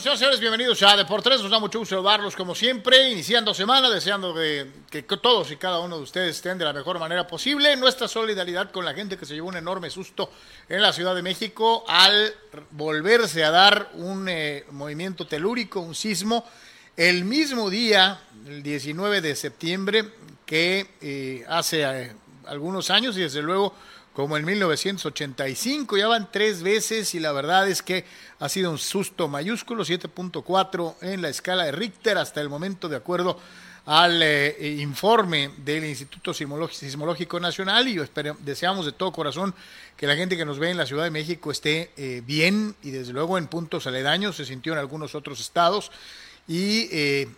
con nosotros, señores, bienvenidos a Deportes. Nos da mucho gusto saludarlos como siempre, iniciando semana, deseando que, que todos y cada uno de ustedes estén de la mejor manera posible. Nuestra solidaridad con la gente que se llevó un enorme susto en la Ciudad de México al volverse a dar un eh, movimiento telúrico, un sismo, el mismo día, el 19 de septiembre, que eh, hace eh, algunos años y desde luego como en 1985. Ya van tres veces y la verdad es que ha sido un susto mayúsculo, 7.4 en la escala de Richter hasta el momento, de acuerdo al eh, informe del Instituto Sismológico Nacional y deseamos de todo corazón que la gente que nos ve en la Ciudad de México esté eh, bien y desde luego en puntos aledaños, se sintió en algunos otros estados y eh,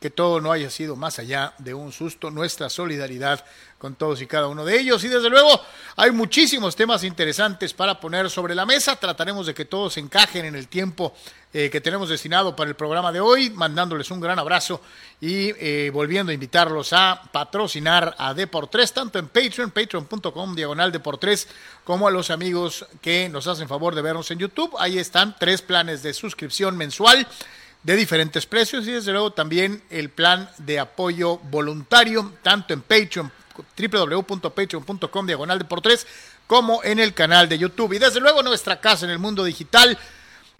que todo no haya sido más allá de un susto, nuestra solidaridad con todos y cada uno de ellos. Y desde luego hay muchísimos temas interesantes para poner sobre la mesa. Trataremos de que todos encajen en el tiempo eh, que tenemos destinado para el programa de hoy, mandándoles un gran abrazo y eh, volviendo a invitarlos a patrocinar a Deportres, tanto en Patreon, patreon.com, diagonal Deportres, como a los amigos que nos hacen favor de vernos en YouTube. Ahí están tres planes de suscripción mensual de diferentes precios y desde luego también el plan de apoyo voluntario, tanto en Patreon, www.patreon.com diagonal de como en el canal de YouTube. Y desde luego nuestra casa en el mundo digital,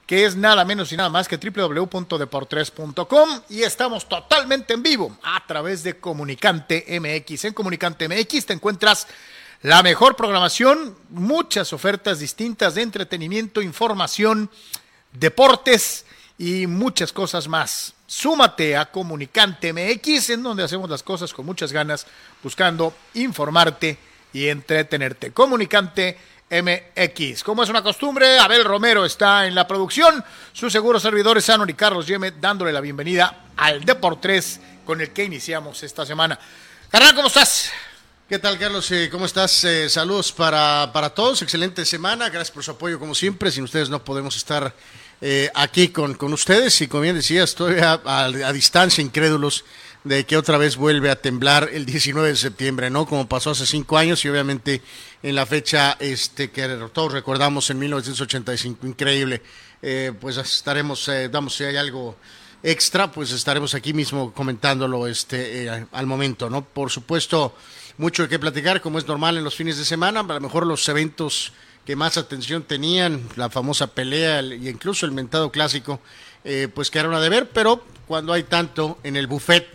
que es nada menos y nada más que www.deportres.com y estamos totalmente en vivo a través de Comunicante MX. En Comunicante MX te encuentras la mejor programación, muchas ofertas distintas de entretenimiento, información, deportes y muchas cosas más. Súmate a Comunicante MX, en donde hacemos las cosas con muchas ganas, buscando informarte y entretenerte. Comunicante MX. Como es una costumbre, Abel Romero está en la producción, sus seguros servidores Sanon y Carlos Yeme dándole la bienvenida al Deportes con el que iniciamos esta semana. Carnal, ¿cómo estás? ¿Qué tal, Carlos? Eh, ¿Cómo estás? Eh, saludos para, para todos. Excelente semana. Gracias por su apoyo, como siempre. Sin ustedes no podemos estar eh, aquí con, con, ustedes y como bien decía, estoy a, distancia, incrédulos de que otra vez vuelve a temblar el 19 de septiembre, ¿no? Como pasó hace cinco años y obviamente en la fecha este que todos recordamos en 1985, increíble. Eh, pues estaremos, eh, damos si hay algo extra, pues estaremos aquí mismo comentándolo este al momento, ¿no? Por supuesto, mucho qué platicar, como es normal en los fines de semana, a lo mejor los eventos más atención tenían, la famosa pelea y incluso el mentado clásico, eh, pues quedaron a deber, pero cuando hay tanto en el buffet,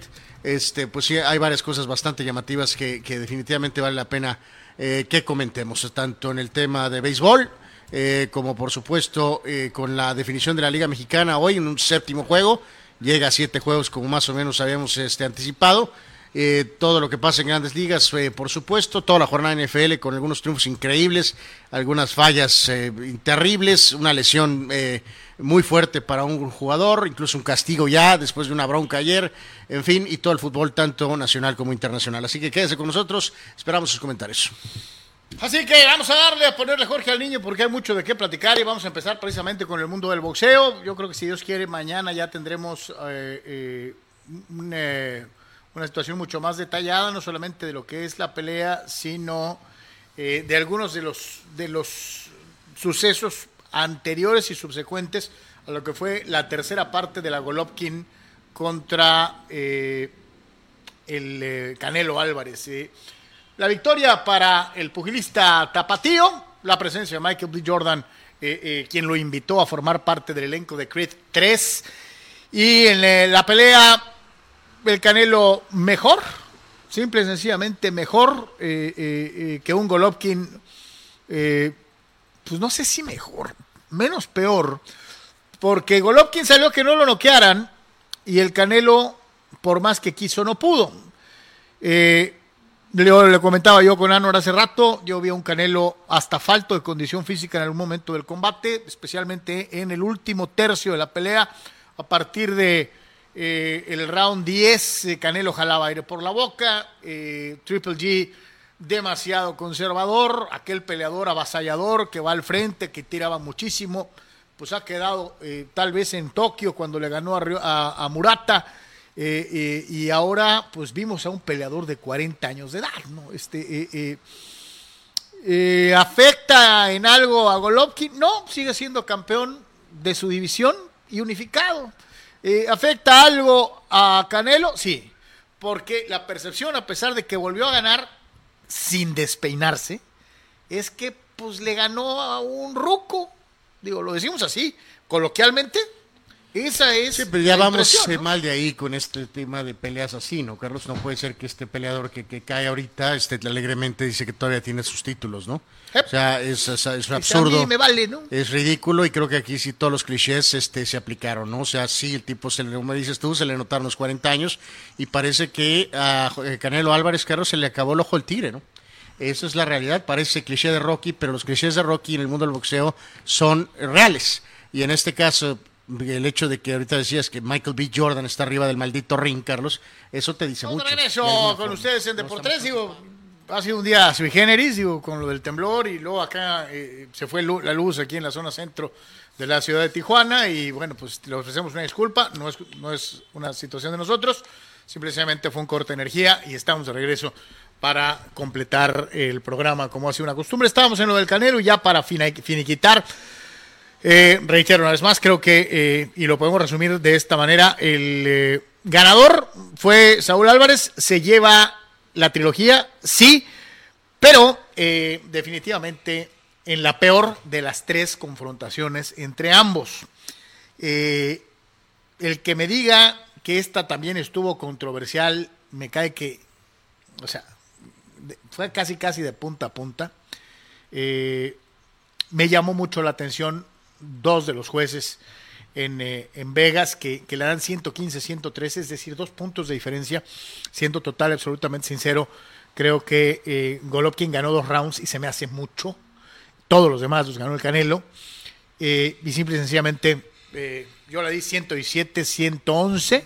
este, pues sí hay varias cosas bastante llamativas que, definitivamente vale la pena eh, que comentemos, tanto en el tema de béisbol, eh, como por supuesto con la definición de la Liga Mexicana hoy en un séptimo juego, llega a siete juegos como más o menos habíamos este, anticipado, eh, todo lo que pasa en grandes ligas, eh, por supuesto, toda la jornada NFL con algunos triunfos increíbles, algunas fallas eh, terribles, una lesión muy fuerte para un jugador, incluso un castigo ya después de una bronca ayer, en fin, y todo el fútbol tanto nacional como internacional. Así que quédese con nosotros, esperamos sus comentarios. Así que vamos a darle a ponerle Jorge al niño porque hay mucho de qué platicar y vamos a empezar precisamente con el mundo del boxeo. Yo creo que si Dios quiere, mañana ya tendremos un una situación mucho más detallada, no solamente de lo que es la pelea, sino eh, de algunos de los, de los sucesos anteriores y subsecuentes a lo que fue la tercera parte de la Golovkin contra eh, el eh, Canelo Álvarez. La victoria para el pugilista Tapatío, la presencia de Michael B. Jordan, quien lo invitó a formar parte del elenco de Creed 3. Y en la pelea el Canelo mejor, simple y sencillamente mejor eh, eh, eh, que un Golovkin, pues no sé si mejor, menos peor, porque Golovkin salió que no lo noquearan y el Canelo, por más que quiso, no pudo. Le, le, comentaba yo con Anor hace rato, yo vi a un Canelo hasta falto de condición física en algún momento del combate, especialmente en el último tercio de la pelea, a partir de eh, el round 10, eh, Canelo jalaba aire por la boca. Eh, Triple G demasiado conservador. Aquel peleador avasallador que va al frente, que tiraba muchísimo. Pues ha quedado tal vez en Tokio cuando le ganó a, Murata. y ahora pues vimos a un peleador de 40 años de edad. ¿no? Este, ¿Afecta en algo a Golovkin? No, sigue siendo campeón de su división y unificado. ¿Afecta algo a Canelo? Sí, porque la percepción, a pesar de que volvió a ganar sin despeinarse, es que pues le ganó a un ruco. Digo, lo decimos así, coloquialmente, esa es. Sí, pero ya vamos eh, mal de ahí con este tema de peleas así, ¿no, Carlos? No puede ser que este peleador que, cae ahorita este, alegremente dice que todavía tiene sus títulos, ¿no? O sea, es, es, absurdo. me vale, ¿no? Es ridículo y creo que aquí sí todos los clichés este, se aplicaron, ¿no? O sea, sí, el tipo, se le, como dices tú, se le notaron los 40 años y parece que a eh, Canelo Álvarez, Carlos, se le acabó el ojo el tigre, ¿no? Esa es la realidad, parece cliché de Rocky, pero los clichés de Rocky en el mundo del boxeo son reales. Y en este caso, el hecho de que ahorita decías que Michael B. Jordan está arriba del maldito ring, Carlos, eso te dice mucho. regreso con ustedes en Deportes, digo, ha sido un día sui generis, digo, con lo del temblor y luego acá eh, se fue la luz aquí en la zona centro de la ciudad de Tijuana y bueno, pues le ofrecemos una disculpa, no es, no es una situación de nosotros, simplemente fue un corte de energía y estamos de regreso para completar el programa como ha sido una costumbre. Estábamos en lo del Canelo y ya para finiquitar eh, reitero una vez más, creo que, eh, y lo podemos resumir de esta manera, el eh, ganador fue Saúl Álvarez, se lleva la trilogía, sí, pero definitivamente en la peor de las tres confrontaciones entre ambos. el que me diga que esta también estuvo controversial, me cae que, o sea, fue casi casi de punta a punta. me llamó mucho la atención dos de los jueces en, eh, en Vegas que, le dan 115, 113, es decir, dos puntos de diferencia, siendo total, absolutamente sincero. Creo que eh, Golovkin ganó dos rounds y se me hace mucho. Todos los demás los ganó el Canelo. Eh, y simple y sencillamente, eh, yo la di 117, 111.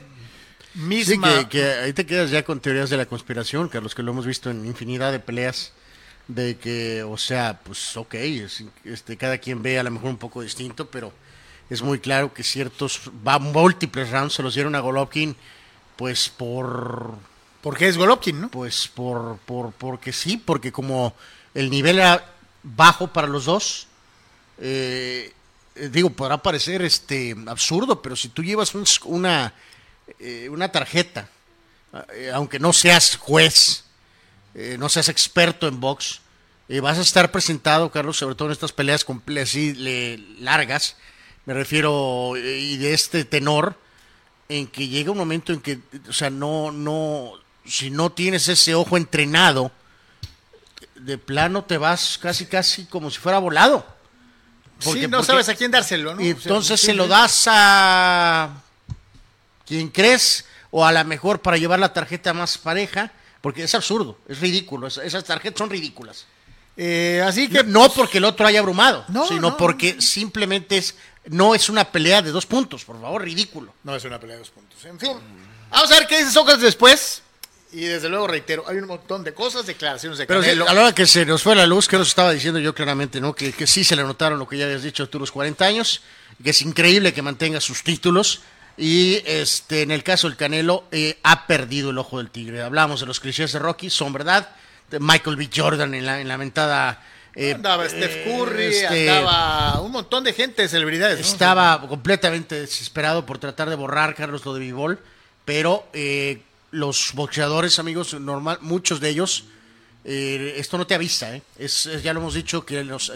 Misma... Sí, que, ahí te quedas ya con teorías de la conspiración, Carlos, que lo hemos visto en infinidad de peleas de que, o sea, pues ok, este, cada quien ve a lo mejor un poco distinto, pero es muy claro que ciertos va, múltiples rounds se los dieron a Golovkin, pues por... Porque es Golovkin, ¿no? Pues por, por, porque sí, porque como el nivel era bajo para los dos, eh, digo, podrá parecer este absurdo, pero si tú llevas una, eh, una tarjeta, eh, aunque no seas juez, eh, no seas experto en box, eh, vas a estar presentado, Carlos, sobre todo en estas peleas así largas, me refiero, eh, y de este tenor, en que llega un momento en que, o sea, no, no, si no tienes ese ojo entrenado, de plano te vas casi, casi como si fuera volado. Porque, no sabes a quién dárselo, ¿no? Y entonces se lo das a quien crees, o a la mejor para llevar la tarjeta más pareja, porque es absurdo, es ridículo, esas tarjetas son ridículas. Eh, así que no porque el otro haya abrumado, sino porque simplemente es no es una pelea de dos puntos, por favor, ridículo. No es una pelea de dos puntos. En fin, vamos a ver qué dice Sócrates después. Y desde luego reitero, hay un montón de cosas, declaraciones de Pero a la hora que se nos fue la luz, que nos estaba diciendo yo claramente, ¿no? Que, que sí se le notaron lo que ya habías dicho tú los 40 años, que es increíble que mantenga sus títulos, y este, en el caso del Canelo, eh, ha perdido el ojo del tigre. Hablamos de los clichés de Rocky, son verdad. De Michael B. Jordan en la, en lamentada. Eh, andaba Steph Curry, este, andaba un montón de gente, de celebridades. Estaba completamente desesperado por tratar de borrar Carlos lo de Vivol, pero eh, los boxeadores, amigos, normal, muchos de ellos, esto no te avisa, es, ya lo hemos dicho que los,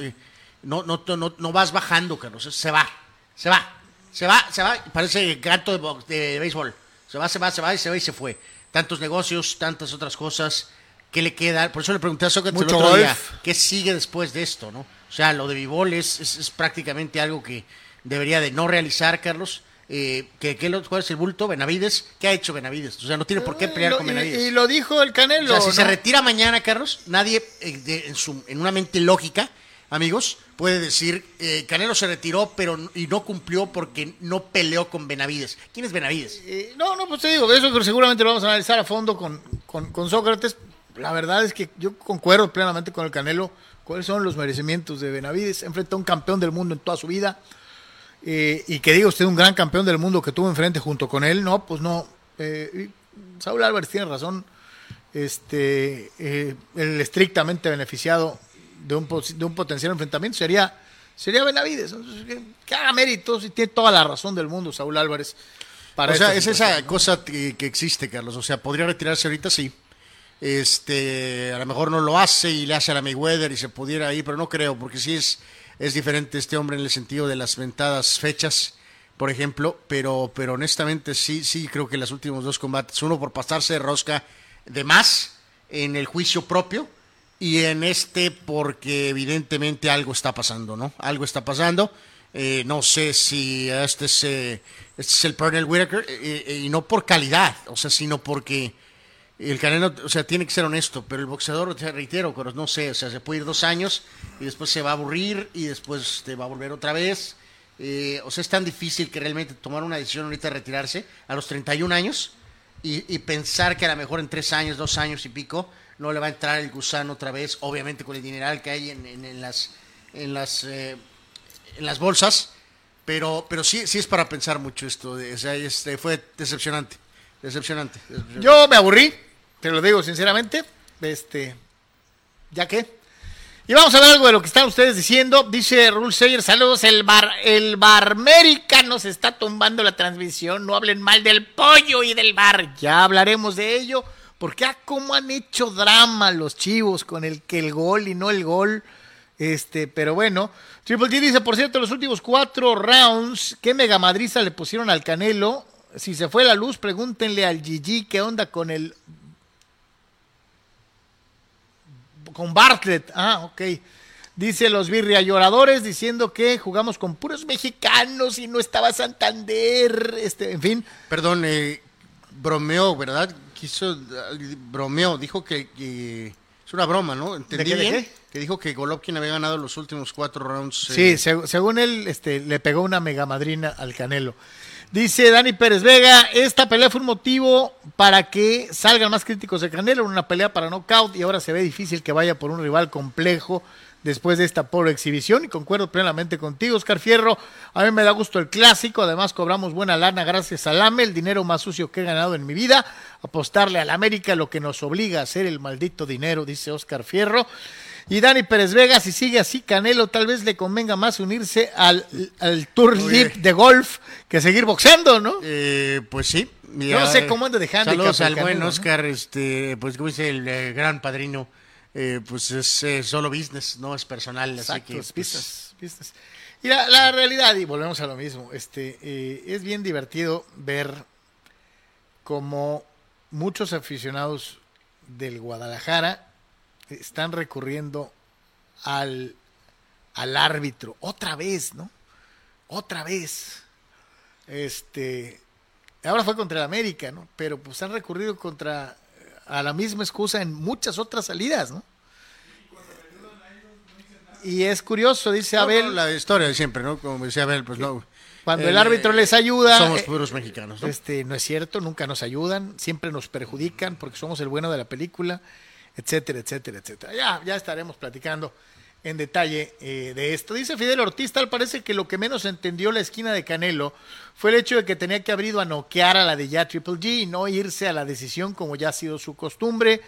no, no, no, no vas bajando, Carlos, se va, se va. Se va, se va, parece gato de, de, béisbol. Se va, se va, se va y se va y se fue. Tantos negocios, tantas otras cosas. ¿Qué le queda? Por eso le pregunté a Sócrates el otro día, ¿qué sigue después de esto? no O sea, lo de béisbol es, es, prácticamente algo que debería de no realizar, Carlos. Eh, ¿qué, ¿Cuál es el bulto? Benavides. ¿Qué ha hecho Benavides? O sea, no tiene por qué pelear con Benavides. Y, lo dijo el Canelo. O sea, si se retira mañana, Carlos, nadie eh, en, su, en una mente lógica amigos, puede decir, eh, Canelo se retiró pero y no cumplió porque no peleó con Benavides. ¿Quién es Benavides? Eh, no, no, pues te digo, eso seguramente lo vamos a analizar a fondo con, con, Sócrates. La verdad es que yo concuerdo plenamente con el Canelo. ¿Cuáles son los merecimientos de Benavides? Enfrentó a un campeón del mundo en toda su vida. Eh, y que diga usted un gran campeón del mundo que tuvo enfrente junto con él, no, pues no. Saúl Álvarez tiene razón. Este, el estrictamente beneficiado de un, de un potencial enfrentamiento sería sería Benavides. Que, haga méritos y tiene toda la razón del mundo Saúl Álvarez. Para o sea, es esa cosa que, existe, Carlos. O sea, podría retirarse ahorita, sí. Este, a lo mejor no lo hace y le hace a la Mayweather y se pudiera ir, pero no creo, porque sí es, es diferente este hombre en el sentido de las ventadas fechas, por ejemplo, pero, pero honestamente sí, sí creo que en los últimos dos combates, uno por pasarse de rosca de más en el juicio propio, y en este porque evidentemente algo está pasando, ¿no? Algo está pasando. Eh, no sé si este es, eh, este es el Pernell Whitaker, eh, y no por calidad, o sea, sino porque el Canelo, o sea, tiene que ser honesto, pero el boxeador, te reitero, no sé, o sea, se puede ir dos años y después se va a aburrir y después te va a volver otra vez. o sea, es tan difícil que realmente tomar una decisión ahorita de retirarse a los 31 años y, y pensar que a lo mejor en tres años, dos años y pico, no le va a entrar el gusano otra vez, obviamente con el dineral que hay en, las en las eh, en las bolsas, pero pero sí sí es para pensar mucho esto, o sea, este, fue decepcionante, decepcionante, Yo me aburrí, te lo digo sinceramente, este ya que y vamos a ver algo de lo que están ustedes diciendo. Dice Rule Sayer, saludos, el bar, el Barmérica nos está tumbando la transmisión. No hablen mal del pollo y del bar. Ya hablaremos de ello. Porque ah, cómo han hecho drama los chivos con el que el gol y no el gol. Este, pero bueno, Triple G dice, por cierto, los últimos cuatro rounds, ¿qué mega madriza le pusieron al Canelo? Si se fue la luz, pregúntenle al Gigi qué onda con el con Bartlett. Ah, ok. Dice los birria lloradores diciendo que jugamos con puros mexicanos y no estaba Santander. Este, en fin. Perdón, eh, bromeo, ¿verdad? Quiso, bromeó, dijo que, es una broma, ¿no? ¿Entendí bien? Que dijo que Golovkin había ganado los últimos cuatro rounds. Sí, eh. según él, este, le pegó una mega madrina al Canelo. Dice Dani Pérez Vega, esta pelea fue un motivo para que salgan más críticos de Canelo, una pelea para knockout y ahora se ve difícil que vaya por un rival complejo después de esta pobre exhibición y concuerdo plenamente contigo, Oscar Fierro. A mí me da gusto el clásico, además cobramos buena lana gracias al AME, el dinero más sucio que he ganado en mi vida, apostarle al América lo que nos obliga a hacer el maldito dinero, dice Oscar Fierro. Y Dani Pérez Vega, si sigue así, Canelo tal vez le convenga más unirse al, al Tour League de golf que seguir boxeando, ¿no? Eh, pues sí. Yo no sé cómo anda dejando. Saludos al buen Oscar, este, pues como dice el eh, gran padrino eh, pues es eh, solo business, no es personal. Exacto, es pues, business, Y la, realidad, y volvemos a lo mismo, este, eh, es bien divertido ver como muchos aficionados del Guadalajara están recurriendo al, al árbitro otra vez, ¿no? Otra vez. Este, ahora fue contra el América, ¿no? Pero pues han recurrido contra a la misma excusa en muchas otras salidas, ¿no? Y es curioso, dice Abel. la historia de siempre, ¿no? Como decía Abel, pues no. Cuando el, árbitro les ayuda. Somos eh, puros mexicanos, ¿no? Este, no es cierto, nunca nos ayudan, siempre nos perjudican porque somos el bueno de la película, etcétera, etcétera, etcétera. Ya, ya estaremos platicando en detalle eh, de esto. Dice Fidel Ortiz, tal parece que lo que menos entendió la esquina de Canelo fue el hecho de que tenía que haber ido a noquear a la de ya Triple G y no irse a la decisión como ya ha sido su costumbre.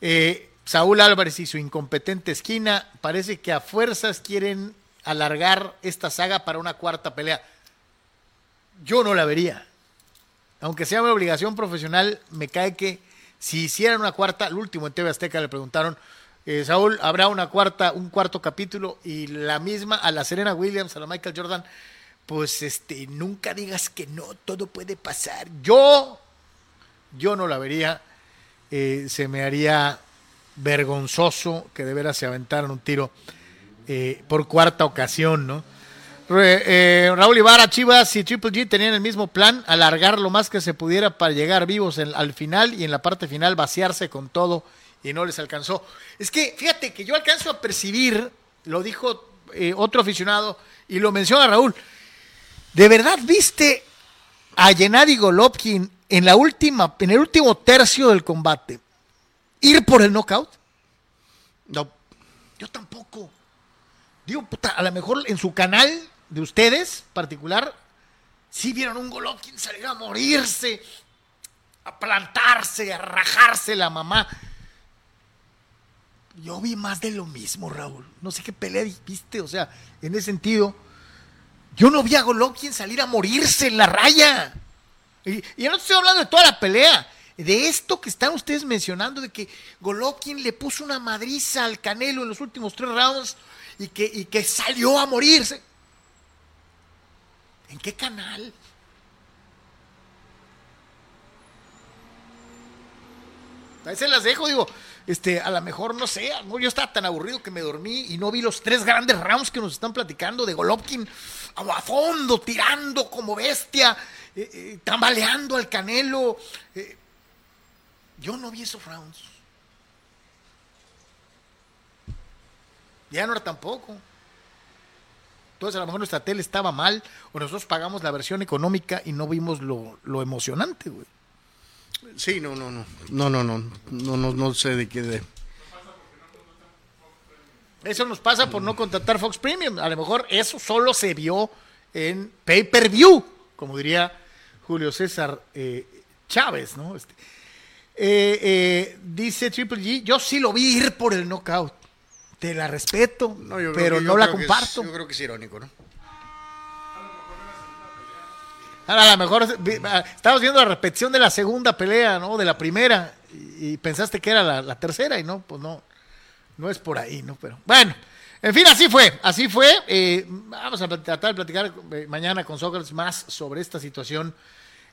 Eh, Saúl Álvarez y su incompetente esquina parece que a fuerzas quieren alargar esta saga para una cuarta pelea. Yo no la vería. Aunque sea una obligación profesional, me cae que si hicieran una cuarta, el último en TV Azteca le preguntaron, eh, Saúl, habrá una cuarta, un cuarto capítulo y la misma a la Serena Williams, a la Michael Jordan, pues este, nunca digas que no, todo puede pasar. Yo, yo no la vería, eh, se me haría vergonzoso que de veras se aventaran un tiro eh, por cuarta ocasión, ¿no? Raúl Ibarra, Chivas y Triple G tenían el mismo plan, alargar lo más que se pudiera para llegar vivos al final y en la parte final vaciarse con todo y no les alcanzó. Es que fíjate que yo alcanzo a percibir, lo dijo eh, otro aficionado y lo menciona Raúl, ¿de verdad viste a Gennady Golovkin en la última, en el último tercio del combate? ir por el knockout? No, yo tampoco. Digo, puta, a lo mejor en su canal de ustedes particular, sí vieron un Golovkin salir a morirse, a plantarse, a rajarse la mamá. Yo vi más de lo mismo, Raúl. No sé qué pelea viste, o sea, en ese sentido. Yo no vi a Golovkin salir a morirse en la raya. Y, y yo no estoy hablando de toda la pelea de esto que están ustedes mencionando, de que Golovkin le puso una madriza al Canelo en los últimos tres rounds y que, y que salió a morirse. ¿En qué canal? A veces las dejo, digo, este, a lo mejor no sé, yo estaba tan aburrido que me dormí y no vi los tres grandes rounds que nos están platicando de Golovkin a fondo, tirando como bestia, eh, eh, tambaleando al Canelo. Eh, yo no vi esos rounds. Ya no era tampoco. Entonces a lo mejor nuestra tele estaba mal o nosotros pagamos la versión económica y no vimos lo, lo emocionante, güey. Sí, no, no, no. No, no, no. No, no, no sé de qué. De... Eso nos pasa por no contratar Fox Premium. A lo mejor eso solo se vio en pay per view, como diría Julio César eh, Chávez, ¿no? Este, eh, eh, dice Triple G, yo sí lo vi ir por el knockout. Te la respeto, pero no la comparto. yo creo que es irónico, ¿no? A lo mejor estabas viendo la repetición de la segunda pelea, ¿no? De la primera y, pensaste que era la, tercera y no, pues no, no es por ahí, ¿no? Pero bueno, en fin, así fue, así fue. Eh, vamos a tratar de platicar mañana con Sócrates más sobre esta situación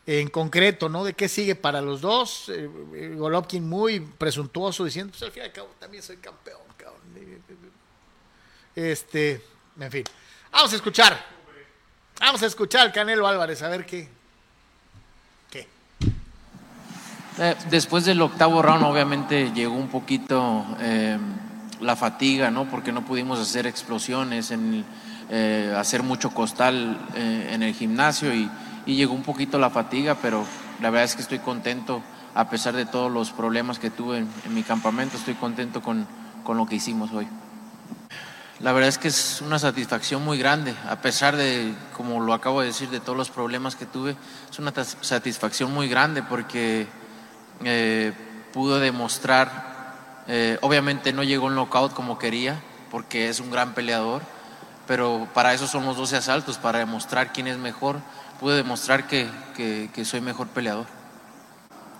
en concreto, ¿no? De qué sigue para los dos. Eh, eh, Golovkin muy presuntuoso diciendo, pues al fin y al cabo también soy campeón, cabrón. Este, en fin. Vamos a escuchar. Vamos a escuchar al Canelo Álvarez, a ver qué. ¿Qué? Eh, después del octavo round, obviamente llegó un poquito la fatiga, ¿no? Porque no pudimos hacer explosiones, en, hacer mucho costal en el gimnasio y y llegó un poquito la fatiga, pero la verdad es que estoy contento, a pesar de todos los problemas que tuve en, mi campamento, estoy contento con, con lo que hicimos hoy. La verdad es que es una satisfacción muy grande, a pesar de, como lo acabo de decir, de todos los problemas que tuve, es una satisfacción muy grande porque eh, pudo demostrar, eh, obviamente no llegó un knockout como quería, porque es un gran peleador, pero para eso son los 12 asaltos, para demostrar quién es mejor, pude demostrar que, que, soy mejor peleador.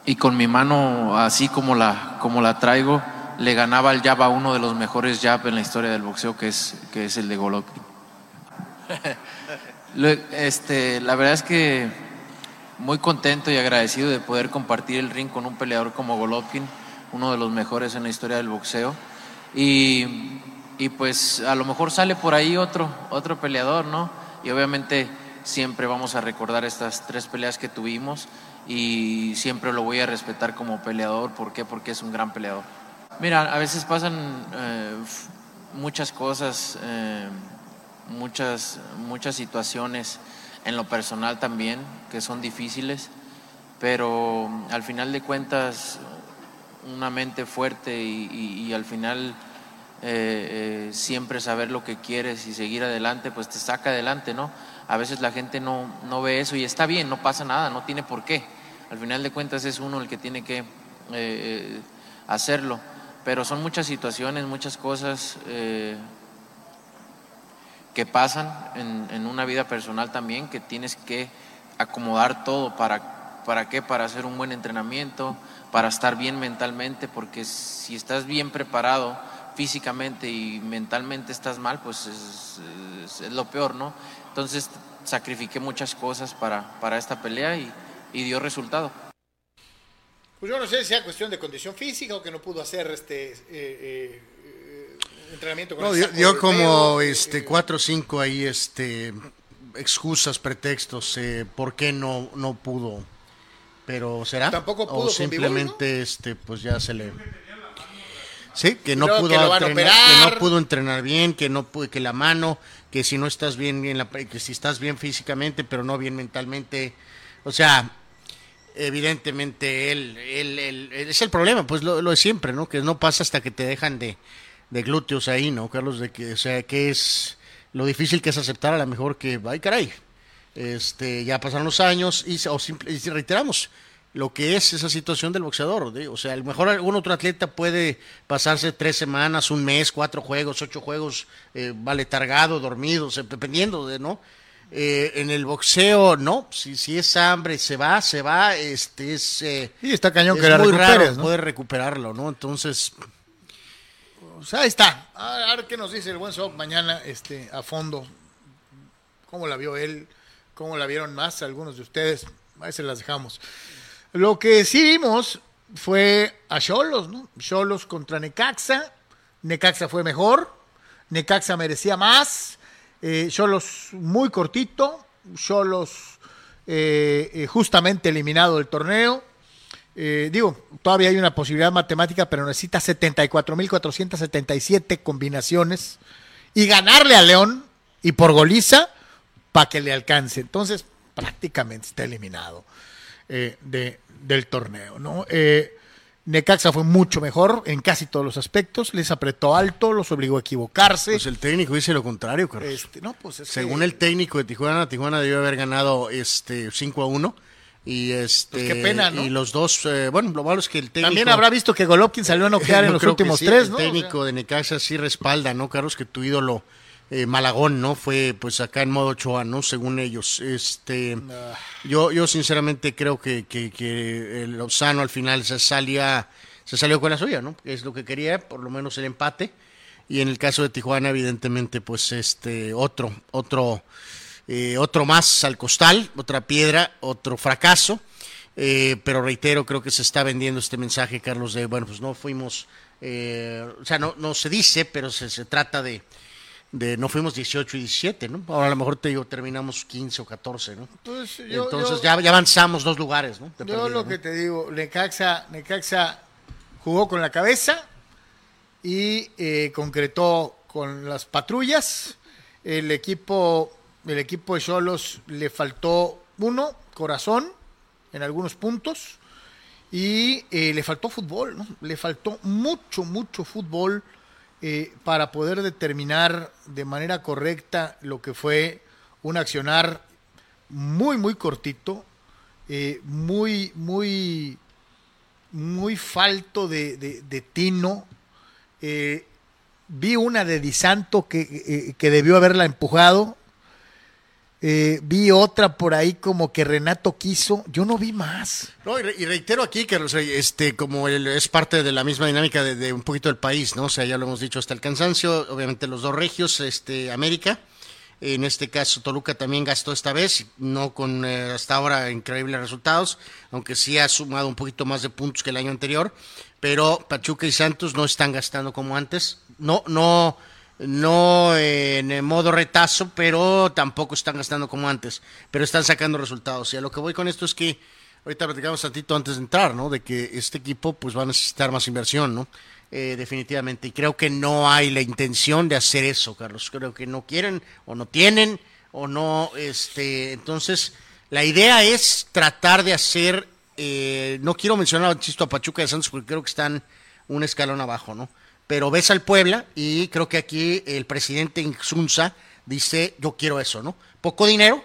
Y con mi mano, así como la, como la traigo, le ganaba al jab a uno de los mejores jab en la historia del boxeo, que es, que es el de Golovkin. este, la verdad es que muy contento y agradecido de poder compartir el ring con un peleador como Golovkin, uno de los mejores en la historia del boxeo. Y, y pues a lo mejor sale por ahí otro, otro peleador, ¿no? Y obviamente siempre vamos a recordar estas tres peleas que tuvimos y siempre lo voy a respetar como peleador. ¿Por qué? Porque es un gran peleador. Mira, a veces pasan eh, muchas cosas, eh, muchas, muchas situaciones en lo personal también que son difíciles, pero al final de cuentas una mente fuerte y, al final eh, siempre saber lo que quieres y seguir adelante, pues te saca adelante, ¿no? a veces la gente no, no ve eso y está bien, no pasa nada, no tiene por qué. Al final de cuentas es uno el que tiene que hacerlo. Pero son muchas situaciones, muchas cosas eh, que pasan en, una vida personal también, que tienes que acomodar todo para, ¿para qué? Para hacer un buen entrenamiento, para estar bien mentalmente, porque si estás bien preparado físicamente y mentalmente estás mal, pues es, es lo peor, ¿no? Entonces sacrifiqué muchas cosas para, para esta pelea y, dio resultado. Pues yo no sé si sea cuestión de condición física o que no pudo hacer este eh, eh, entrenamiento con no, dio, como este cuatro o cinco ahí este excusas, pretextos, eh, por qué no no pudo. Pero será tampoco pudo o simplemente este pues ya se le Sí, que no pudo entrenar, que no pudo entrenar bien, que no pudo, que la mano, que si no estás bien, bien la, que si estás bien físicamente, pero no bien mentalmente, o sea, evidentemente él, él, es el problema, pues lo, lo, de siempre, ¿no? Que no pasa hasta que te dejan de, de glúteos ahí, ¿no, Carlos? De que, o sea, que es lo difícil que es aceptar a lo mejor que, ay caray, este, ya pasaron los años y, o simple, reiteramos, lo que es esa situación del boxeador. ¿sí? O sea, a lo mejor algún otro atleta puede pasarse tres semanas, un mes, cuatro juegos, ocho juegos, eh, vale, targado, dormido, dependiendo de, ¿no? Eh, en el boxeo, no, si, si es hambre, se va, se va, este es... eh, Sí, está cañón es que la muy raro ¿no? poder recuperarlo, ¿no? Entonces, Pues ahí está. A ver qué nos dice el buen Sob mañana este, a fondo. ¿Cómo la vio él? ¿Cómo la vieron más algunos de ustedes? Ahí se las dejamos. Lo que sí vimos fue a Cholos, ¿no? Cholos contra Necaxa. Necaxa fue mejor. Necaxa merecía más. Eh, muy cortito. Cholos eh, eh, justamente eliminado del torneo. Eh, digo, todavía hay una posibilidad matemática, pero necesita 74.477 combinaciones y ganarle a León y por goliza para que le alcance. Entonces, prácticamente está eliminado de, del torneo. ¿no? Necaxa fue mucho mejor en casi todos los aspectos, les apretó alto, los obligó a equivocarse. pues el técnico dice lo contrario, Carlos. Este, no, pues es Según que- el técnico de Tijuana, Tijuana debió haber ganado este 5 a 1. Y este Pues qué pena, ¿no? y los dos, eh, bueno, lo malo es que el técnico También habrá visto que Golovkin salió a noquear en los últimos sí, tres, ¿no? El técnico de Necaxa sí respalda, ¿no, Carlos? Que tu ídolo eh, Malagón, ¿no? Fue pues acá en modo Ochoa, ¿no? Según ellos. Este, yo, yo sinceramente creo que, que, que el Lozano al final se salía, se salió con la suya, ¿no? Es lo que quería, por lo menos el empate. Y en el caso de Tijuana, evidentemente, pues este, otro, otro, eh, otro más al costal, otra piedra, otro fracaso. Eh, pero reitero, creo que se está vendiendo este mensaje, Carlos, de, bueno, pues no fuimos, o sea, no, no se dice, pero se, se trata de, de, no fuimos 18 y 17, ¿no? Ahora a lo mejor te digo, terminamos 15 o 14, ¿no? pues, yo- Entonces yo- Ya, ya avanzamos dos lugares, ¿no? De Yo lo ¿no? que te digo, Necaxa, Necaxa jugó con la cabeza y eh, concretó con las patrullas. El equipo, el equipo de Cholos le faltó uno, corazón, en algunos puntos, y eh, le faltó fútbol, ¿no? Le faltó mucho, mucho fútbol eh, para poder determinar de manera correcta lo que fue un accionar muy, muy cortito, eh, muy, muy, muy falto de, tino. Eh, vi una de Di Santo que, que debió haberla empujado. Eh, vi otra por ahí como que Renato quiso. Yo no vi más. No, y, re- y reitero aquí que este, como el- es parte de la misma dinámica de, de un poquito del país, ¿no? O sea, ya lo hemos dicho hasta el cansancio, obviamente los dos regios, este, América, en este caso Toluca también gastó esta vez, no con eh, hasta ahora increíbles resultados, aunque sí ha sumado un poquito más de puntos que el año anterior, pero Pachuca y Santos no están gastando como antes, no, no, no en el modo retazo, pero tampoco están gastando como antes, pero están sacando resultados. Y a lo que voy con esto es que ahorita platicamos tantito antes de entrar, ¿no? De que este equipo pues va a necesitar más inversión, ¿no? Eh, definitivamente. Y creo que no hay la intención de hacer eso, Carlos. Creo que no quieren o no tienen o no, este, entonces la idea es tratar de hacer, eh, no quiero mencionar, insisto, a Pachuca de Santos porque creo que están un escalón abajo, ¿no? Pero ves al Puebla y creo que aquí el presidente Insunza dice, yo quiero eso, ¿no? Poco dinero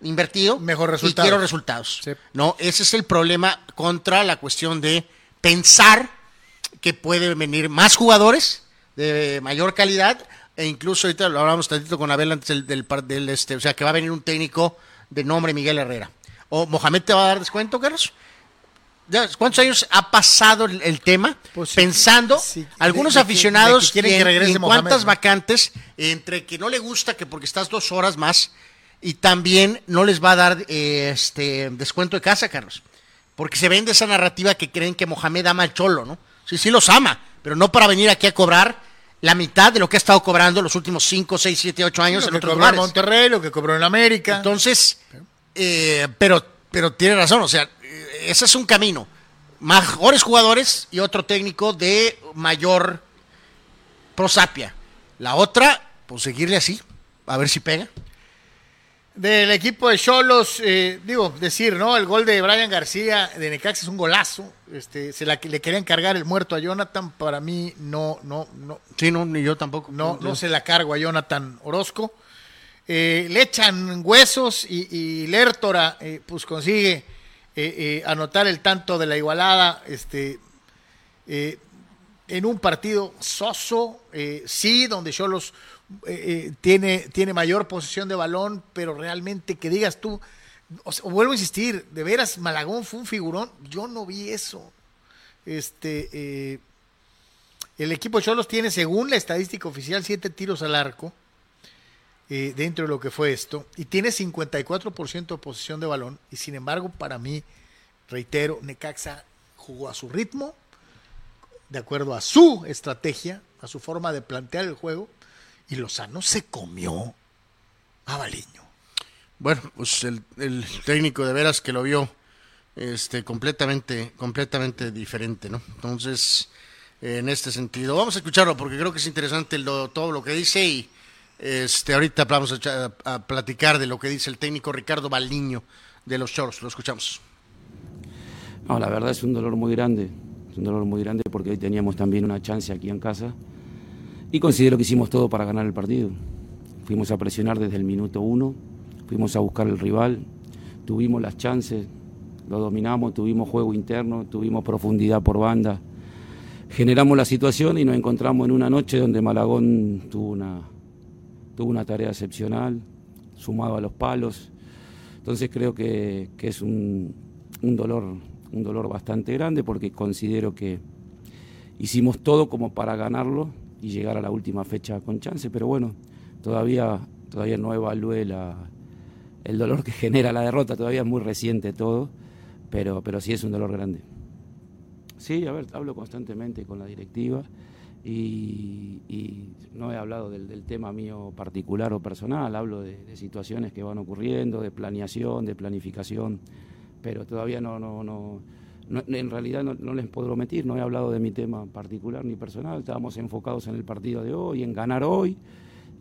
invertido Mejor y resultados. quiero resultados. Sí. No, ese es el problema contra la cuestión de pensar que pueden venir más jugadores de mayor calidad e incluso ahorita lo hablamos tantito con Abel antes del, del, par- del, este, o sea que va a venir un técnico de nombre Miguel Herrera. ¿O Mohamed te va a dar descuento, Carlos? ¿Cuántos años ha pasado el, el tema Pues sí, pensando sí, algunos de- de que- aficionados de que quieren en- que regrese y en Mohamed, cuántas ¿no? vacantes entre que no le gusta que porque estás dos horas más y también no les va a dar eh, este descuento de casa, Carlos. Porque se vende esa narrativa que creen que Mohamed ama al cholo, ¿no? Sí, sí los ama, pero no para venir aquí a cobrar la mitad de lo que ha estado cobrando los últimos 5, 6, 7, 8 años lo en que otros cobró en. Monterrey, lo que cobró en América. Entonces, eh, pero, pero tiene razón, o sea, eh, ese es un camino. Mejores jugadores y otro técnico de mayor prosapia. La otra, pues seguirle así, a ver si pega. Del equipo de Cholos, eh, digo, decir, ¿no? El gol de Brian García de Necaxa es un golazo. Este, se la, le querían cargar el muerto a Jonathan. Para mí, no, no, no, Sí, no, ni yo tampoco. no, no se la cargo a Jonathan Orozco. Eh, le echan huesos y, y Lertora, eh, pues consigue eh, anotar el tanto de la igualada, este, en un partido soso, sí, donde Cholos tiene, tiene mayor posición de balón, pero realmente que digas tú, vuelvo a insistir, de veras, Malagón fue un figurón, yo no vi eso. Este, el equipo de Cholos tiene, según la estadística oficial, siete tiros al arco eh, dentro de lo que fue esto y tiene 54% de posición de balón. Y sin embargo, para mí, reitero, Necaxa jugó a su ritmo, de acuerdo a su estrategia, a su forma de plantear el juego, y Lozano se comió a Baliño. Bueno, pues el, técnico de veras que lo vio este completamente completamente diferente, ¿no? Entonces, en este sentido. Vamos a escucharlo porque creo que es interesante todo lo que dice y este, ahorita vamos a, platicar de lo que dice el técnico Ricardo Baldiño de los Choros. Lo escuchamos. No, la verdad es un dolor muy grande, es un dolor muy grande porque hoy teníamos también una chance aquí en casa y considero que hicimos todo para ganar el partido. Fuimos a presionar desde el minuto uno, fuimos a buscar el rival, tuvimos las chances, lo dominamos, tuvimos juego interno, tuvimos profundidad por banda generamos la situación y nos encontramos en una noche donde Malagón tuvo una, tuvo una tarea excepcional, sumado a los palos. Entonces creo que, es un, dolor, un dolor bastante grande porque considero que hicimos todo como para ganarlo y llegar a la última fecha con chance, pero bueno, todavía, todavía no evalué la, el dolor que genera la derrota, todavía es muy reciente todo, pero, pero sí es un dolor grande. Sí, a ver, hablo constantemente con la directiva y, no he hablado del, tema mío particular o personal, hablo de, situaciones que van ocurriendo, de planeación, de planificación, pero todavía no, no, no, en realidad no, les puedo mentir, no he hablado de mi tema particular ni personal, estábamos enfocados en el partido de hoy, en ganar hoy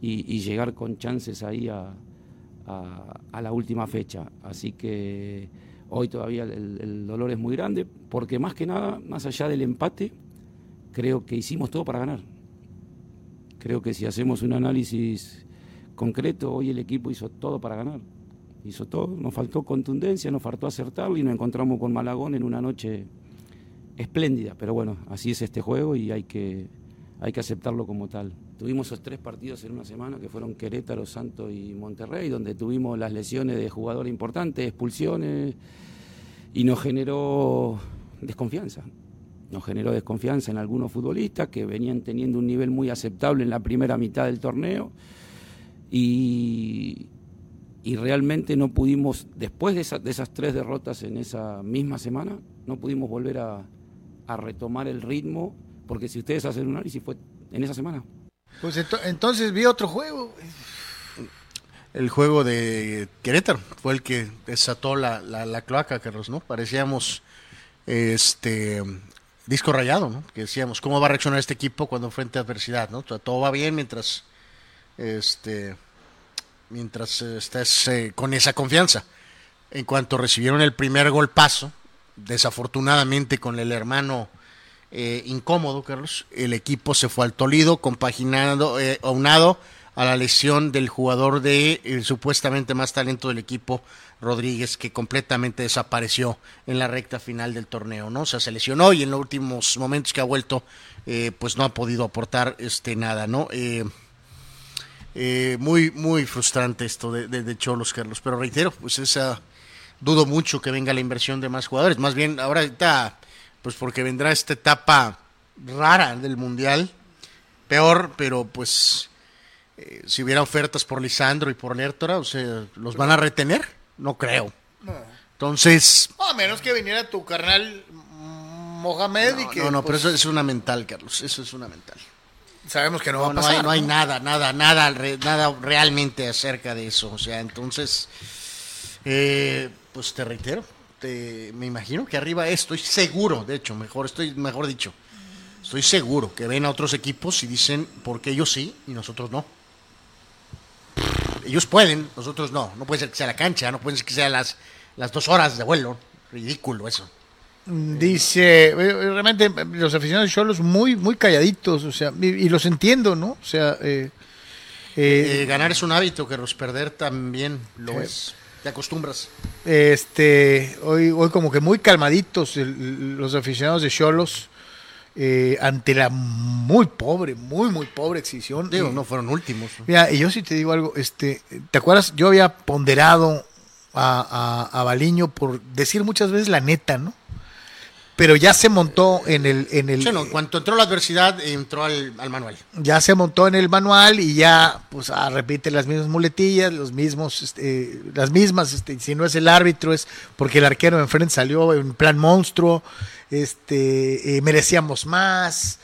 y, llegar con chances ahí a, a la última fecha. Así que Hoy todavía el, dolor es muy grande, porque más que nada, más allá del empate, creo que hicimos todo para ganar. Creo que si hacemos un análisis concreto, hoy el equipo hizo todo para ganar. Hizo todo, nos faltó contundencia, nos faltó acertarlo y nos encontramos con Malagón en una noche espléndida. Pero bueno, así es este juego y hay que, hay que aceptarlo como tal. Tuvimos esos tres partidos en una semana que fueron Querétaro, Santo y Monterrey, donde tuvimos las lesiones de jugadores importantes, expulsiones, y nos generó desconfianza. Nos generó desconfianza en algunos futbolistas que venían teniendo un nivel muy aceptable en la primera mitad del torneo y, realmente no pudimos, después de, esas tres derrotas en esa misma semana, no pudimos volver a, a retomar el ritmo, porque si ustedes hacen un análisis fue en esa semana. Pues entonces vi otro juego. El juego de Querétaro fue el que desató la, la, cloaca, Carlos, ¿no? Parecíamos este disco rayado, ¿no? Que decíamos, ¿cómo va a reaccionar este equipo cuando enfrente adversidad, ¿no? todo va bien mientras este mientras estés eh, con esa confianza. En cuanto recibieron el primer golpazo, desafortunadamente con el hermano eh, incómodo, Carlos. El equipo se fue al Tolido, compaginado, eh, aunado a la lesión del jugador de supuestamente más talento del equipo, Rodríguez, que completamente desapareció en la recta final del torneo, ¿no? O sea, se lesionó y en los últimos momentos que ha vuelto, eh, pues no ha podido aportar este nada, ¿no? muy, muy frustrante esto de, de, Cholos, Carlos. Pero reitero, pues esa dudo mucho que venga la inversión de más jugadores. Más bien, ahora está pues porque vendrá esta etapa rara del Mundial, peor, pero pues eh, si hubiera ofertas por Lisandro y por Lertora, o sea, ¿los van a retener? No creo. Entonces... a menos que viniera tu carnal Mohamed y que... No, no, pero pues, eso es una mental, Carlos, eso es una mental. Sabemos que no, va a pasar. No hay, no hay nada, nada, nada, nada realmente acerca de eso. O sea, entonces, eh, pues te reitero, este, me imagino que arriba estoy seguro, de hecho, mejor estoy mejor dicho. Estoy seguro que ven a otros equipos y dicen, porque ellos sí y nosotros no? Ellos pueden, nosotros no. No puede ser que sea la cancha, no puede ser que sea las, las dos horas de vuelo. Ridículo eso. Dice, eh, realmente los aficionados de Cholos muy, muy calladitos, o sea, y, los entiendo, ¿no? O sea, eh, eh, ganar es un hábito, que los perder también lo es. te acostumbras. Este, hoy, hoy como que muy calmaditos el- los aficionados de Cholos eh, ante la muy pobre, muy, muy pobre exhibición. Digo, Y- no fueron últimos. Mira, y yo sí te digo algo, este, ¿te acuerdas? Yo había ponderado a, a, a Baliño por decir muchas veces la neta, ¿no? Pero ya se montó en el, en el, no, cuando entró la adversidad, entró al, al manual. ya se montó en el manual y ya, pues, ah, repite las mismas muletillas, los mismos, este, las mismas, este, si no es el árbitro es porque el arquero de enfrente salió en plan monstruo, este, eh, merecíamos más,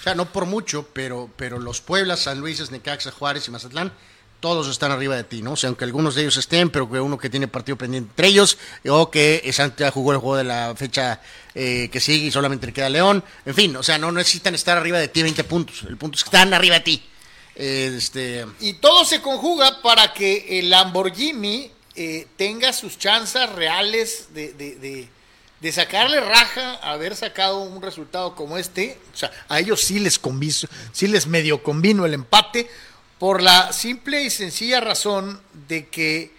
O sea, no por mucho, pero, pero los Pueblas, San Luis, Necaxa, Juárez y Mazatlán, todos están arriba de ti, ¿no? O sea, aunque algunos de ellos estén, pero que uno que tiene partido pendiente entre ellos, o que Santos ya jugó el juego de la fecha eh, que sigue y solamente le queda León. En fin, o sea, no necesitan estar arriba de ti 20 puntos. El punto es que están arriba de ti. Este, Y todo se conjuga para que el Lamborghini eh, tenga sus chances reales de, de- de- sacarle raja haber sacado un resultado como este. O sea, a ellos sí les conviso, sí les medio convino el empate por la simple y sencilla razón de que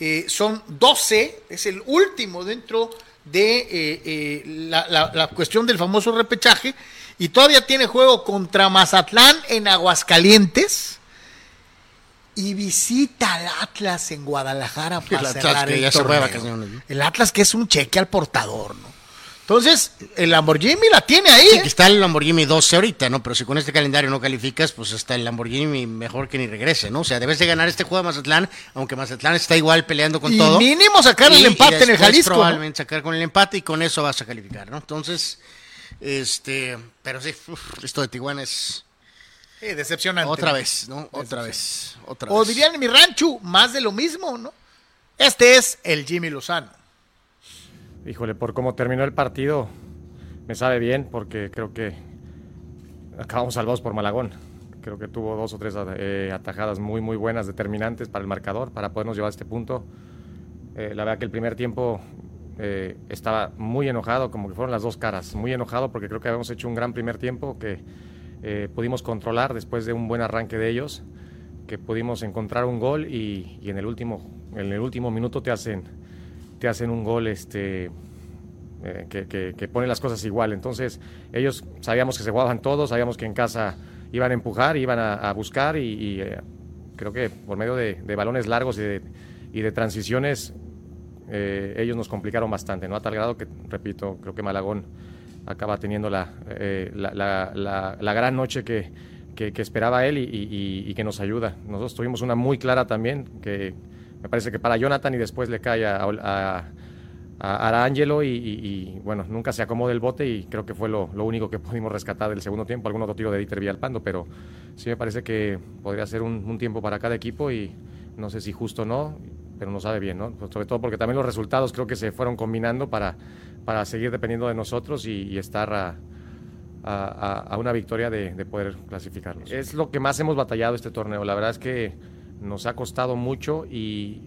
eh, son 12, es el último dentro de eh, eh, la, la- la cuestión del famoso repechaje y todavía tiene juego contra Mazatlán en Aguascalientes y visita al Atlas en Guadalajara para El Atlas cerrar que el ya se torneo. vacaciones, ¿no? El Atlas que es un cheque al portador, ¿no? Entonces, el Lamborghini la tiene ahí. sí, ¿eh? que está el Lamborghini 12 ahorita, ¿no? Pero si con este calendario no calificas, pues está el Lamborghini mejor que ni regrese, ¿no? O sea, debes de ganar este juego de Mazatlán, aunque Mazatlán está igual peleando con y todo. mínimo sacar el empate y en el Jalisco. ¿no? Probablemente sacar con el empate y con eso vas a calificar, ¿no? Entonces, este, pero sí, uf, esto de Tijuana es Sí, decepcionante. otra ¿no? vez, ¿no? Otra vez, otra O vez. dirían en mi rancho, más de lo mismo, ¿no? Este es el Jimmy Lozano. Híjole, por cómo terminó el partido, me sabe bien porque creo que acabamos salvados por Malagón. Creo que tuvo dos o tres eh, atajadas muy, muy buenas, determinantes para el marcador, para podernos llevar a este punto. Eh, la verdad que el primer tiempo eh, estaba muy enojado, como que fueron las dos caras. Muy enojado porque creo que habíamos hecho un gran primer tiempo que pudimos controlar después de un buen arranque de ellos, que pudimos encontrar un gol y, y en, el último, en el último minuto te hacen, te hacen un gol este, eh, que, que, que pone las cosas igual. Entonces, ellos sabíamos que se jugaban todos, sabíamos que en casa iban a empujar, iban a, a buscar y, y, eh, creo que por medio de, de balones largos y de, y de transiciones, eh, ellos nos complicaron bastante, ¿no? A tal grado que, repito, creo que Malagón acaba teniendo la, eh, la, la, la, la gran noche que, que, que esperaba él y, y, y, que nos ayuda. Nosotros tuvimos una muy clara también, que me parece que para Jonathan y después le cae a, a, a Arangelo y, bueno, nunca se acomoda el bote y creo que fue lo, lo, único que pudimos rescatar del segundo tiempo, algún otro tiro de Dieter Villalpando, pero sí me parece que podría ser un, tiempo para cada equipo y no sé si justo o no, pero no sabe bien, ¿no? Pues sobre todo porque también los resultados creo que se fueron combinando para, para seguir dependiendo de nosotros y, estar a, a, a, una victoria de, de, poder clasificarnos. Es lo que más hemos batallado este torneo. La verdad es que nos ha costado mucho y,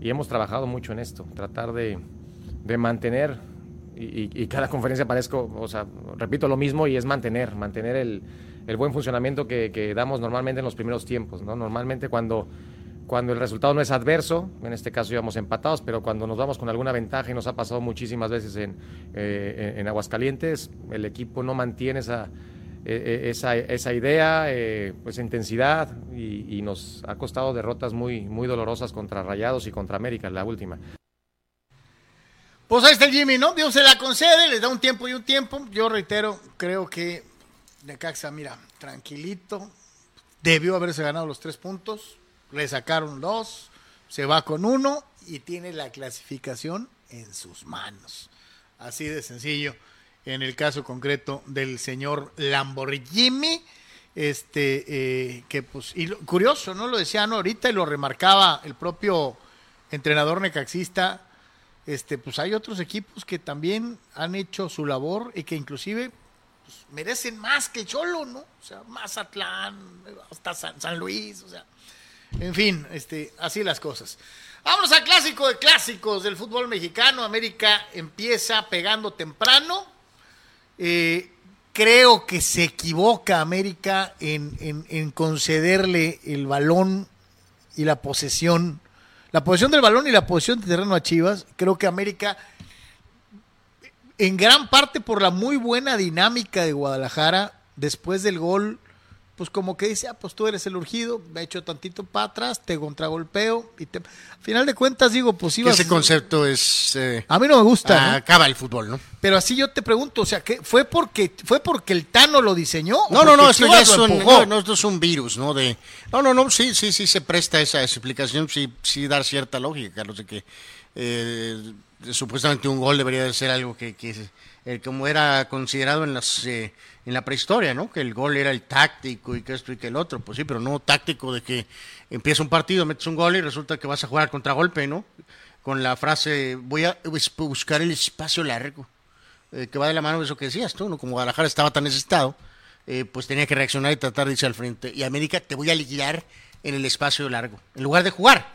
y hemos trabajado mucho en esto. Tratar de, de mantener, y, cada conferencia parezco, o sea, repito lo mismo y es mantener, mantener el, el buen funcionamiento que, que, damos normalmente en los primeros tiempos. ¿no? Normalmente cuando cuando el resultado no es adverso, en este caso íbamos empatados, pero cuando nos vamos con alguna ventaja y nos ha pasado muchísimas veces en, eh, en Aguascalientes, el equipo no mantiene esa, esa, esa, idea, eh, pues intensidad y, y, nos ha costado derrotas muy, muy dolorosas contra Rayados y contra América, la última. Pues ahí está el Jimmy, ¿no? Dios se la concede, les da un tiempo y un tiempo. Yo reitero, creo que Necaxa, mira, tranquilito, debió haberse ganado los tres puntos le sacaron dos, se va con uno y tiene la clasificación en sus manos. Así de sencillo. En el caso concreto del señor Lamborghini, este, eh, que pues, y lo, curioso, ¿no? Lo decían ahorita y lo remarcaba el propio entrenador necaxista. Este, pues hay otros equipos que también han hecho su labor y que inclusive pues, merecen más que Cholo, ¿no? O sea, Mazatlán, hasta San, San Luis, o sea. En fin, este, así las cosas. Vámonos al clásico de clásicos del fútbol mexicano. América empieza pegando temprano. Eh, creo que se equivoca América en, en, concederle el balón y la posesión La posición del balón y la posición de terreno a Chivas. Creo que América, en gran parte por la muy buena dinámica de Guadalajara, después del gol, pues como que dice, ah, pues tú eres el urgido, me echo tantito para atrás, te contragolpeo y te... Al final de cuentas digo, pues ibas... Ese concepto es... eh, A mí no me gusta, ¿no? acaba el fútbol, ¿no? Pero así yo te pregunto, o sea, ¿qué, ¿fue porque fue porque el Tano lo diseñó? No, no, no, esto ya es un, no, no, esto es un virus, ¿no? De, no, no, no, sí, sí, sí se presta esa explicación, sí, sí dar cierta lógica, Carlos, de que eh, supuestamente un gol debería de ser algo que, que eh, como era considerado en las eh, en la prehistoria, ¿no? Que el gol era el táctico y que esto y que el otro, pues sí, pero no táctico de que empieza un partido, metes un gol y resulta que vas a jugar al contragolpe, ¿no? Con la frase, voy a bus- buscar el espacio largo eh, que va de la mano de eso que decías tú, ¿no? Como Guadalajara estaba tan necesitado, eh, pues tenía que reaccionar y tratar de irse al frente. Y América te voy a liquidar en el espacio largo, en lugar de jugar.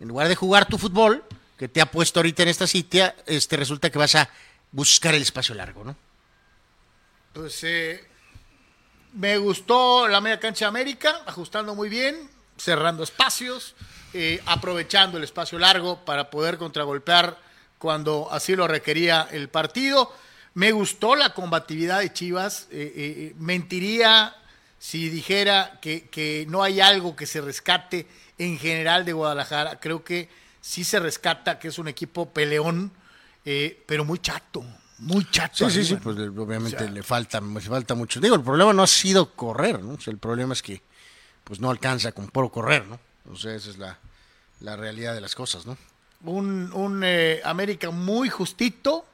En lugar de jugar tu fútbol, que te ha puesto ahorita en esta sitio, este, resulta que vas a buscar el espacio largo, ¿no? Pues eh, me gustó la media cancha de América, ajustando muy bien, cerrando espacios, eh, aprovechando el espacio largo para poder contragolpear cuando así lo requería el partido. Me gustó la combatividad de Chivas. eh, eh, mentiría si dijera que, no hay algo que se rescate en general de Guadalajara. Creo que sí se rescata, que es un equipo peleón, eh, pero muy chato, muy chato. Sí, sí, sí, pues obviamente O sea, le falta, le falta mucho. Digo, el problema no ha sido correr, ¿no? O sea, el problema es que pues no alcanza con puro correr, ¿no? O sea, esa es la, la realidad de las cosas, ¿no? un, un eh, América muy justito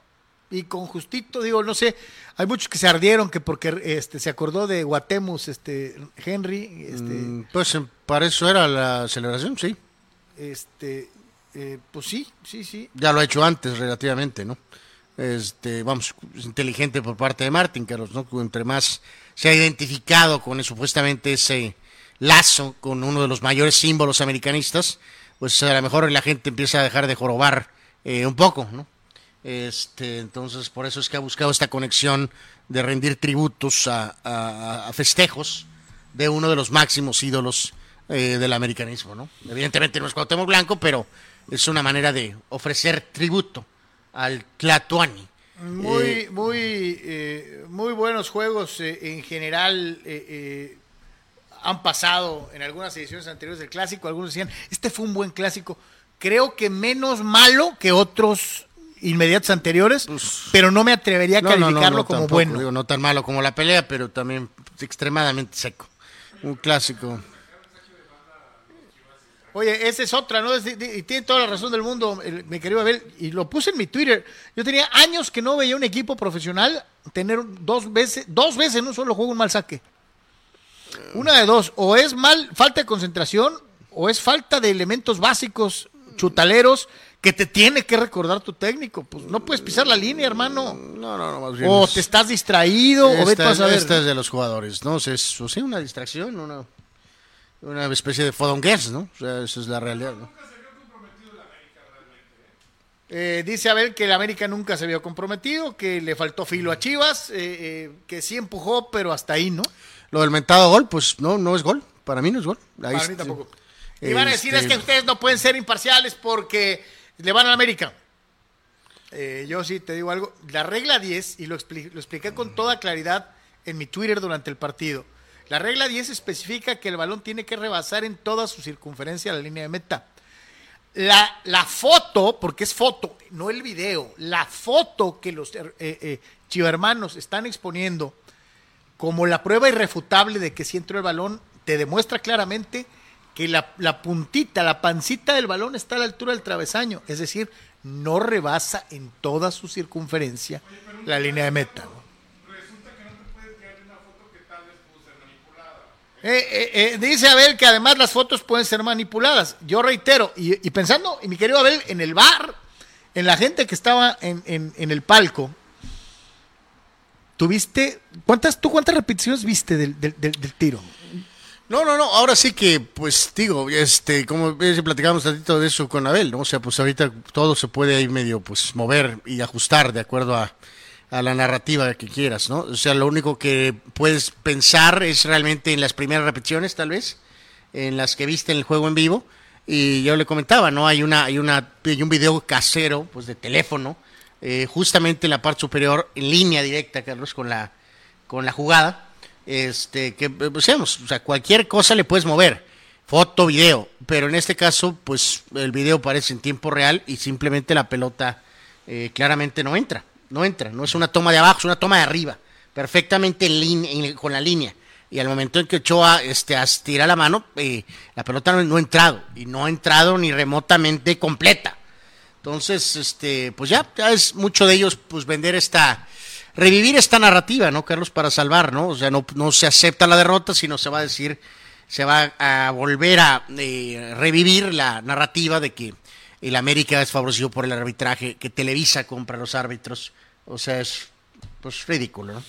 y con justito digo no sé hay muchos que se ardieron que porque este se acordó de Guatemus este Henry este Mm, Pues eh, para eso era la celebración, sí. este eh, pues sí sí sí Ya lo ha hecho antes relativamente, ¿no? Este, vamos, inteligente por parte de Martín, Carlos, ¿no? Entre más se ha identificado con eh, supuestamente ese lazo con uno de los mayores símbolos americanistas, pues a lo mejor la gente empieza a dejar de jorobar eh, un poco, ¿no? Este, entonces, por eso es que ha buscado esta conexión de rendir tributos a, a- a festejos de uno de los máximos ídolos eh, del americanismo, ¿no? Evidentemente no es Cuauhtémoc Blanco, pero es una manera de ofrecer tributo al Tlatuani. muy Eh, muy eh, muy buenos juegos eh, en general eh, eh, han pasado en algunas ediciones anteriores del clásico algunos decían este fue un buen clásico creo que menos malo que otros inmediatos anteriores pero no me atrevería a Pues, no, no, no, calificarlo no como tampoco, bueno digo, no tan malo como la pelea, pero también extremadamente seco. Un clásico. Oye, esa es otra, ¿no? Y tiene toda la razón del mundo, el- mi querido Abel. Y lo puse en mi Twitter. Yo tenía años que no veía un equipo profesional tener dos veces, dos veces en un solo juego un mal saque. Una de dos, o es mal, falta de concentración, o es falta de elementos básicos, chutaleros, que te tiene que recordar tu técnico. Pues no puedes pisar la línea, hermano. No, no, no, más bien O te estás distraído, o vete esta, a saber. esta es de los jugadores, ¿no? Es o sea, una distracción, una, una especie de fodongués, ¿no? O sea, esa es la realidad, ¿no? Eh, dice Abel que el América nunca se vio comprometido, que le faltó filo a Chivas, eh, eh, que sí empujó, pero hasta ahí, ¿no? Lo del mentado gol, pues no, no es gol. Para mí no es gol. Ahí Para mí tampoco. Y van a decir es Este, que ustedes no pueden ser imparciales porque le van a la América. Eh, yo sí te digo algo. La regla 10, y lo, expli- lo expliqué con toda claridad en mi Twitter durante el partido. La regla 10 especifica que el balón tiene que rebasar en toda su circunferencia la línea de meta. La, la foto, porque es foto, no el video, la foto que los eh, eh, chivermanos están exponiendo como la prueba irrefutable de que si entró el balón, te demuestra claramente que la, la puntita, la pancita del balón está a la altura del travesaño, es decir, no rebasa en toda su circunferencia la línea de meta. Eh, eh, eh, dice Abel que además las fotos pueden ser manipuladas. Yo reitero, y, pensando, y mi querido Abel, en el bar, en la gente que estaba en, el palco, ¿tuviste, cuántas, tú cuántas repeticiones viste del, tiro? No, no, no, ahora sí que, pues digo, este, como platicamos un ratito de eso con Abel, ¿no? O sea, pues ahorita todo se puede ahí medio, pues, mover y ajustar de acuerdo a, a la narrativa que quieras, ¿no? O sea, lo único que puedes pensar es realmente en las primeras repeticiones, tal vez, en las que viste en el juego en vivo, Y yo le comentaba, ¿no? Hay una, hay una, hay un video casero, pues de teléfono, eh, justamente en la parte superior, en línea directa, Carlos, con la, con la jugada. Este, que, pues, o sea, cualquier cosa le puedes mover, foto, video, pero en este caso, pues el video parece en tiempo real y simplemente la pelota eh, claramente no entra, no entra, no es una toma de abajo, es una toma de arriba, perfectamente en línea, con la línea y al momento en que Ochoa este, tira la mano, eh, la pelota no, ha entrado, y no ha entrado ni remotamente completa. Entonces, este, pues ya, ya es mucho de ellos, pues vender esta, revivir esta narrativa, ¿no, Carlos? Para salvar, ¿no? O sea, no, no se acepta la derrota, sino se va a decir, se va a volver a eh, revivir la narrativa de que el América es favorecido por el arbitraje, que Televisa compra los árbitros. O sea, es pues ridículo, ¿no?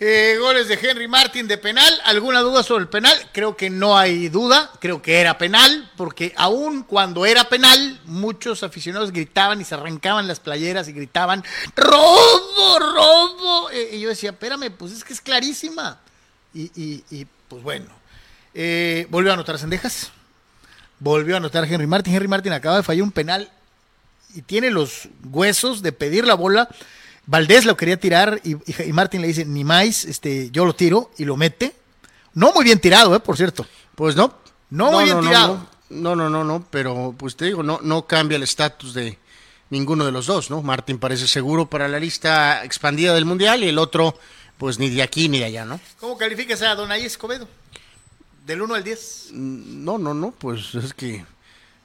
Eh, goles de Henry Martin de penal. ¿Alguna duda sobre el penal? Creo que no hay duda. Creo que era penal, porque aún cuando era penal, muchos aficionados gritaban y se arrancaban las playeras y gritaban: ¡Robo, robo! Eh, y yo decía: Espérame, pues es que es clarísima. Y, pues bueno. Eh, volvió a anotar Sendejas. Volvió a anotar Henry Martin. Henry Martin acaba de fallar un penal y tiene los huesos de pedir la bola Valdés lo quería tirar y, Martín le dice, ni más, este, yo lo tiro y lo mete. No muy bien tirado, ¿eh? Por cierto. Pues no. No, muy bien tirado. No, no, no, no, pero pues te digo, no, no cambia el estatus de ninguno de los dos, ¿no? Martín parece seguro para la lista expandida del Mundial y el otro, pues ni de aquí ni de allá, ¿no? ¿Cómo calificas a Donay Escobedo? ¿Del 1 al 10? Mm, no, no, no, pues es que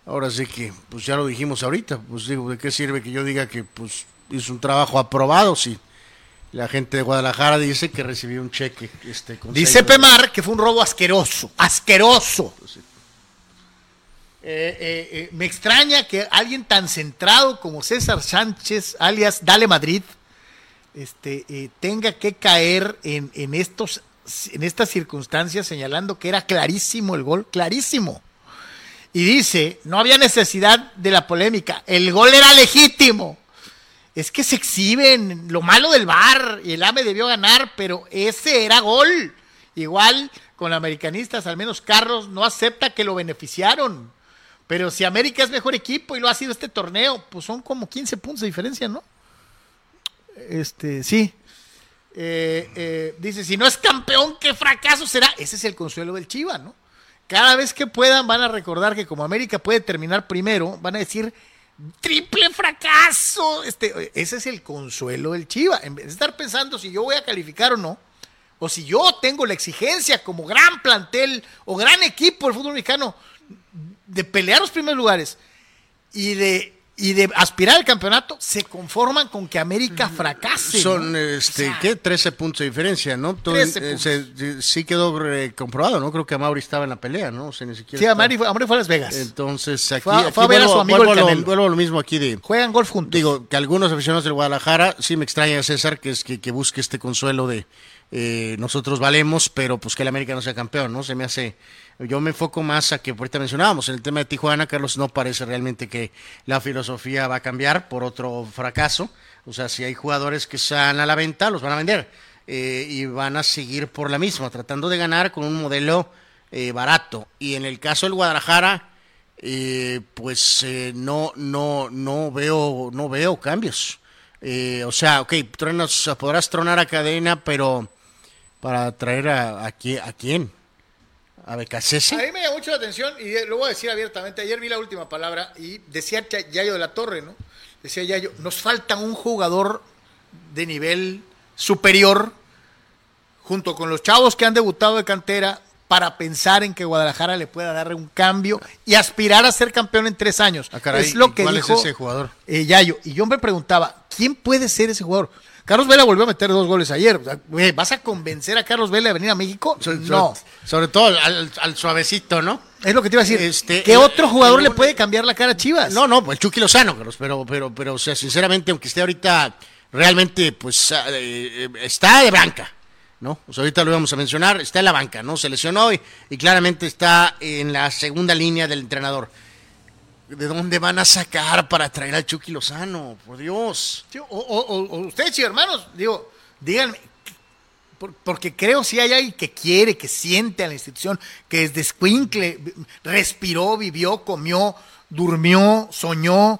ahora sí que, pues ya lo dijimos ahorita, pues digo, ¿de qué sirve que yo diga que, pues hizo un trabajo aprobado, sí. La gente de Guadalajara dice que recibió un cheque. Este, dice Pemar que fue un robo asqueroso, asqueroso. Pues eh, eh, eh, me extraña que alguien tan centrado como César Sánchez, alias Dale Madrid, este, tenga que caer en, en, estos, en estas circunstancias señalando que era clarísimo el gol, clarísimo. Y dice, no había necesidad de la polémica, el gol era legítimo es que se exhiben lo malo del bar y el AME debió ganar, pero ese era gol. Igual con americanistas, al menos Carlos no acepta que lo beneficiaron. Pero si América es mejor equipo y lo ha sido este torneo, pues son como 15 puntos de diferencia, ¿no? Este, sí. Eh, eh, dice, si no es campeón, ¿qué fracaso será? Ese es el consuelo del Chiva, ¿no? Cada vez que puedan van a recordar que como América puede terminar primero, van a decir, triple fracaso. Este, ese es el consuelo del Chiva. En vez de estar pensando si yo voy a calificar o no, o si yo tengo la exigencia como gran plantel o gran equipo del fútbol mexicano de pelear los primeros lugares y de y de aspirar al campeonato se conforman con que América fracase. Son, este, ¿qué? 13 puntos de diferencia, ¿no? Eh, sí quedó comprobado, ¿no? Creo que Amaury estaba en la pelea, ¿no? sí, Amaury fue, a Las Vegas. Entonces, aquí, fue, a ver a su amigo vuelvo, el vuelvo, lo mismo aquí de... Juegan golf juntos. Digo, que algunos aficionados del Guadalajara, sí me extraña César, que es que, que busque este consuelo de eh, nosotros valemos, pero pues que el América no sea campeón, ¿no? Se me hace yo me enfoco más a que ahorita mencionábamos, en el tema de Tijuana, Carlos, no parece realmente que la filosofía va a cambiar por otro fracaso. O sea, si hay jugadores que están a la venta, los van a vender eh, y van a seguir por la misma, tratando de ganar con un modelo eh, barato. Y en el caso del Guadalajara, eh, pues no, no, no veo, no veo cambios. o sea, ok, podrás tronar a cadena, pero para traer a, a quién? A ver, A mí me llama mucho la atención y lo voy a decir abiertamente. Ayer vi la última palabra y decía Yayo de la Torre, ¿no? Decía Yayo, nos falta un jugador de nivel superior junto con los chavos que han debutado de cantera para pensar en que Guadalajara le pueda dar un cambio y aspirar a ser campeón en tres años. Ah, es lo que ¿Cuál es ese jugador? Eh, Yayo. Y yo me preguntaba, ¿quién puede ser ese jugador? Carlos Vela volvió a meter dos goles ayer. ¿Vas a convencer a Carlos Vela de venir a México? no. Sobre, todo al, suavecito, ¿no? Es lo que te iba a decir. Este, ¿Qué otro jugador le puede cambiar la cara a Chivas? No, no, pues el Chucky Lozano, Carlos. Pero, pero, pero, o sea, sinceramente, aunque esté ahorita realmente, pues, ah, eh, está de banca. ¿no? O sea, ahorita lo íbamos a mencionar, está en la banca, ¿no? Se lesionó y, y claramente está en la segunda línea del entrenador. ¿De dónde van a sacar para traer al Chucky Lozano? Por Dios. o, ustedes, hermanos, digo, díganme, porque creo si hay alguien que quiere, que siente a la institución, que desde Squinkle respiró, vivió, comió, durmió, soñó.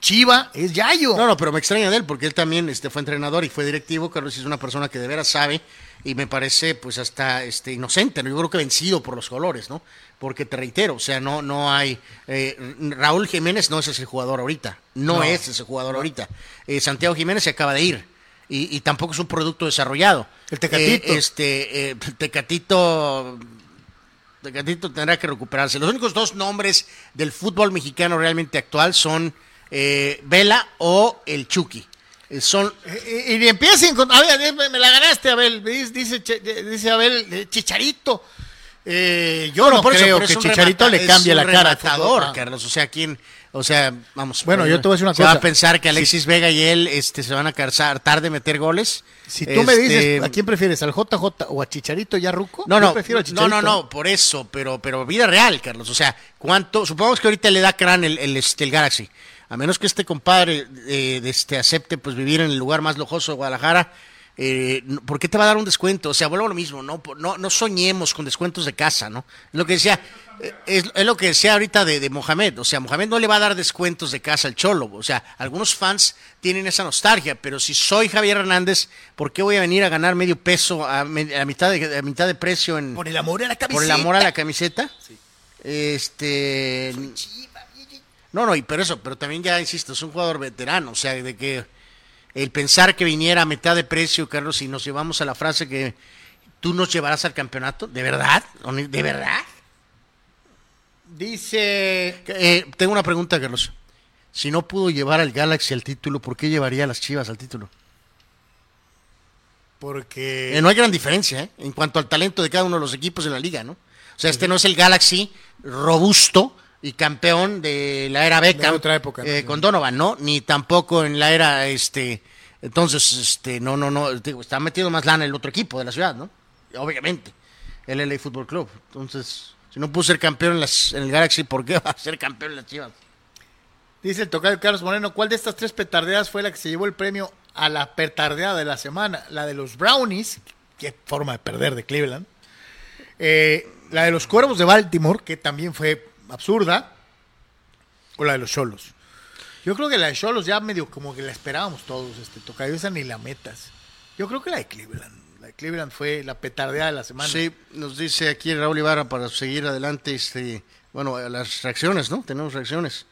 Chiva es Yayo. No, no, pero me extraña de él porque él también este, fue entrenador y fue directivo. Carlos es una persona que de veras sabe y me parece pues hasta este inocente, ¿no? yo creo que vencido por los colores, ¿no? Porque te reitero, o sea, no, no hay eh, Raúl Jiménez no es ese jugador ahorita, no, es ese jugador ahorita. Eh, Santiago Jiménez se acaba de ir y, tampoco es un producto desarrollado. El Tecatito. Eh, este, Tecatito Tecatito tendrá que recuperarse. Los únicos dos nombres del fútbol mexicano realmente actual son eh, Vela o el Chucky. Eh, son... Y, y, empiecen con... A ver, me la ganaste, Abel. Dice, dice Abel, eh, yo no, creo que Chicharito le cambie la cara. a Carlos. O sea, ¿quién...? O sea, vamos. Bueno, yo te voy a decir una cosa. va a pensar que Alexis Vega y él este, se van a cansar tarde de meter goles. Si tú me dices, este, ¿a quién prefieres? ¿Al JJ o a Chicharito ya Ruco? No, no, no, no, no, por eso, pero, pero vida real, Carlos. O sea, ¿cuánto? Supongamos que ahorita le da crán el, el, este, el Galaxy a menos que este compadre eh, este, acepte pues vivir en el lugar más lojoso de Guadalajara, eh, ¿por qué te va a dar un descuento? O sea, vuelvo a lo mismo, ¿no? No, no soñemos con descuentos de casa, ¿no? Es lo que decía, eh, es, lo que decía ahorita de, Mohamed, o sea, Mohamed no le va a dar descuentos de casa al Cholo, o sea, algunos fans tienen esa nostalgia, pero si soy Javier Hernández, ¿por qué voy a venir a ganar medio peso a, mitad, de, a mitad de precio en... Por el amor a la camiseta. Por el amor a la camiseta. Sí. Este... No, no, y pero eso, pero también ya insisto, es un jugador veterano, o sea, de que el pensar que viniera a mitad de precio, Carlos, y nos llevamos a la frase que tú nos llevarás al campeonato, ¿de verdad? ¿De verdad? Dice... Eh, tengo una pregunta, Carlos. Si no pudo llevar al Galaxy al título, ¿por qué llevaría a las Chivas al título? Porque... Eh, no hay gran diferencia, ¿eh? En cuanto al talento de cada uno de los equipos de la liga, ¿no? O sea, este no es el Galaxy robusto y campeón de la era Beckham. otra época. Eh, con Donovan, ¿no? Ni tampoco en la era, este, entonces, este, no, no, no, está metido más lana el otro equipo de la ciudad, ¿no? Obviamente, el LA Football Club. Entonces, si no pudo ser campeón en, las, en el Galaxy, ¿por qué va a ser campeón en las Chivas? Dice el tocayo Carlos Moreno, ¿cuál de estas tres petardeadas fue la que se llevó el premio a la petardeada de la semana? La de los Brownies, qué forma de perder de Cleveland. Eh, la de los Cuervos de Baltimore, que también fue absurda, o la de los Cholos. Yo creo que la de Cholos ya medio como que la esperábamos todos, este tocayo, esa ni la metas. Yo creo que la de Cleveland. La de Cleveland fue la petardeada de la semana. Sí, nos dice aquí Raúl Ibarra para seguir adelante, este, bueno, las reacciones, ¿no? Tenemos reacciones.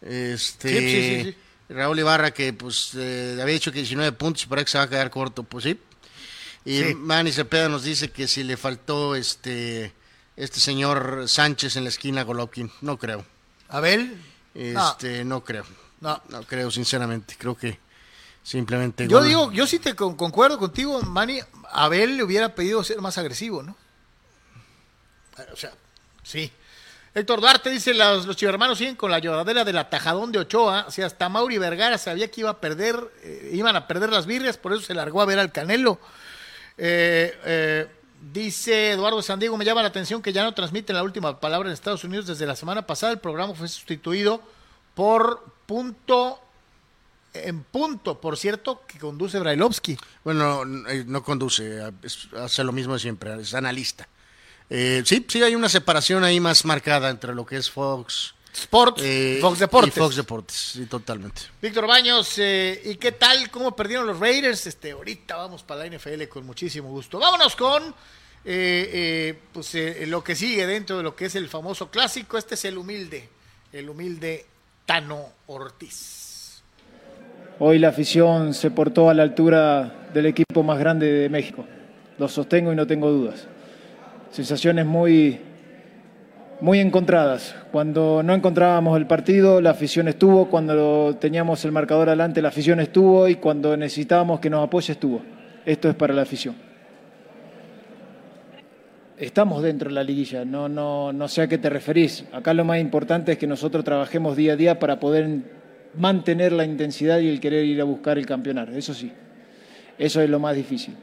Este, sí, sí, sí, Raúl Ibarra que pues eh, había dicho que 19 puntos, para que se va a quedar corto, pues sí. Y Manny Cepeda nos dice que si le faltó este este señor Sánchez en la esquina Golovkin. No creo. ¿Abel? Este, no, creo. No. No creo, sinceramente. Creo que simplemente. Yo digo, yo sí te concuerdo contigo, Manny. Abel le hubiera pedido ser más agresivo, ¿no? O sea, sí. Héctor Duarte dice, los, los chivermanos siguen con la lloradera del atajadón de Ochoa. O sea, hasta Mauri Vergara sabía que iba a perder, eh, iban a perder las birrias, por eso se largó a ver al Canelo. Eh, eh, Dice Eduardo Sandiego, me llama la atención que ya no transmiten la última palabra en Estados Unidos desde la semana pasada. El programa fue sustituido por punto en punto, por cierto, que conduce Brailovsky. Bueno, no, eh, conduce, hace lo mismo de siempre, es analista. Eh, sí, sí hay una separación ahí más marcada entre lo que es Fox Sports, eh, Fox Deportes. Y Fox Deportes, sí, totalmente. Víctor Baños, ¿y qué tal? ¿Cómo perdieron los Raiders? Este, ahorita vamos para la NFL con muchísimo gusto. Vámonos con eh, eh, pues, eh, lo que sigue dentro de lo que es el famoso clásico. Este es el humilde, el humilde Tano Ortiz. Hoy la afición se portó a la altura del equipo más grande de México. Lo sostengo y no tengo dudas. Sensaciones muy, muy encontradas. Cuando no encontrábamos el partido, la afición estuvo. Cuando teníamos el marcador adelante, la afición estuvo. Y cuando necesitábamos que nos apoye, estuvo. Esto es para la afición estamos dentro de la liguilla, no, no, no sé a qué te referís. Acá lo más importante es que nosotros trabajemos día a día para poder mantener la intensidad y el querer ir a buscar el campeonato, eso sí, eso es lo más difícil.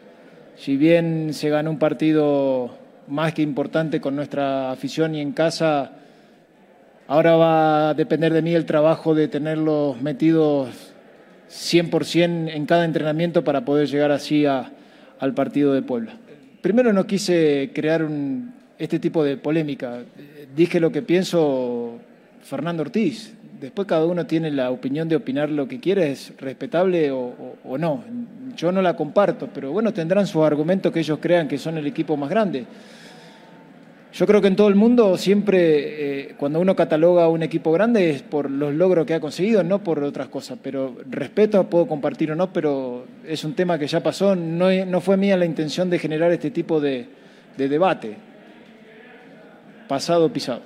Si bien se ganó un partido más que importante con nuestra afición y en casa, ahora va a depender de mí el trabajo de tenerlos metidos 100% en cada entrenamiento para poder llegar así a, al partido de Puebla. Primero no quise crear un, este tipo de polémica. Dije lo que pienso Fernando Ortiz. Después cada uno tiene la opinión de opinar lo que quiere, es respetable o, o no. Yo no la comparto, pero bueno, tendrán sus argumentos que ellos crean que son el equipo más grande. Yo creo que en todo el mundo siempre, eh, cuando uno cataloga a un equipo grande, es por los logros que ha conseguido, no por otras cosas. Pero respeto, puedo compartir o no, pero es un tema que ya pasó. No, fue mía la intención de generar este tipo de, de debate. Pasado, pisado.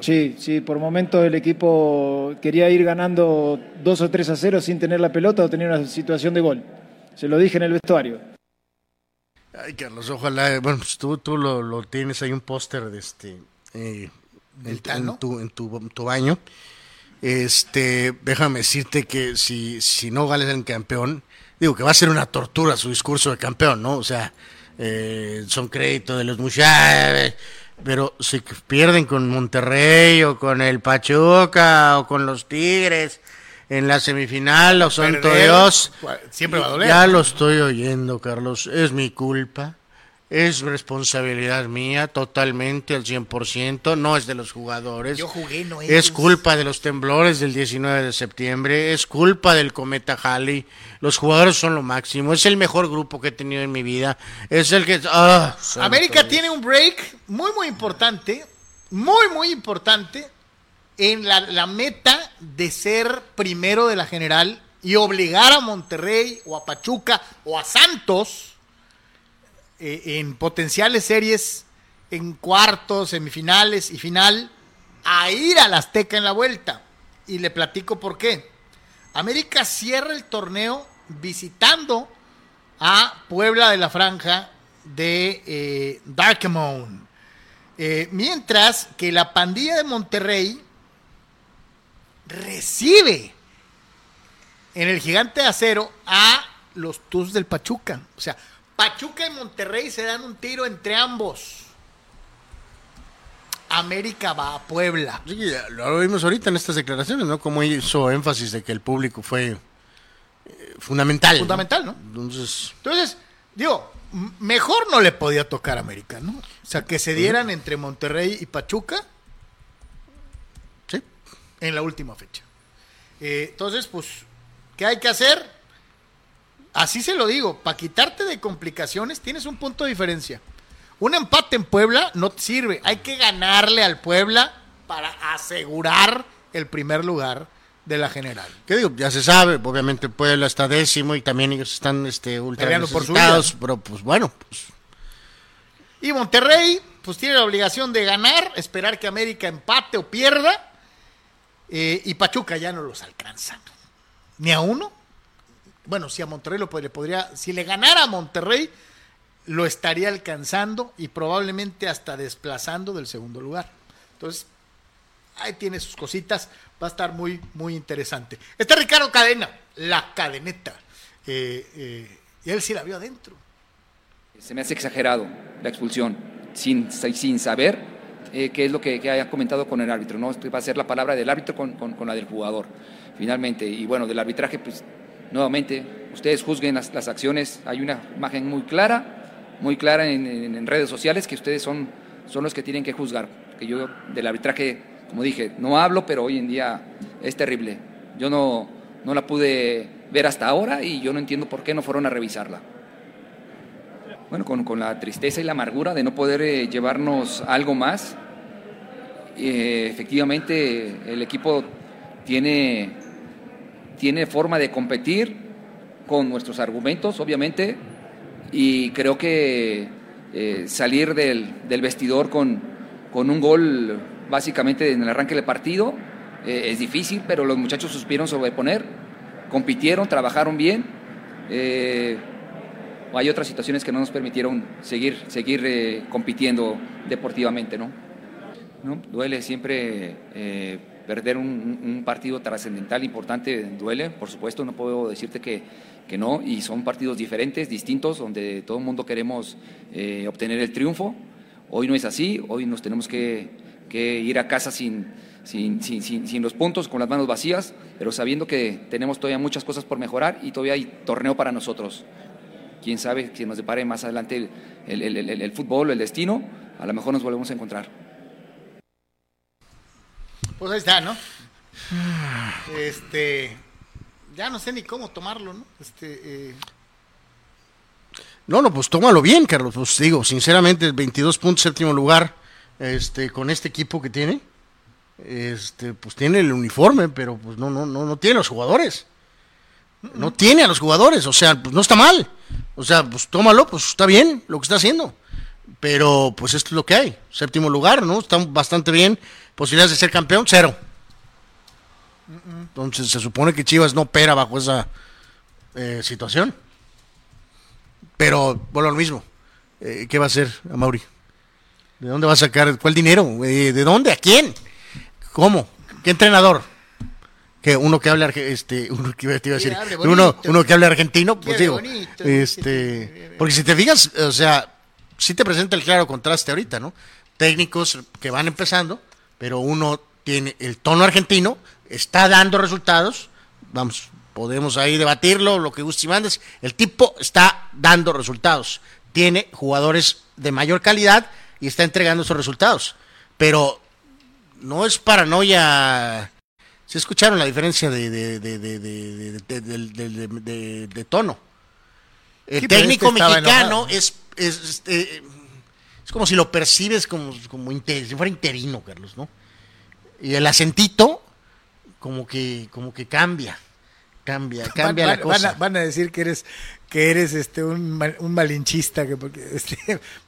Sí, sí, por momentos el equipo quería ir ganando 2 o 3 a 0 sin tener la pelota o tener una situación de gol. Se lo dije en el vestuario. Ay, Carlos, ojalá, bueno, pues tú, tú lo, lo tienes ahí un póster de este eh, en, tu, en, tu, tu, baño. Este, déjame decirte que si, si no gales el campeón, digo que va a ser una tortura su discurso de campeón, ¿no? O sea, eh, son créditos de los muchachos, pero si pierden con Monterrey o con el Pachuca o con los Tigres, en la semifinal, lo santo Dios. Siempre va a doler. Ya lo estoy oyendo, Carlos. Es mi culpa. Es responsabilidad mía totalmente al 100%, no es de los jugadores. Yo jugué, no Es culpa de los temblores del 19 de septiembre, es culpa del cometa Halley. Los jugadores son lo máximo, es el mejor grupo que he tenido en mi vida. Es el que... Ah, América tiene un break muy, muy importante, muy, muy importante en la, meta de ser primero de la general y obligar a Monterrey o a Pachuca o a Santos eh, en potenciales series en cuartos, semifinales y final a ir a la Azteca en la vuelta. Y le platico por qué. América cierra el torneo visitando a Puebla de la Franja de eh, Darkemon. Eh, mientras que la pandilla de Monterrey recibe en el gigante de acero a los Tus del Pachuca. O sea, Pachuca y Monterrey se dan un tiro entre ambos. América va a Puebla. lo vimos ahorita en estas declaraciones, ¿no? Como hizo énfasis de que el público fue eh, fundamental. Fundamental, ¿no? Entonces, Entonces, digo, mejor no le podía tocar a América, ¿no? O sea, que se dieran entre Monterrey y Pachuca en la última fecha. Eh, entonces, pues, ¿qué hay que hacer? Así se lo digo, para quitarte de complicaciones tienes un punto de diferencia. Un empate en Puebla no te sirve, hay que ganarle al Puebla para asegurar el primer lugar de la general. ¿Qué digo? Ya se sabe, obviamente Puebla está décimo y también ellos están este, ultra por pero pues bueno. Pues. Y Monterrey, pues tiene la obligación de ganar, esperar que América empate o pierda eh, y Pachuca ya no los alcanza. Ni a uno. Bueno, si a Monterrey lo podría, podría, si le ganara a Monterrey, lo estaría alcanzando y probablemente hasta desplazando del segundo lugar. Entonces, ahí tiene sus cositas, va a estar muy, muy interesante. Está Ricardo Cadena, la cadeneta. Eh, eh, y él sí la vio adentro. Se me hace exagerado la expulsión, sin, sin saber eh, qué es lo que, haya comentado con el árbitro, ¿no? Va a ser la palabra del árbitro con, la del jugador, finalmente. Y bueno, del arbitraje, pues nuevamente, ustedes juzguen las, acciones, hay una imagen muy clara, muy clara en, redes sociales que ustedes son, son los que tienen que juzgar. Que yo del arbitraje, como dije, no hablo, pero hoy en día es terrible. Yo no, no la pude ver hasta ahora y yo no entiendo por qué no fueron a revisarla bueno, con, la tristeza y la amargura de no poder eh, llevarnos algo más. Eh, efectivamente, el equipo tiene, tiene forma de competir con nuestros argumentos, obviamente, y creo que eh, salir del, vestidor con, con, un gol básicamente en el arranque del partido es difícil, pero los muchachos supieron sobreponer, compitieron, trabajaron bien hay otras situaciones que no nos permitieron seguir, seguir eh, compitiendo deportivamente, ¿no? ¿No? Duele siempre eh, perder un, partido trascendental, importante, duele, por supuesto, no puedo decirte que, que, no, y son partidos diferentes, distintos, donde todo el mundo queremos eh, obtener el triunfo. Hoy no es así, hoy nos tenemos que, que ir a casa sin, sin, sin, sin, los puntos, con las manos vacías, pero sabiendo que tenemos todavía muchas cosas por mejorar y todavía hay torneo para nosotros. quién sabe si nos depare más adelante el, el, el, el fútbol, el destino, a lo mejor nos volvemos a encontrar. Pues ahí está, ¿no? Este, ya no sé ni cómo tomarlo, ¿no? Este, eh, No, no, pues tómalo bien, Carlos. Pues digo, sinceramente, el 22 puntos, séptimo lugar, este, con este equipo que tiene, este, pues tiene el uniforme, pero pues no, no, no, no tiene los jugadores. No tiene a los jugadores, o sea, pues no está mal. O sea, pues tómalo, pues está bien lo que está haciendo. Pero pues esto es lo que hay. Séptimo lugar, ¿no? Está bastante bien. Posibilidades de ser campeón, cero. Entonces se supone que Chivas no opera bajo esa eh, situación. Pero, bueno, lo mismo. Eh, ¿Qué va a hacer a Mauri? ¿De dónde va a sacar? ¿Cuál dinero? Eh, ¿De dónde? ¿A quién? ¿Cómo? ¿Qué entrenador? Que uno que hable arge- este, uno que te iba a decir, uno, que hable argentino, pues digo, bonito, este, porque si te fijas, o sea, sí te presenta el claro contraste ahorita, ¿no? Técnicos que van empezando, pero uno tiene el tono argentino, está dando resultados, vamos, podemos ahí debatirlo, lo que gustes y mandes, el tipo está dando resultados, tiene jugadores de mayor calidad y está entregando esos resultados, pero no es paranoia. ¿Se escucharon la diferencia de, de, de, tono? El Sí, técnico este mexicano enojado. es, es, este, es como si lo percibes como, como inter- si fuera interino, Carlos, ¿no? Y el acentito como que, como que cambia, cambia, cambia van, la van- cosa. van a, van a decir que eres que eres este un, mal- un malinchista, que porque, este,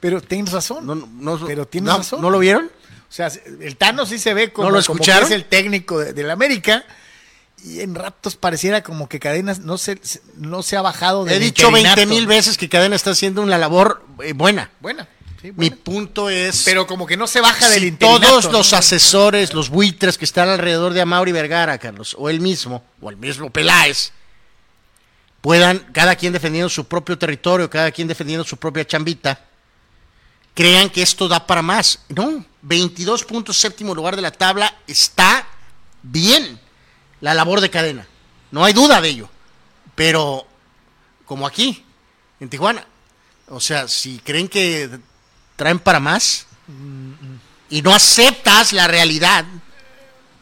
pero tienes razón. No, no, no- pero tienes no, razón. ¿No lo vieron? O sea, el Tano sí se ve como, ¿No lo como que escucharon? es el técnico de- del América y en ratos pareciera como que Cadenas no se, se- no se ha bajado de He dicho 20 mil veces que Cadena está haciendo una labor eh, buena. Buena, sí, Mi punto es... pero como que no se baja del si interinato. todos los ¿no? asesores, los buitres que están alrededor de Amauri Vergara, Carlos, o él mismo, o el mismo Peláez, puedan, cada quien defendiendo su propio territorio, cada quien defendiendo su propia chambita, crean que esto da para más. No, 22 puntos, séptimo lugar de la tabla, está bien la labor de cadena. No hay duda de ello. Pero, como aquí, en Tijuana, o sea, si creen que traen para más y no aceptas la realidad,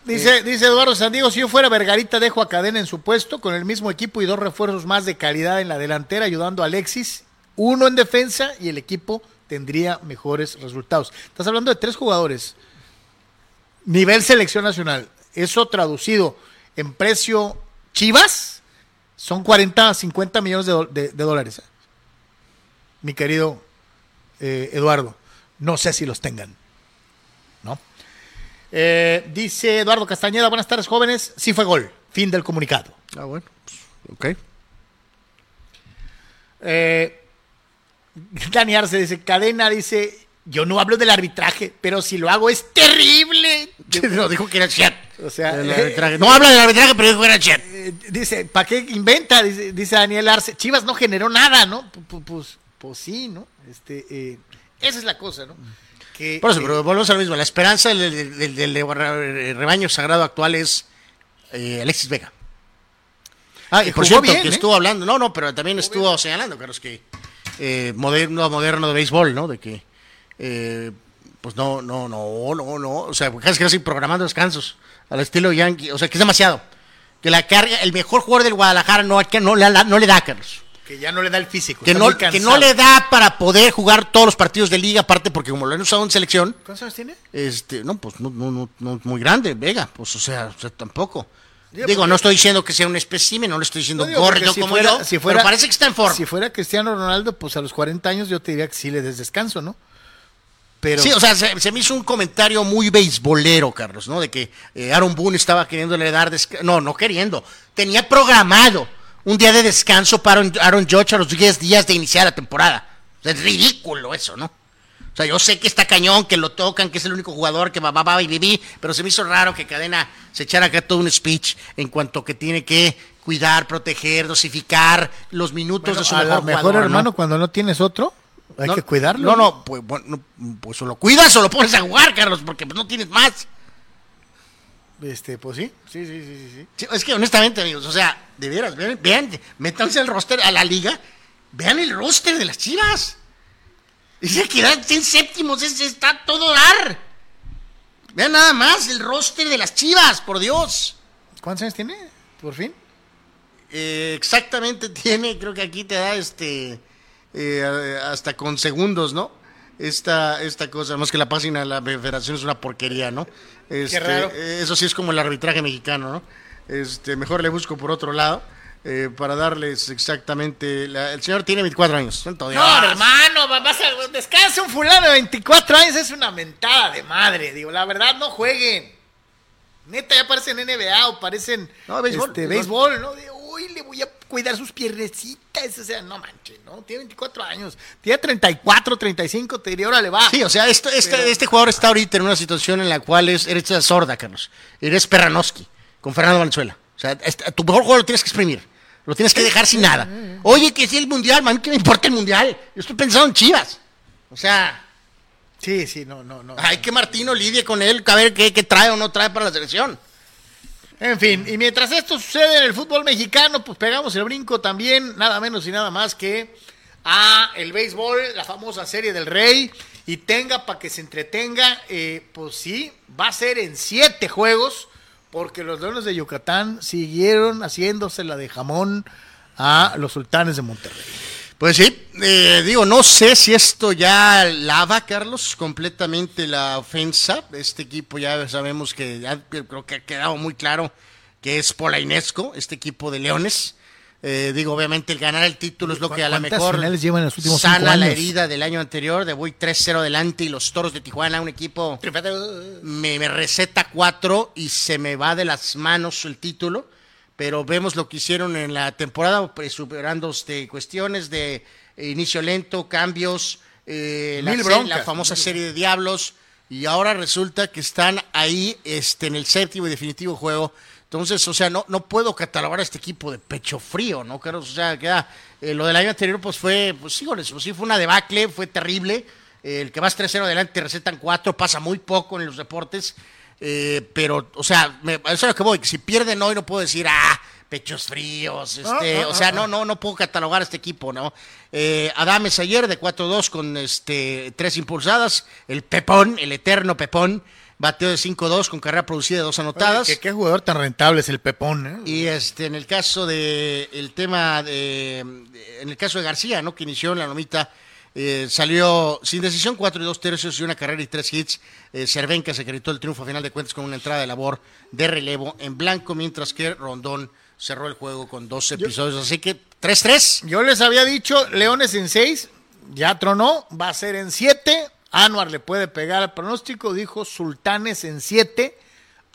Dice, dice Eduardo Sandiego, si yo fuera Vergarita dejo a Cadena en su puesto con el mismo equipo y dos refuerzos más de calidad en la delantera ayudando a Alexis, uno en defensa y el equipo tendría mejores resultados. Estás hablando de tres jugadores. Nivel selección nacional. Eso traducido en precio Chivas son 40, 50 millones de, do- de- de dólares. ¿eh? Mi querido eh, Eduardo, no sé si los tengan. ¿No? Eh, dice Eduardo Castañeda, buenas tardes jóvenes, sí fue gol, fin del comunicado. ah, bueno, ok. Eh, Dani Arce dice, cadena dice, yo no hablo del arbitraje, pero si lo hago es terrible. no, dijo que era chat. O sea, arbitraje. No habla del arbitraje, pero dijo que era chat. Eh, dice, ¿para qué inventa? Dice, dice Daniel Arce, Chivas no generó nada, ¿no? Pu- pu- Pues, pues, sí, ¿no? Este, eh, esa es la cosa, ¿no? Que, Por eso, que- pero volvemos a lo mismo. La esperanza del, del- del- del rebaño sagrado actual es eh, Alexis Vega. Ah, y por cierto, bien, que ¿eh? estuvo hablando, no, no, pero también estuvo señalando, Carlos, que eh, moderno, moderno de béisbol, ¿no? De que, eh, pues no, no, no, no, no, o sea, casi casi programando descansos al estilo Yankee, o sea, que es demasiado. Que la carga, el mejor jugador del Guadalajara no, que no, le, no le da, Carlos. Que ya no le da el físico. Que no, que no le da para poder jugar todos los partidos de liga, aparte porque como lo han usado en selección, ¿Cuántos años tiene? este, no, pues no, no, no, no muy grande, Vega, pues o sea, o sea, tampoco. Digo, Digo, porque- no estoy diciendo que sea un espécimen, no le estoy diciendo No gordo si como fuera- yo, si fuera- pero parece que está en forma. Si fuera Cristiano Ronaldo, pues a los 40 años yo te diría que sí le des descanso, ¿no? Pero Sí, o sea, se, se me hizo un comentario muy beisbolero, Carlos, ¿no? De que eh, Aaron Boone estaba queriéndole dar descanso. No, no queriendo. Tenía programado un día de descanso para Aaron- Judge a los 10 días de iniciar la temporada. Es ridículo eso, ¿no? O sea, yo sé que está cañón, que lo tocan, que es el único jugador que va, va, va y viví, pero se me hizo raro que Cadena se echara acá todo un speech en cuanto que tiene que cuidar, proteger, dosificar los minutos bueno, de su a mejor lo mejor jugador, ¿no? hermano cuando no tienes otro, hay No, que cuidarlo. No, no, pues, bueno, pues o lo cuidas o lo pones a jugar, Carlos, porque pues, no tienes más. Este, pues sí, sí, sí, sí, sí, sí. Es que honestamente, amigos, o sea, de veras, vean, vean, métanse al roster a la liga Vean el roster de las Chivas. Dice que en séptimos, es, está todo dar. Vean nada más el roster de las Chivas, por Dios. ¿Cuántos años tiene? Por fin. Eh, exactamente tiene, creo que aquí te da este eh, hasta con segundos, ¿no? Esta, esta cosa, más que la página de la federación es una porquería, ¿no? Este, raro. eh, Eso sí es como el arbitraje mexicano, ¿no? Este, mejor le busco por otro lado eh, para darles exactamente. la- el señor tiene 24 años. No, hermano, va- vas a descansa un fulano de 24 años, es una mentada de madre. Digo, la verdad, no jueguen. Neta, ya parecen NBA o parecen No, béisbol, este, béisbol. ¿no? De, uy, le voy a cuidar sus piernecitas. O sea, no manches, ¿no? Tiene 24 años. Tiene 34, 35, te diría, ahora le va. Sí, o sea, esto- este, este jugador está ahorita en una situación en la cual es, eres sorda, Carlos. Eres Perranoski, con Fernando Valenzuela. O sea, este- tu mejor jugador lo tienes que exprimir. Lo tienes que dejar sin nada. Oye, que si el mundial, man, ¿qué me importa el mundial? Yo estoy pensando en Chivas. O sea, Sí, sí, no, no, no. hay que Martino lidie con él, a ver qué, qué trae o no trae para la selección. En fin, y mientras esto sucede en el fútbol mexicano, pues pegamos el brinco también, nada menos y nada más que a el béisbol, la famosa serie del rey, y tenga para que se entretenga, eh, pues sí, va a ser en siete juegos, porque los Leones de Yucatán siguieron haciéndose la de jamón a los Sultanes de Monterrey. Pues sí, eh, digo, no sé si esto ya lava, Carlos, completamente la ofensa. Este equipo ya sabemos que ya creo que ha quedado muy claro que es Polainesco, este equipo de Leones. Eh, digo, obviamente el ganar el título es lo que a lo ¿Cuántas mejor llevan en los últimos cinco sana la herida del año anterior, de voy 3-0 adelante y los Toros de Tijuana, un equipo me, me receta cuatro y se me va de las manos el título, pero vemos lo que hicieron en la temporada, pues, superando este, cuestiones de inicio lento, cambios, eh, la, famosa serie de diablos, y ahora resulta que están ahí este, en el séptimo y definitivo juego. Entonces, o sea, no, no puedo catalogar a este equipo de pecho frío, ¿no, Carlos? O sea, queda, eh, lo del año anterior, pues fue, pues sí, pues, sí fue una debacle, fue terrible. Eh, el que vas 3-0 adelante te recetan 4, pasa muy poco en los deportes. Eh, pero, o sea, me, eso es lo que voy, si pierden hoy no puedo decir, ah, pechos fríos, este, Ah, ah, o sea, ah, no, no, no puedo catalogar a este equipo, ¿no? Eh, Adames ayer de 4-2 con este tres impulsadas, el Pepón, el eterno Pepón, bateo de 5-2 con carrera producida de dos anotadas. ¿Qué, qué jugador tan rentable es el Pepón, ¿eh? Y este, en el caso de el tema de, en el caso de García, ¿no? Que inició en la nomita, eh, salió sin decisión, cuatro y dos tercios y una carrera y tres hits. Eh, Cervenka se gritó el triunfo a final de cuentas con una entrada de labor de relevo en blanco, mientras que Rondón cerró el juego con dos episodios. Así que 3-3. Yo les había dicho Leones en 6, ya tronó, va a ser en 7. Anuar le puede pegar al pronóstico, dijo Sultanes en 7.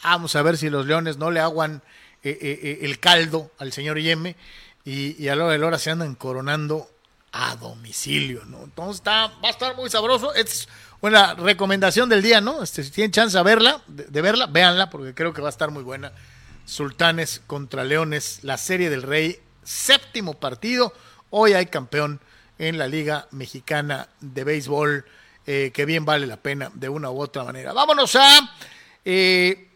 Vamos a ver si los Leones no le aguan eh, eh, eh, el caldo al señor Yeme y, y a la hora de la hora se andan coronando a domicilio, ¿no? Entonces está, va a estar muy sabroso. Es una recomendación del día, ¿no? Este, si tienen chance de verla, de, verla, véanla, porque creo que va a estar muy buena. Sultanes contra Leones, la serie del Rey, séptimo partido. Hoy hay campeón en la Liga Mexicana de Béisbol, eh, que bien vale la pena de una u otra manera. Vámonos a eh,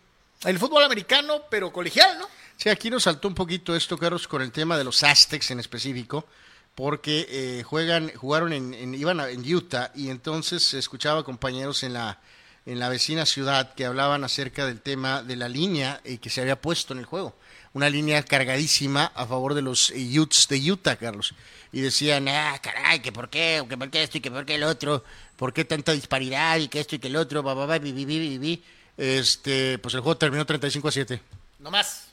el fútbol americano, pero colegial, ¿no? Sí, aquí nos saltó un poquito esto, Carlos, con el tema de los Aztecs en específico, porque eh, juegan, jugaron en, en- iban a- en Utah y entonces escuchaba compañeros en la en la vecina ciudad que hablaban acerca del tema de la línea eh, que se había puesto en el juego. Una línea cargadísima a favor de los eh, Utes de Utah, Carlos. Y decían, ah, caray, que por qué, que por qué esto y que por qué el otro, por qué tanta disparidad y que esto y que el otro, bi, bi, bi. Este, pues el juego terminó 35 a 7 No más.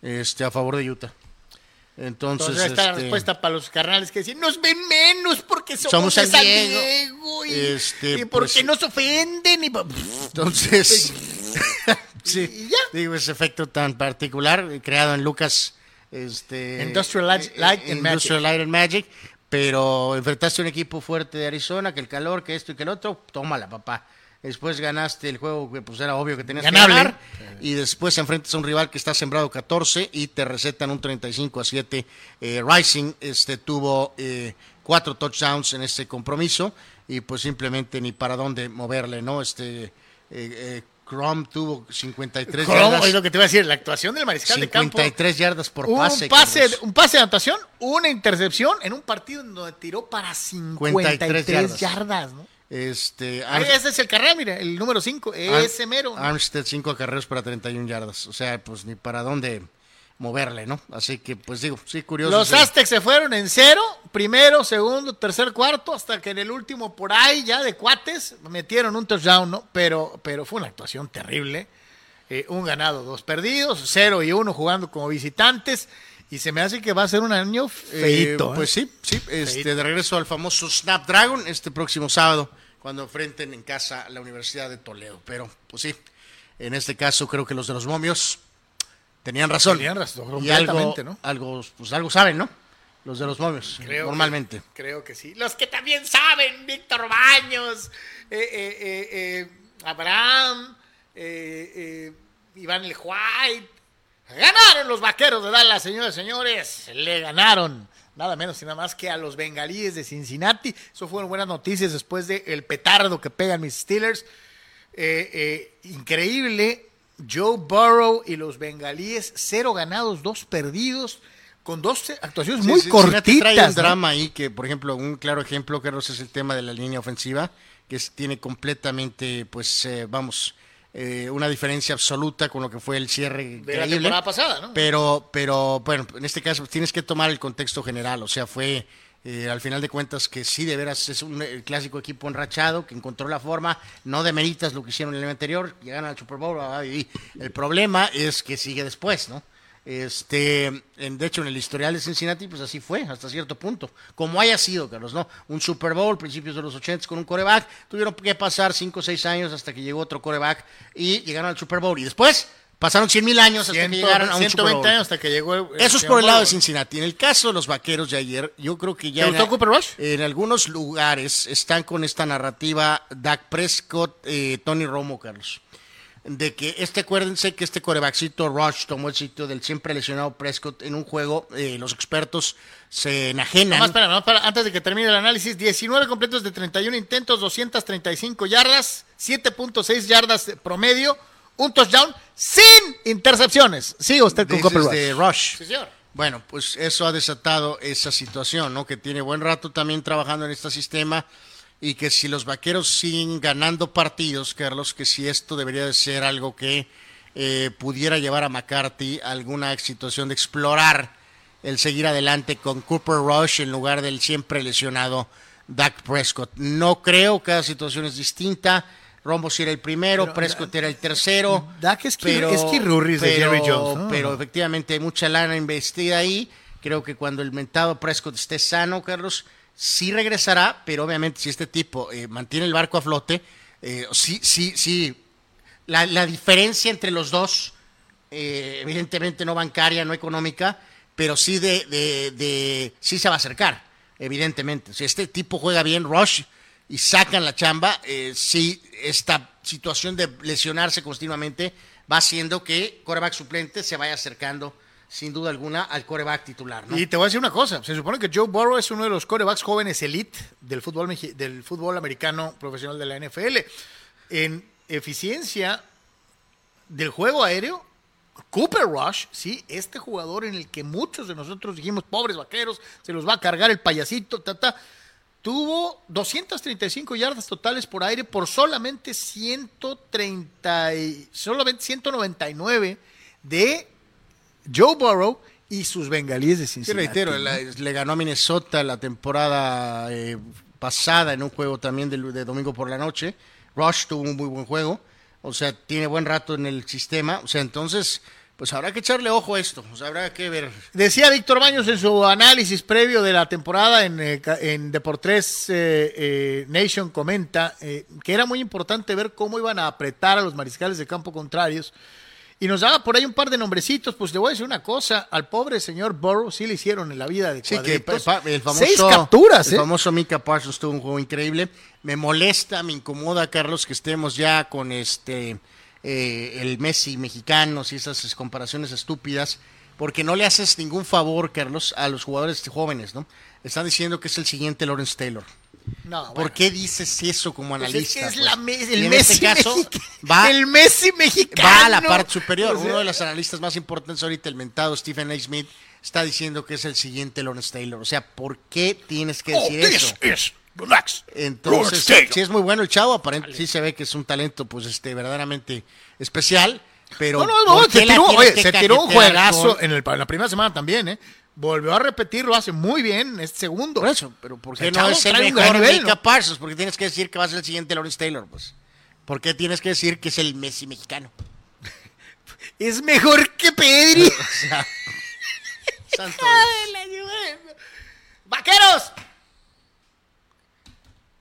este, a favor de Utah. Entonces, Entonces, esta este, respuesta para los carnales que dicen, nos ven menos porque somos, Somos de San Diego". Diego, y, Este, y porque pues- nos ofenden. Y... entonces, sí, Y ya. digo, ese efecto tan particular creado en Lucas, este, Industrial Light- eh, Light and Industrial Light and Magic, pero enfrentaste a un equipo fuerte de Arizona, que el calor, que esto y que el otro, tómala, papá. Después ganaste el juego que pues era obvio que tenías Ganable. que ganar. Y después enfrentas a un rival que está sembrado 14 y te recetan un 35 a 7. Eh, Rising este, tuvo eh, cuatro touchdowns en este compromiso y pues simplemente ni para dónde moverle, ¿no? Este, eh, eh, Crom tuvo 53 ¿Cómo? yardas. Es lo que te iba a decir, la actuación del mariscal de campo. 53 yardas por Un pase. pase, Carlos. un pase de anotación, una intercepción en un partido en donde tiró para 53 yardas. yardas. ¿no? Este, Ese es el carrera, mira, el número 5, ese mero. Armstead 5 acarreos para 31 yardas. O sea, pues ni para dónde moverle, ¿no? Así que, pues digo, sí, curioso. Los sí. Aztecs se fueron en cero, primero, segundo, tercer, cuarto, hasta que en el último por ahí ya de cuates metieron un touchdown, ¿no? Pero, pero fue una actuación terrible. Eh, un ganado, dos perdidos, cero y uno jugando como visitantes. Y se me hace que va a ser un año Eh, feito. pues sí, sí, este, de regreso al famoso Snapdragon este próximo sábado, cuando enfrenten en casa la Universidad de Toledo. Pero, pues sí, en este caso creo que los de los momios tenían razón. Tenían razón, y algo, ¿no? algo, pues algo saben, ¿no? Los de los momios, Creo normalmente. que- creo que sí. Los que también saben, Víctor Baños, eh, eh, eh, eh, Abraham, eh, eh, Iván El White. Ganaron los vaqueros de Dallas, señores y señores. Le ganaron nada menos y nada más que a los bengalíes de Cincinnati. Eso fueron buenas noticias después del petardo que pegan mis Steelers. Eh, eh, increíble. Joe Burrow y los bengalíes, cero ganados, dos perdidos, con dos actuaciones muy sí, Cincinnati trae un cortitas. ¿no? drama ahí que, por ejemplo, un claro ejemplo, Carlos, es el tema de la línea ofensiva, que es- tiene completamente, pues, eh, vamos, eh, una diferencia absoluta con lo que fue el cierre de la temporada pasada, ¿no? Pero, pero, bueno, en este caso tienes que tomar el contexto general, o sea, fue eh, al final de cuentas que sí, de veras es un el clásico equipo enrachado que encontró la forma, no demeritas lo que hicieron el año anterior, llegan al Super Bowl, ah, y el problema es que sigue después, ¿no? Este, en- de hecho, en el historial de Cincinnati, pues así fue, hasta cierto punto. Como haya sido, Carlos, ¿no? Un Super Bowl, principios de los 80 con un coreback, tuvieron que pasar 5 o 6 años hasta que llegó otro coreback y llegaron al Super Bowl. Y después pasaron 100 mil años hasta que llegaron a un Super 120 Bowl. años hasta que llegó el, el Eso es por el lado de. Cincinnati. En el caso de los vaqueros de ayer, yo creo que ya. ¿Te en- gustó Cooper Rush? En algunos lugares están con esta narrativa Dak Prescott, eh, Tony Romo, Carlos. De que este, acuérdense que este corebackcito Rush tomó el sitio del siempre lesionado Prescott en un juego. eh, los expertos se enajenan. Nomás para, antes de que termine el análisis, 19 completos de 31 intentos, 235 yardas, 7.6 yardas de promedio, un touchdown sin intercepciones. Sigue usted con Cooper Rush. de Rush. Sí, señor. Bueno, pues eso ha desatado esa situación, ¿no? Que tiene buen rato también trabajando en este sistema y que si los vaqueros siguen ganando partidos, Carlos, que si esto debería de ser algo que eh, pudiera llevar a McCarthy a alguna situación de explorar el seguir adelante con Cooper Rush en lugar del siempre lesionado Dak Prescott. No creo, cada situación es distinta. Rombo era el primero, Pero, Prescott era el tercero. Dak es pero, es Kirurris de Jerry Jones. Pero efectivamente hay mucha lana investida ahí. Creo que cuando el mentado Prescott esté sano, Carlos, sí regresará, pero obviamente si este tipo eh, mantiene el barco a flote, eh, sí, sí, sí. La, la diferencia entre los dos, eh, evidentemente no bancaria, no económica, pero sí de, de, de- sí se va a acercar, evidentemente. Si este tipo juega bien, Rush, y sacan la chamba, eh, sí, esta situación de lesionarse continuamente va haciendo que coreback suplente se vaya acercando, sin duda alguna, al coreback titular. ¿no? Y te voy a decir una cosa, se supone que Joe Burrow es uno de los corebacks jóvenes elite del fútbol, del fútbol americano profesional de la NFL. En eficiencia del juego aéreo, Cooper Rush, sí, este jugador en el que muchos de nosotros dijimos, pobres vaqueros, se los va a cargar el payasito, ta, ta, tuvo 235 yardas totales por aire por solamente 130 y- solamente 199 de Joe Burrow y sus bengalíes de Sí, Cincinnati. reitero, le ganó a Minnesota la temporada eh, pasada en un juego también de, de domingo por la noche. Rush tuvo un muy buen juego, o sea, tiene buen rato en el sistema, o sea, entonces, pues habrá que echarle ojo a esto, o sea, habrá que ver. Decía Víctor Baños en su análisis previo de la temporada en, eh, en Deportes eh, eh, Nation comenta que era muy importante ver cómo iban a apretar a los mariscales de campo contrarios y nos daba por ahí un par de nombrecitos, pues le voy a decir una cosa, al pobre señor Burrow sí le hicieron en la vida de Sí, que cuadritos. pa- pa- el famoso, seis capturas, el ¿eh? famoso Mika Parsons tuvo un juego increíble. Me molesta, me incomoda, Carlos, que estemos ya con este eh, el Messi mexicano y esas comparaciones estúpidas, porque no le haces ningún favor, Carlos, a los jugadores jóvenes, ¿no? Están diciendo que es el siguiente Lawrence Taylor. No, ¿Por bueno. qué dices eso como Pues analista? es que es pues? la me- Y el en Messi este caso va, el Messi mexicano. va a la parte superior. O sea, Uno de los analistas más importantes ahorita, el mentado Stephen A. Smith, está diciendo que es el siguiente Lawrence Taylor. O sea, ¿por qué tienes que oh, decir this eso? is next Entonces, sí es muy bueno el chavo, aparentemente sí se ve que es un talento, pues, este, verdaderamente especial, pero No, no, no, ¿por qué se tiró, tienes oye, que se tiró un juegazo en, el, en la primera semana también, ¿eh? Volvió a repetir, lo hace muy bien este segundo. Por eso, pero ¿por O sea, qué no chavo es el mejor nivel, ¿no? Parsons? Porque tienes que decir que va a ser el siguiente Lawrence Taylor, pues. ¿Por qué tienes que decir que es el Messi mexicano? Es mejor que Pedri. O sea, santo Dios. ¡Vaqueros!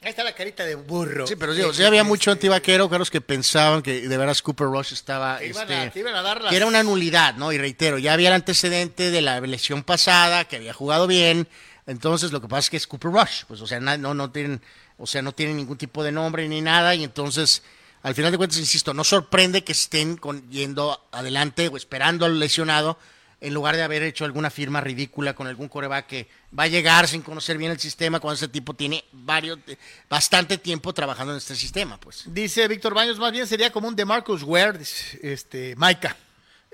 Ahí está la carita de burro. Sí, pero digo, sí había mucho antivaquero, Carlos, que pensaban que de veras Cooper Rush estaba... Que iban, este, a, que iban a dar las... que era una nulidad, ¿no? Y reitero, ya había el antecedente de la lesión pasada, que había jugado bien, entonces lo que pasa es que es Cooper Rush, pues, o sea, no, no tienen, o sea, no tienen ningún tipo de nombre ni nada, y entonces, al final de cuentas, insisto, no sorprende que estén con- yendo adelante o esperando al lesionado, en lugar de haber hecho alguna firma ridícula con algún coreback que va a llegar sin conocer bien el sistema, cuando ese tipo tiene varios, bastante tiempo trabajando en este sistema, pues. Dice Víctor Baños, más bien sería como un de Marcus Ware, este, Maika.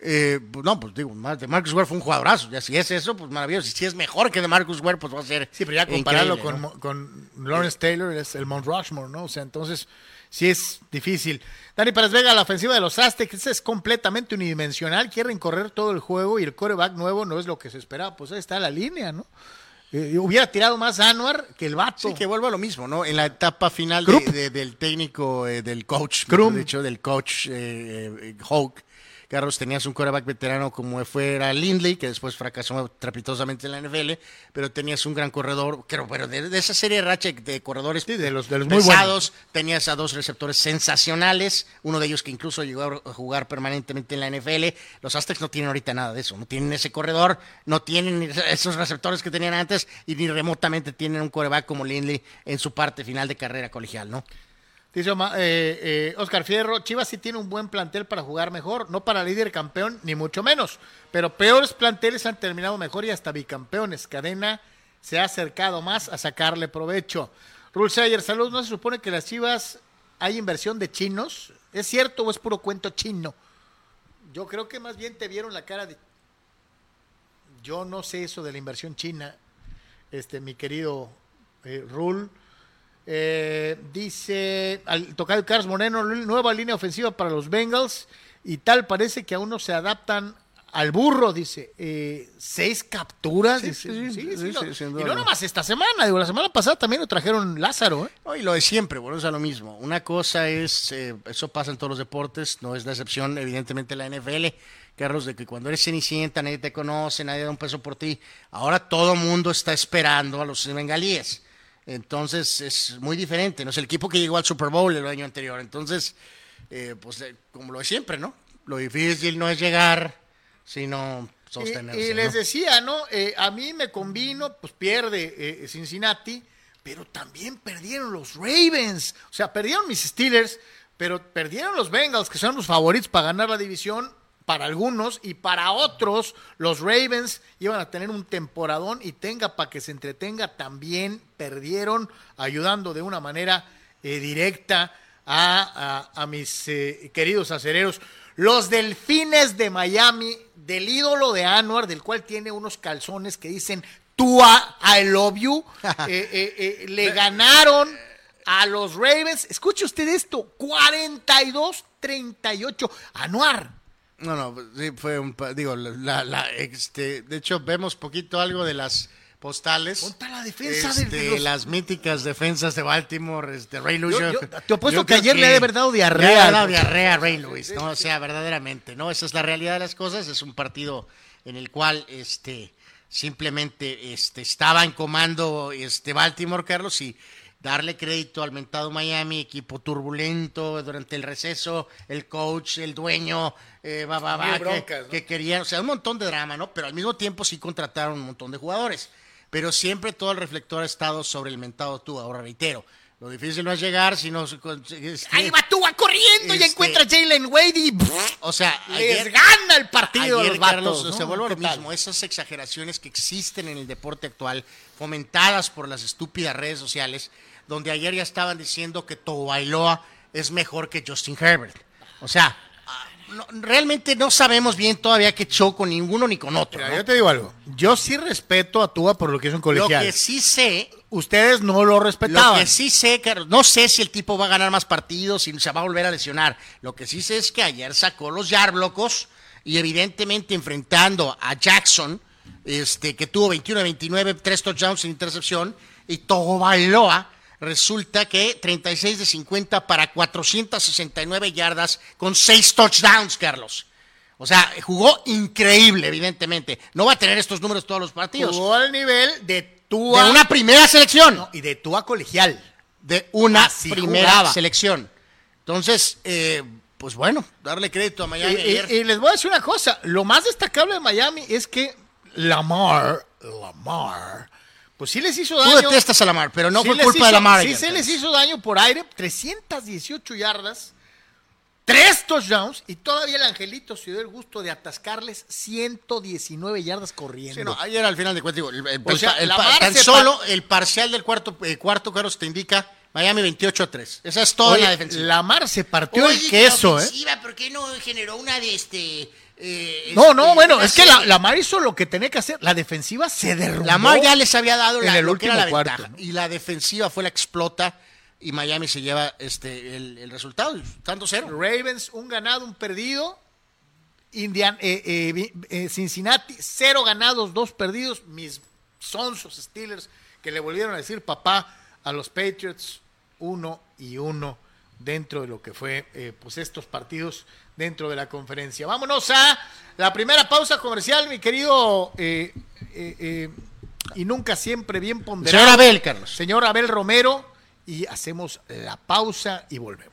Eh, pues no, pues digo, de Marcus Ware fue un jugadorazo. Ya si es eso, pues maravilloso. Y si es mejor que de Marcus Ware, pues va a ser. Sí, pero ya compararlo con, con Lawrence Taylor es el Mount Rushmore, ¿no? O sea, entonces sí es difícil. Dani Pérez Vega, la ofensiva de los Aztecs es completamente unidimensional, quieren correr todo el juego y el coreback nuevo no es lo que se esperaba. Pues ahí está la línea, ¿no? Eh, hubiera tirado más Anuar que el vato. Sí, que vuelva a lo mismo, ¿no? En la etapa final de- de- del técnico, eh, del coach, Krupp. mejor dicho, del coach eh, eh, Hawk. Carlos, tenías un coreback veterano como fuera Lindley, que después fracasó trapitosamente en la NFL, pero tenías un gran corredor, creo, pero de, de esa serie de racha de corredores Sí, de los- de los muy pesados, tenías a dos receptores sensacionales, uno de ellos que incluso llegó a jugar permanentemente en la NFL. Los Aztecs no tienen ahorita nada de eso, no tienen ese corredor, no tienen esos receptores que tenían antes y ni remotamente tienen un coreback como Lindley en su parte final de carrera colegial, ¿no? Dice eh, eh, Oscar Fierro, Chivas sí tiene un buen plantel para jugar mejor, no para líder campeón, ni mucho menos, pero peores planteles han terminado mejor y hasta bicampeones. Cadena se ha acercado más a sacarle provecho. Rulseyer, salud, ¿no se supone que las Chivas hay inversión de chinos? ¿Es cierto o es puro cuento chino? Yo creo que más bien te vieron la cara de... Yo no sé eso de la inversión china, este, mi querido eh, Rul. Eh, dice al tocar Carlos Moreno, nueva línea ofensiva para los Bengals y tal parece que aún no se adaptan al burro, dice. Eh, seis capturas. Sí, dice. sí, Sí, sí, sí, sí, no. sin y no nomás esta semana, digo, la semana pasada también lo trajeron Lázaro. ¿eh? No, y lo de siempre, bueno, es a lo mismo. Una cosa es, eh, eso pasa en todos los deportes, no es la excepción, evidentemente, la NFL, Carlos, de que cuando eres cenicienta nadie te conoce, nadie da un peso por ti. Ahora todo mundo está esperando a los bengalíes. Entonces es muy diferente, no es el equipo que llegó al Super Bowl el año anterior. Entonces, eh, pues eh, como lo de siempre, ¿no? Lo difícil no es llegar, sino sostenerse. Y, y les ¿no? decía, ¿no? Eh, a mí me convino, pues pierde eh, Cincinnati, pero también perdieron los Ravens. O sea, perdieron mis Steelers, pero perdieron los Bengals, que son los favoritos para ganar la división para algunos y para otros los Ravens iban a tener un temporadón y tenga para que se entretenga también perdieron ayudando de una manera eh, directa a, a- a mis eh, queridos acereros. Los Delfines de Miami, del ídolo de Anwar, del cual tiene unos calzones que dicen Tua, I love you, eh, eh, eh, le ganaron a los Ravens. Escuche usted esto, 42-38. Anuar, No, no, sí fue un, digo, la, la, este, de hecho vemos poquito algo de las postales. Ponte la defensa de- Este, de los- las míticas defensas de Baltimore, este, Ray Lewis. Yo- yo- yo te apuesto yo que ayer le ha de dado diarrea. Le ha dado diarrea a Ray Lewis, ¿no? O sea, verdaderamente, ¿no? Esa es la realidad de las cosas. Es un partido en el cual, este, simplemente, este, estaba en comando, este, Baltimore, Carlos, y darle crédito al mentado Miami, equipo turbulento durante el receso, el coach, el dueño, eh, va, va, va, Mil que- ¿no? que querían, o sea, un montón de drama, ¿no? Pero al mismo tiempo sí contrataron un montón de jugadores. Pero siempre todo el reflector ha estado sobre el mentado tú, ahora reitero. Lo difícil no es llegar, sino... este, Ahí va Tua corriendo y Este- encuentra a Jalen Wade y O sea, les gana el partido ayer, los vatos, Carlos, ¿no? se vuelve lo mismo. Esas exageraciones que existen en el deporte actual, fomentadas por las estúpidas redes sociales, donde ayer ya estaban diciendo que Bailoa es mejor que Justin Herbert. O sea, no- realmente no sabemos bien todavía qué show con ninguno ni con otro. Mira, ¿no? yo te digo algo. Yo sí respeto a Tua por lo que es un Lo colegial. que sí sé Ustedes no lo Lo respetaban. que sí sé, Carlos, no sé si el tipo va a ganar más partidos, si se va a volver a lesionar. Lo que sí sé es que ayer sacó los Yarblocos y evidentemente enfrentando a Jackson, este, que tuvo 21 de 29, 3 touchdowns sin intercepción, y Togo Bailoa, resulta que 36 de 50 para 469 yardas con 6 touchdowns, Carlos. O sea, jugó increíble, evidentemente. No va a tener estos números todos los partidos. Jugó al nivel de Tua De una primera selección no, y de Tua colegial. de una Así primera jugaba. selección. Entonces, eh, pues bueno, darle crédito a Miami y- ayer. y les voy a decir una cosa, lo más destacable de Miami es que Lamar, Lamar, pues sí les hizo Tú daño. detestas a Lamar, pero no Sí fue culpa hizo- de Lamar. Sí ayer, se les hizo daño por aire, 318 yardas, tres touchdowns y todavía el Angelito se dio el gusto de atascarles 119 yardas corriendo. Sí, no, ayer al final de cuentas, digo, el, el- O sea, el- Lamar tan solo el parcial del cuarto, eh, cuarto, Carlos, te indica Miami 28 a 3. Esa es toda Oye, la defensiva. Lamar se partió Oye, el la queso, ¿eh? ofensiva, ¿Por qué no generó una de este... eh, No, no, este, bueno, es que la? Lamar hizo lo que tenía que hacer. La defensiva se derrumbó. Lamar ya les había dado en la, el lo que era último la cuarto, ventaja. ¿no? Y la defensiva fue la explota y Miami se lleva este el, el resultado, tanto cero. Ravens, un ganado, un perdido. Indian, eh, eh, eh, Cincinnati, cero ganados, dos perdidos. Mis sonsos Steelers que le volvieron a decir papá a los Patriots, uno y uno dentro de lo que fue pues estos partidos dentro de la conferencia. Vámonos a la primera pausa comercial, mi querido eh, eh, eh, y nunca siempre bien ponderado. Señor Abel, Carlos. Señor Abel Romero, y hacemos la pausa y volvemos.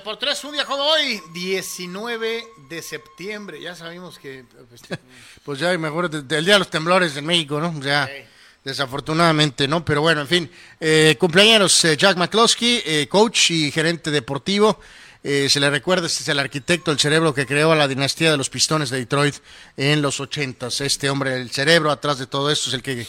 En Deportes, un día como hoy, 19 de septiembre. Ya sabemos que pues, Pues ya, mejor de- del Día de los Temblores en México, ¿no? Ya, Sí. desafortunadamente, ¿no? Pero bueno, en fin. Eh, cumpleaños, eh, Jack McCloskey, eh, coach y gerente deportivo. Eh, se le recuerda, este es el arquitecto, el cerebro que creó a la dinastía de los Pistones de Detroit en los ochentas. Este hombre, el cerebro atrás de todo esto, es el que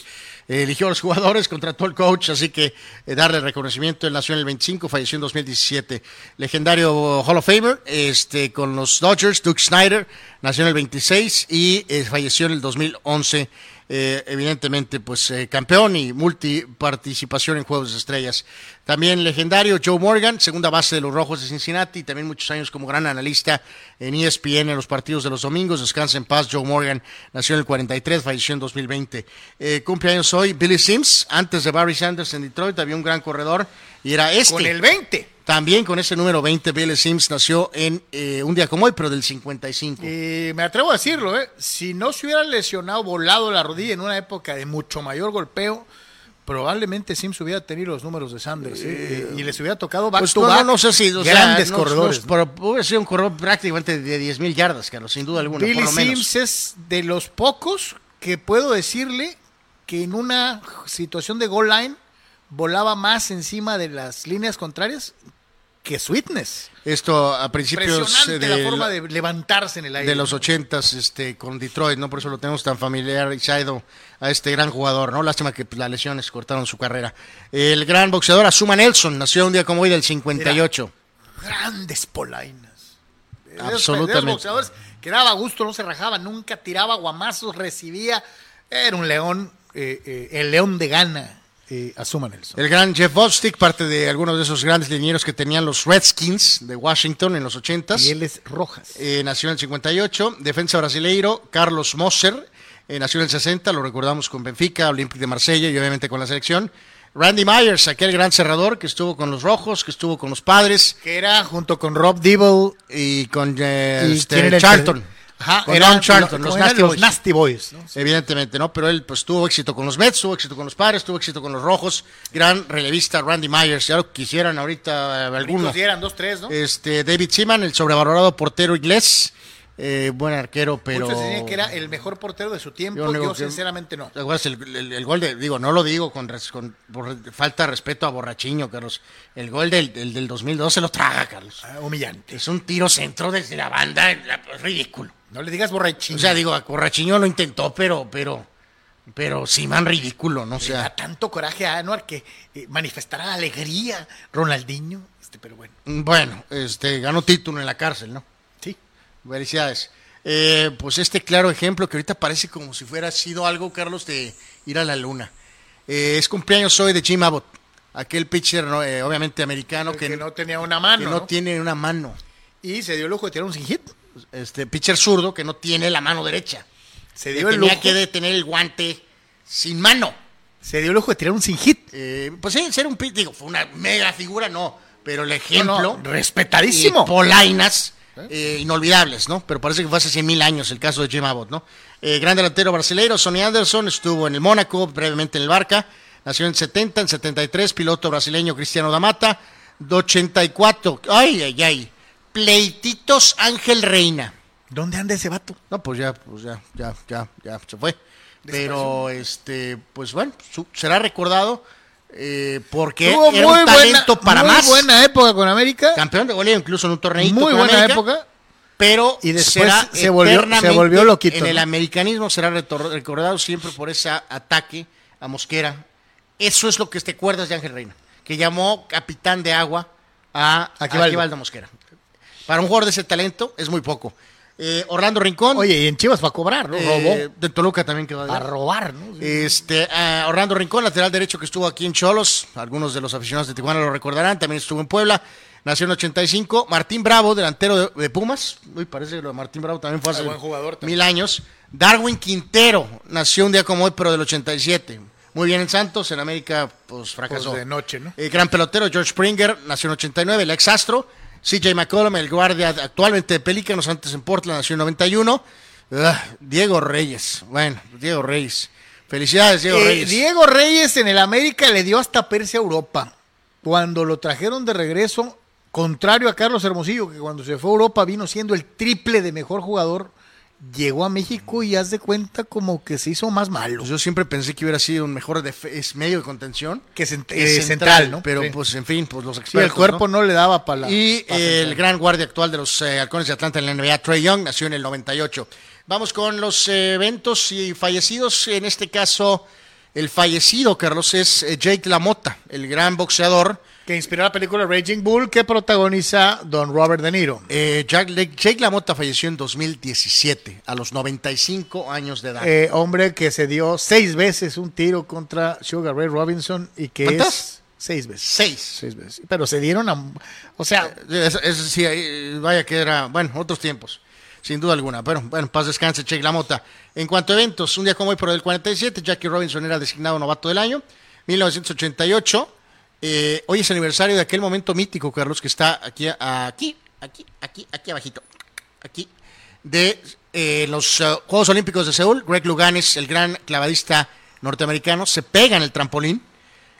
eligió a los jugadores, contrató al coach, así que eh, darle reconocimiento. Él nació en el 25, falleció en 2017. Legendario Hall of Famer, este, con los Dodgers, Duke Snyder, nació en el 26 y eh, falleció en el 2011. Eh, evidentemente, pues eh, campeón y multiparticipación en Juegos de Estrellas. También legendario Joe Morgan, segunda base de los Rojos de Cincinnati, también muchos años como gran analista en ESPN en los partidos de los domingos. Descansa en paz, Joe Morgan nació en el 43, falleció en 2020. Eh, cumpleaños hoy, Billy Sims, antes de Barry Sanders en Detroit, había un gran corredor y era este. Con el 20. También con ese número 20, Billy Sims nació en eh, un día como hoy, pero del 55. Y me atrevo a decirlo, ¿eh? si no se hubiera lesionado, volado la rodilla en una época de mucho mayor golpeo, probablemente Sims hubiera tenido los números de Sanders ¿eh? y les hubiera tocado back Pues to no, back no, no sé si o sea, grandes no- corredores. no, pero hubiera sido un corredor prácticamente de 10 mil yardas, Carlos, sin duda alguna, Billy por lo menos. Sims es de los pocos que puedo decirle que en una situación de goal line volaba más encima de las líneas contrarias que Sweetness. Esto a principios eh, la de, forma de levantarse en el aire. de los ochentas este, con Detroit, ¿no? Por eso lo tenemos tan familiarizado a este gran jugador, ¿no? Lástima que pues, las lesiones cortaron su carrera. El gran boxeador Azuma Nelson nació un día como hoy del 58. Grandes polainas. De Absolutamente. de boxeadores que daba gusto, no se rajaba, nunca tiraba guamazos, recibía. Era un león, eh, eh, el león de gana, eh, Nelson. El gran Jeff Bostic, parte de algunos de esos grandes linieros que tenían los Redskins de Washington en los 80s. Pieles rojas. Eh, nació en el 58. Defensa brasileiro, Carlos Moser, eh, nació en el 60, lo recordamos con Benfica, Olympique de Marsella y obviamente con la selección. Randy Myers, aquel gran cerrador que estuvo con los Rojos, que estuvo con los Padres Que era junto con Rob Dibble y con eh, y este, ¿quién era el Charlton. Ajá, con eran Charlton, los Nasty los Boys. Nasty Boys. ¿no? Evidentemente, ¿no? Pero él pues tuvo éxito con los Mets, tuvo éxito con los Padres, tuvo éxito con los Rojos. Gran relevista Randy Myers, ya lo quisieran ahorita eh, algunos. Dieran dos, tres, ¿no? Este, David Seaman, el sobrevalorado portero inglés, eh, buen arquero, pero... Muchos decían que era el mejor portero de su tiempo. Yo sinceramente no. ¿Te acuerdas el, el- el gol de, digo, no lo digo con, res- con por falta de respeto a Borrachiño, Carlos. El gol del, del, del 2002 se lo traga, Carlos. Ah, humillante. Es un tiro centro desde la banda, es ridículo. No le digas borrachín. O sea, digo, a Borrachiño lo intentó, pero, pero, pero sí, man, ridículo, ¿no? O da sea, tanto coraje a Anuar que eh, manifestará alegría Ronaldinho. Este, pero bueno, bueno, este, ganó título en la cárcel, ¿no? Felicidades. Eh, pues este claro ejemplo que ahorita parece como si fuera sido algo, Carlos, de ir a la luna. Eh, es cumpleaños hoy de Jim Abbott, aquel pitcher, ¿no? Eh, obviamente americano, que, que no tenía una mano. que no ¿no? tiene una mano. Y se dio el lujo de tirar un sin hit. Este pitcher zurdo que no tiene la mano derecha. Se Que dio el tenía lujo. que de tener el guante sin mano. Se dio el lujo de tirar un sin hit. Eh, pues sí, ser un pitcher, digo, fue una mega figura, no, pero el ejemplo. No, respetadísimo. polainas eh, inolvidables, ¿no? Pero parece que fue hace 100 mil años el caso de Jim Abbott, ¿no? Eh, gran delantero brasileiro, Sonny Anderson, estuvo en el Mónaco, brevemente en el Barca, nació en 70, en 73, piloto brasileño Cristiano Damata, de 84, ay, ay, ay, pleititos Ángel Reina. ¿Dónde anda ese vato? No, pues ya, pues ya, ya, ya, ya se fue. Pero, este, pues bueno, su- será recordado eh, porque Tuvo era un talento para muy más. buena época con América. Campeón de goleo incluso en un torneito. Muy con buena América, época. Pero Y después será se volvió- se volvió loquito, En el americanismo será recordado siempre por ese ataque a Mosquera. Eso es lo que te acuerdas de Ángel Reina, que llamó capitán de agua a. Aquivaldo Mosquera. Para un jugador de ese talento es muy poco. Eh, Orlando Rincón. Oye, y en Chivas va a cobrar, ¿no? eh, Robó. de Toluca también quedó. A robar, ¿no? Sí. Este, Orlando Rincón, lateral derecho que estuvo aquí en Cholos, algunos de los aficionados de Tijuana lo recordarán, también estuvo en Puebla, nació en 85. Martín Bravo, delantero de, de Pumas, uy, parece que lo de Martín Bravo también fue hace buen jugador también. mil años. Darwin Quintero, nació un día como hoy, pero del 87. Muy bien en Santos, en América, pues fracasó. Pues de noche, ¿no? El gran pelotero George Springer, nació en 89, el ex astro. CJ McCollum, el guardia actualmente de Pelícanos, antes en Portland, nació en 91. Ah, Diego Reyes, bueno, Diego Reyes. Felicidades, Diego Eh, Reyes. Diego Reyes en el América le dio hasta Persia a Europa. Cuando lo trajeron de regreso, contrario a Carlos Hermosillo, que cuando se fue a Europa vino siendo el triple de mejor jugador, llegó a México y haz de cuenta como que se hizo más malo. Pues yo siempre pensé que hubiera sido un mejor es medio de contención. Que cent- que eh, central, ¿no? Pero Sí. pues en fin, pues los expertos. el cuerpo ¿no? no, le daba para la. Y pa' el central. gran guardia actual de los eh, halcones de Atlanta en la NBA, Trey Young, nació en el 98. Vamos con los eh, eventos y fallecidos. En este caso, el fallecido, Carlos, es eh, Jake LaMotta, el gran boxeador. Que inspiró la película Raging Bull que protagoniza Don Robert De Niro. Eh, Jack- Jake LaMotta falleció en 2017, a los 95 años de edad. Eh, hombre que se dio seis veces un tiro contra Sugar Ray Robinson y que ¿Cuántas? es seis veces. Seis. Seis veces. Pero se dieron a. O sea, Es, es- sí, eh, vaya que era, bueno, otros tiempos. sin duda alguna. Pero bueno, paz descanse, Che Lamota. En cuanto a eventos, un día como hoy, por el 47, Jackie Robinson era designado novato del año. 1988, eh, hoy es aniversario de aquel momento mítico, Carlos, que está aquí, aquí, aquí, aquí, aquí abajito, aquí, de eh, los eh, Juegos Olímpicos de Seúl. Greg Luganes, el gran clavadista norteamericano, se pega en el trampolín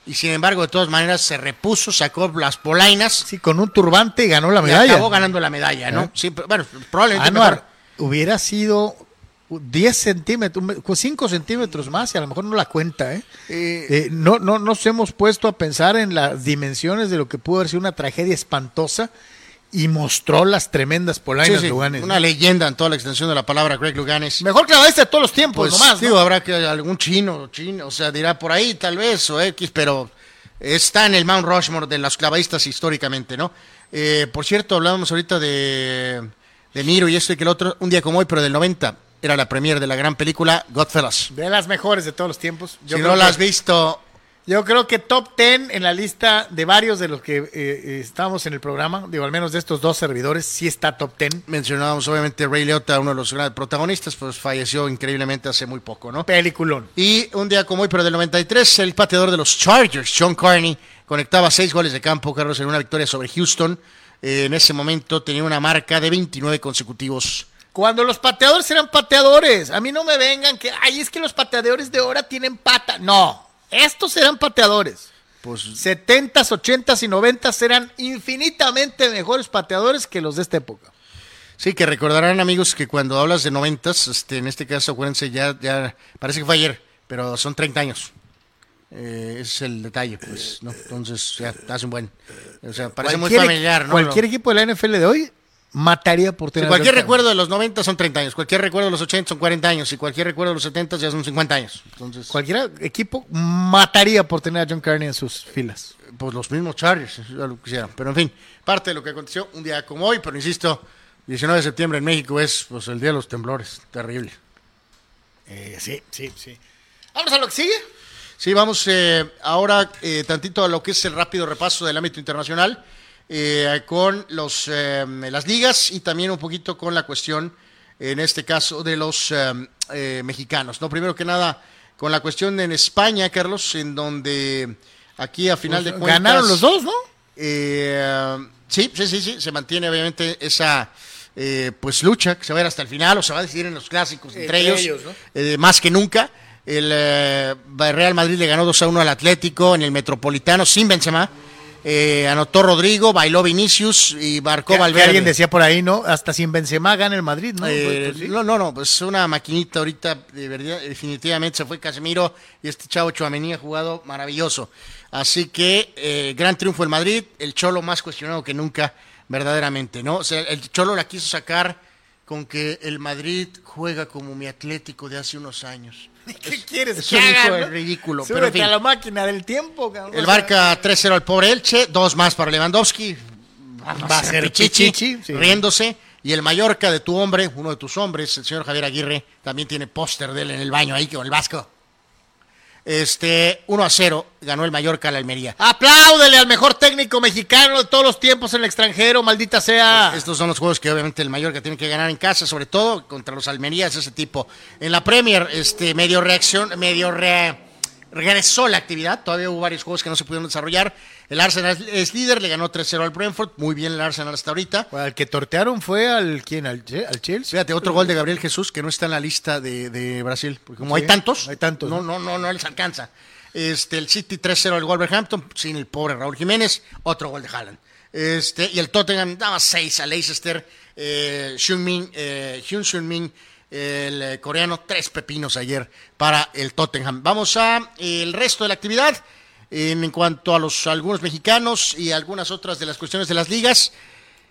y sin embargo, de todas maneras, se repuso, sacó las polainas. Sí, con un turbante ganó la y medalla. acabó ganando la medalla, ¿no? ¿Eh? Sí, pero, bueno, probablemente Anuar, mejor. hubiera sido 10 centímetros, 5 centímetros más y a lo mejor no la cuenta, ¿eh? Eh, no, no nos hemos puesto a pensar en las dimensiones de lo que pudo haber sido una tragedia espantosa y mostró las tremendas polainas sí, Luganes. una leyenda en toda la extensión de la palabra, Greg Luganes. Mejor clavadista de todos los tiempos, Pues nomás. ¿no? digo, habrá que algún chino, chino, o sea, dirá por ahí tal vez, o X, pero está en el Mount Rushmore de los clavadistas históricamente, ¿no? Eh, por cierto, hablábamos ahorita de, de Niro y esto y que el otro, un día como hoy, pero del 90, era la premier de la gran película Godfellas. De las mejores de todos los tiempos. Yo si no la has visto, Yo creo que top 10 en la lista de varios de los que eh, eh, estamos en el programa, digo, al menos de estos dos servidores, sí está top 10. mencionábamos obviamente Ray Liotta, uno de los grandes protagonistas, pues falleció increíblemente hace muy poco, ¿no? Peliculón. Y un día como hoy, pero del 93, el pateador de los Chargers, John Carney, conectaba seis goles de campo, Carlos, en una victoria sobre Houston. Eh, en ese momento tenía una marca de 29 consecutivos. Cuando los pateadores eran pateadores, a mí no me vengan que, ay, es que los pateadores de ahora tienen pata. No, estos eran pateadores. Pues 70s, 80s y 90s eran infinitamente mejores pateadores que los de esta época. sí, que recordarán amigos que cuando hablas de 90, este, en este caso, acuérdense, ya, ya parece que fue ayer, pero son 30 años. Eh, ese es el detalle, pues, ¿no? Entonces, ya hace un buen. O sea, parece muy familiar, ¿no? Cualquier equipo de la NFL de hoy mataría por tener a cualquier recuerdo de los 90 son 30 años, cualquier recuerdo de los 80 son 40 años y cualquier recuerdo de los 70 ya son 50 años. Entonces, Cualquier equipo mataría por tener a John Carney en sus filas. pues los mismos Chargers, lo quisieran. Pero en fin, parte de lo que aconteció un día como hoy, pero insisto, 19 de septiembre en México es pues el día de los temblores, terrible. Eh, sí, sí, sí. Vamos a lo que sigue. Sí, vamos eh, ahora eh, tantito a lo que es el rápido repaso del ámbito internacional eh, con los, eh, las ligas y también un poquito con la cuestión, en este caso, de los eh, eh, mexicanos. No, primero que nada, con la cuestión en España, Carlos, en donde aquí a final de cuentas Pues, Ganaron los dos, ¿no? eh, sí, sí, sí, sí, se mantiene obviamente esa eh, pues lucha que se va a ir hasta el final o se va a decidir en los clásicos entre, ellos, ellos, ¿no? eh, más que nunca. El eh, Real Madrid le ganó 2 a 1 al Atlético en el Metropolitano sin Benzema. Eh, anotó Rodrigo, bailó Vinicius y marcó Valverde. alguien decía por ahí, ¿no? Hasta sin Benzema gana el Madrid, ¿no? Eh, Pues, pues, sí. No, no, no, pues una maquinita ahorita, de verdad, definitivamente se fue Casemiro y este chavo Chuamení ha jugado maravilloso. Así que, eh, gran triunfo el Madrid, el Cholo más cuestionado que nunca, verdaderamente, ¿no? O sea, el Cholo la quiso sacar con que el Madrid juega como mi Atlético de hace unos años. ¿Qué quieres es que un haga, hijo de no? ridículo, pero Súbete en fin. a la máquina del tiempo, cabrón. El Barca 3-0 al pobre Elche, dos más para Lewandowski. Va a ser Pichichi, sí. riéndose. Y el Mallorca de tu hombre, uno de tus hombres, el señor Javier Aguirre, también tiene póster de él en el baño ahí con el Vasco. Este, 1 a 0, ganó el Mallorca a la Almería. Apláudele al mejor técnico mexicano de todos los tiempos en el extranjero, maldita sea. Estos son los juegos que obviamente el Mallorca tiene que ganar en casa, sobre todo contra los Almerías, ese tipo. En la Premier, este, medio reacción, medio re- regresó la actividad, todavía hubo varios juegos que no se pudieron desarrollar. El Arsenal es líder, le ganó 3-0 al Brentford, muy bien el Arsenal hasta ahorita. Bueno, el que tortearon fue al quién, al, al Chelsea. Fíjate, otro gol de Gabriel Jesús que no está en la lista de, de Brasil, porque como Sí, hay tantos, hay tantos, no, no, no, no les alcanza. Este, el City 3-0 al Wolverhampton, sin el pobre Raúl Jiménez, otro gol de Haaland. Este, y el Tottenham daba 6 a Leicester, eh, Hyun-min, eh, Hyun Sun-min, el eh, coreano, tres pepinos ayer para el Tottenham. Vamos a el resto de la actividad. En, cuanto a los algunos mexicanos y algunas otras de las cuestiones de las ligas,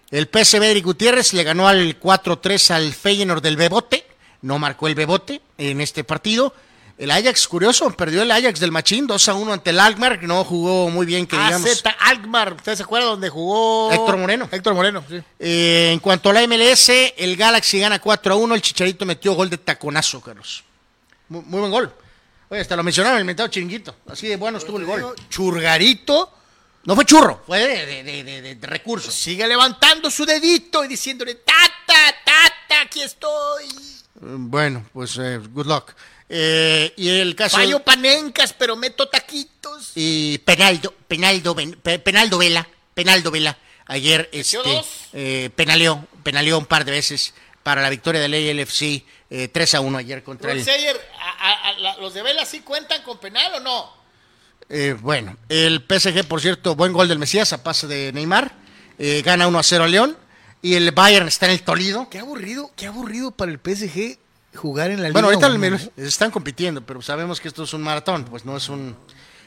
el PSV de Gutiérrez le ganó al 4-3 al Feyenoord del Bebote. No marcó el Bebote en este partido. El Ajax, curioso, perdió el Ajax del Machín 2-1 ante el Alkmaar, que no jugó muy bien, que digamos. AZ Alkmaar, ¿usted se acuerda donde jugó? Héctor Moreno. Héctor Moreno, sí. Eh, en cuanto a la MLS, el Galaxy gana 4-1. El Chicharito metió gol de taconazo, Carlos. Muy, muy buen gol. Oye, hasta lo mencionaron el mentado chiringuito. Así de bueno estuvo el gol. Churgarito No fue churro, fue de, de- de- de- de recursos. sigue levantando su dedito y diciéndole ta, ta, ta, gata, aquí estoy. Bueno, pues eh, good luck. Eh, y el caso... Fallo panencas, pero meto taquitos. Y Penaldo, Penaldo, Penaldo Vela, Penaldo Vela, ayer este, eh, penaleó, penaleó un par de veces para la victoria del ALFC eh, 3 a 1 ayer contra el... Seyer, a- a- a- la- ¿los de Vela sí cuentan con penal o no? Eh, bueno, el PSG, por cierto, buen gol del Mesías a pase de Neymar, eh, gana 1 a 0 a León y el Bayern está en el Toledo. Qué aburrido, qué aburrido para el PSG jugar en la Bueno, Liga ahorita Uno, el- ¿no? están compitiendo, pero sabemos que esto es un maratón, pues no es un...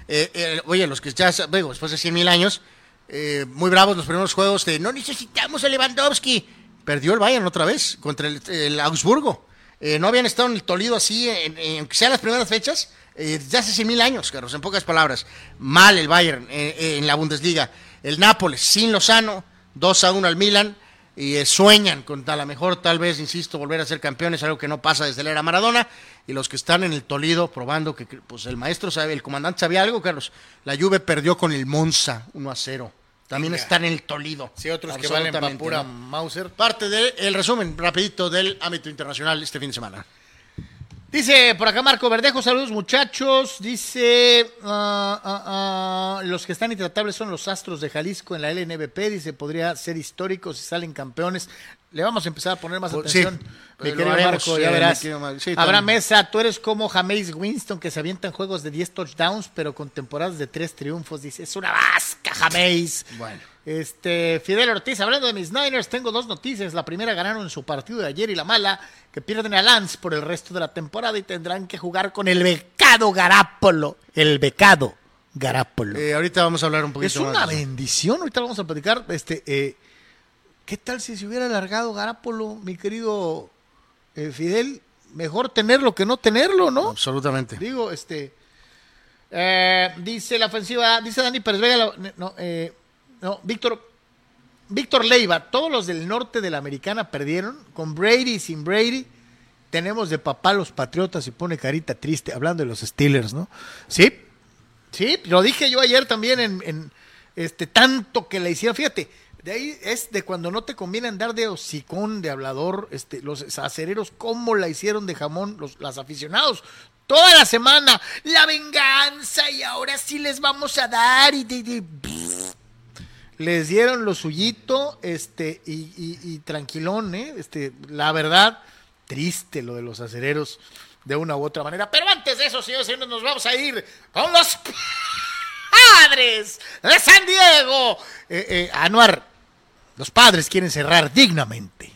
eh, eh, oye, los que ya, digo, después de 100 mil años, eh, muy bravos los primeros juegos de no necesitamos a Lewandowski. Perdió el Bayern otra vez contra el, el Augsburgo. Eh, no habían estado en el Toledo así, en, en- aunque sean las primeras fechas, desde hace 100 mil años, Carlos, en pocas palabras. Mal el Bayern en la Bundesliga. El Nápoles, sin Lozano, 2 a 1 al Milan y eh, sueñan con a lo mejor tal vez, insisto, volver a ser campeones, algo que no pasa desde la era Maradona, y los que están en el Toledo probando que pues el maestro sabe, el comandante sabía algo, Carlos. La Juve perdió con el Monza 1 a 0. También Venga. están en el Toledo. Sí, otros que valen pura ¿no? Mauser. Parte del resumen rapidito del ámbito internacional este fin de semana. Dice por acá Marco Verdejo, saludos muchachos. Dice, ah, los que están intratables son los Astros de Jalisco en la LNBP. Dice, podría ser histórico si salen campeones. Le vamos a empezar a poner más Pues, atención. sí, mi lo querido haremos, Marco, eh, ya verás. sí, Habrá mesa, tú eres como Jameis Winston que se avientan juegos de 10 touchdowns, pero con temporadas de 3 triunfos. Dice, es una vasca, Jameis. Bueno. Este, Fidel Ortiz, hablando de mis Niners, tengo dos noticias. La primera ganaron en su partido de ayer y la mala, que pierden a Lance por el resto de la temporada y tendrán que jugar con el becado Garapolo. El becado Garapolo. Eh, ahorita vamos a hablar un poquito es una más. bendición, ahorita vamos a platicar. Este, eh, ¿Qué tal si se hubiera alargado Garapolo, mi querido eh, Fidel? Mejor tenerlo que no tenerlo, ¿no? Absolutamente. Digo, este. dice la ofensiva, dice Dani Pérez Vega, la- no, eh, no, Víctor, Víctor Leiva, todos los del norte de la americana perdieron, con Brady sin Brady. Tenemos de papá los patriotas y pone carita triste, hablando de los Steelers, ¿no? Sí, sí, lo dije yo ayer también en, este tanto que le hicieron, fíjate, de ahí es de cuando no te conviene andar de hocicón, de hablador, este, los acereros, cómo la hicieron de jamón los las aficionados. Toda la semana, la venganza y ahora sí les vamos a dar y, y- les dieron lo suyito, este, y, tranquilón, ¿eh? Este, la verdad, triste lo de los acereros de una u otra manera. Pero antes de eso, señores señores, nos vamos a ir con los padres de San Diego. Eh, eh, Anuar, los padres quieren cerrar dignamente.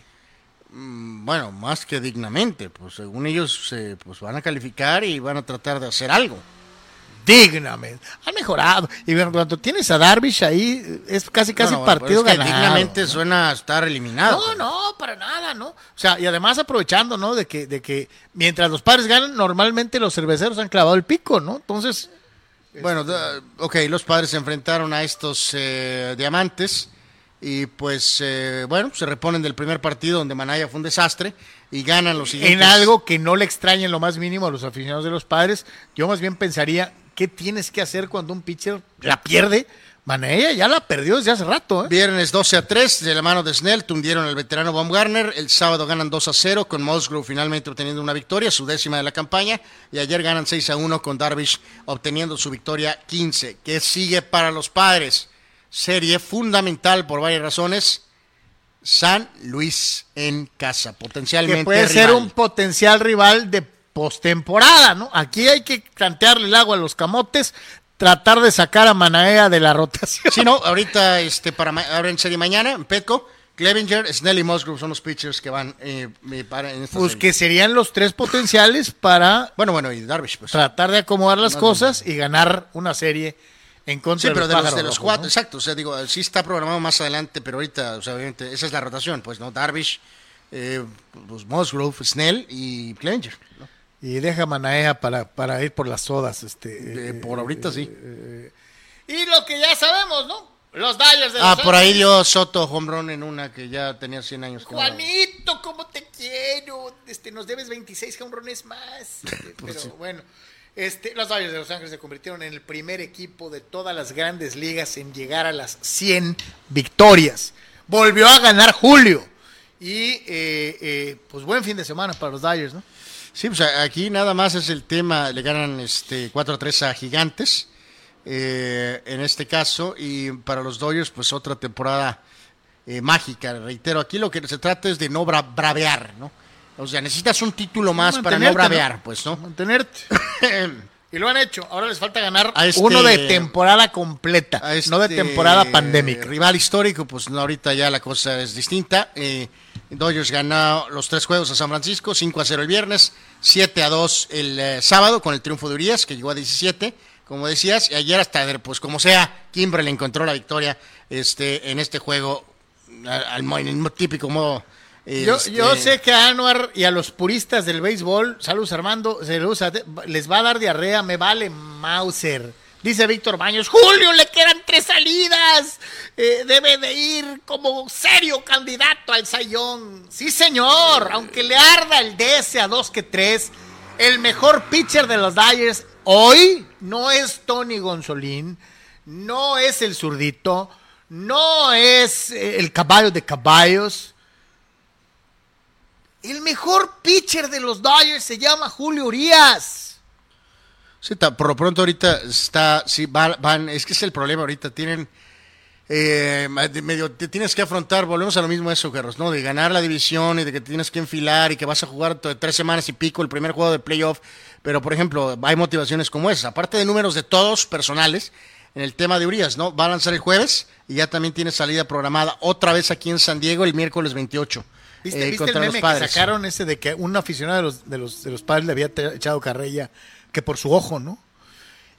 Mm, Bueno, más que dignamente, pues según ellos eh, pues van a calificar y van a tratar de hacer algo. Dignamente. Han mejorado. Y bueno, cuando tienes a Darvish ahí, es casi casi No, no, bueno, partido pero es que ganado. dignamente suena a estar eliminado. No, no, para nada, ¿no? O sea, y además aprovechando, ¿no? De que, de que mientras los padres ganan, normalmente los cerveceros han clavado el pico, ¿no? Entonces, Bueno, ok, los padres se enfrentaron a estos eh, diamantes y pues, eh, bueno, se reponen del primer partido donde Manaya fue un desastre y ganan los siguientes. en algo que no le extraña en lo más mínimo a los aficionados de los padres, yo más bien pensaría, ¿qué tienes que hacer cuando un pitcher la pierde? Manella ya la perdió desde hace rato, ¿eh? Viernes 12 a 3 de la mano de Snell, tundieron al veterano Baumgartner. El sábado ganan 2 a 0 con Musgrove finalmente obteniendo una victoria, su décima de la campaña. Y ayer ganan 6 a 1 con Darvish obteniendo su victoria 15. ¿Qué sigue para los padres? Serie fundamental por varias razones. San Luis en casa, potencialmente. que puede ser un potencial rival de postemporada, ¿no? Aquí hay que plantearle el agua a los camotes, tratar de sacar a Manaea de la rotación. Sí, no, ahorita este, para ahora en serie mañana, en Petco, Clevinger, Snell y Musgrove son los pitchers que van eh, eh, para en esta Pues serie. que serían los tres potenciales para Bueno, bueno, y Darvish, pues. tratar de acomodar las cosas y ganar una serie en contra Sí, de pero los de los, de los cuatro, exacto, o sea, digo, sí está programado más adelante, pero ahorita, o sea, obviamente, esa es la rotación, pues, ¿no? Darvish, eh, pues Musgrove, Snell y Clevenger, ¿no? Y deja Manaea para, para ir por las sodas. Este, Eh, por ahorita sí. y lo que ya sabemos, ¿no? Los Dyers de Ah, Los por ahí dio Soto home run en una que ya tenía 100 años. no. Juanito, ¿cómo te quiero? Este, nos debes 26 jonrones más. Este, Pues Pero bueno, este, los Dodgers de Los Ángeles se convirtieron en el primer equipo de todas las grandes ligas en llegar a las 100 victorias. Volvió a ganar Julio. Y eh, eh, pues buen fin de semana para los Dyers, ¿no? Sí, pues aquí nada más es el tema, le ganan este 4 a 3 a Gigantes, eh, en este caso, y para los Dodgers, pues otra temporada eh, mágica, reitero, aquí lo que se trata es de no bra- bravear, ¿no? O sea, necesitas un título más para no bravear, pues, ¿no? Mantenerte. y lo han hecho. Ahora les falta ganar este- uno de temporada completa, este no de temporada pandémica. Rival histórico, pues no, ahorita ya la cosa es distinta. Eh, Dodgers ganó los tres juegos a San Francisco, 5 a 0 el viernes, 7 a 2 el eh, sábado con el triunfo de Urias, que llegó a 17, como decías, y ayer hasta, pues como sea, Kimbrel encontró la victoria este, en este juego, al, al el típico modo. Yo, este, yo sé que a Anuar y a los puristas del béisbol, saludos Armando, a- les va a dar diarrea, me vale Mauser. Dice Víctor Baños, Julio, le quedan tres salidas. Eh, debe de ir como serio candidato al sayón. Sí, señor, aunque le arda el DS a dos que tres, el mejor pitcher de los Dyers hoy no es Tony Gonzolín, no es el zurdito, no es eh, el caballo de caballos. El mejor pitcher de los Dodgers se llama Julio Urias. Sí, por lo pronto ahorita está, sí, van, van- es que es el problema ahorita, tienen, eh, medio, te tienes que afrontar, volvemos a lo mismo eso, Carlos, ¿no? De ganar la división y de que tienes que enfilar y que vas a jugar tres semanas y pico el primer juego de playoff, pero por ejemplo, hay motivaciones como esas, aparte de números de todos personales, en el tema de Urias, ¿no? Va a lanzar el jueves y ya también tiene salida programada otra vez aquí en San Diego el miércoles 28. ¿Viste, eh, viste el contra los meme que padres. sacaron ese de que un aficionado de los, de los, de los padres le había echado carrilla que por su ojo, ¿no?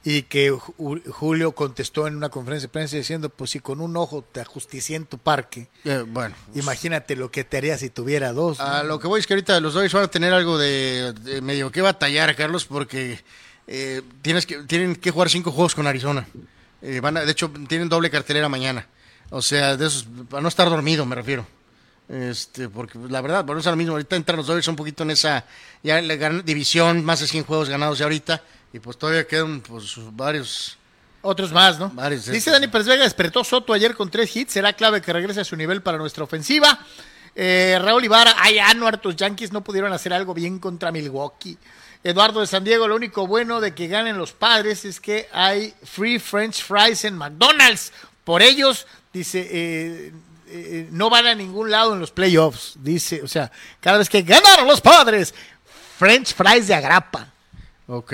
Y que Ju- Julio contestó en una conferencia de prensa diciendo, pues si con un ojo te ajusticié en tu parque, Eh, bueno, imagínate lo que te haría si tuviera dos. ¿no? A lo que voy es que ahorita los Dodgers van a tener algo de, de medio que batallar, Carlos, porque eh, tienes que, tienen que jugar cinco juegos con Arizona. Eh, van a- de hecho, tienen doble cartelera mañana. O sea, de esos, para no estar dormido, me refiero. Este, porque la verdad, volvemos a lo mismo. Ahorita entran los Dodgers un poquito en esa ya ganan división, más de 100 juegos ganados ya ahorita. Y pues todavía quedan pues varios. Otros más, ¿no? Varios, Dice. Dani Pérez Vega, despertó Soto ayer con tres hits, será clave que regrese a su nivel para nuestra ofensiva. Eh, Raúl Ibarra, ay, Anuar, tus Yankees no pudieron hacer algo bien contra Milwaukee. Eduardo de San Diego, lo único bueno de que ganen los padres es que hay free French fries en McDonald's. Por ellos, dice, eh, eh, no van a ningún lado en los playoffs. Dice, o sea, cada vez que ganaron los padres, French fries de agrapa. Ok.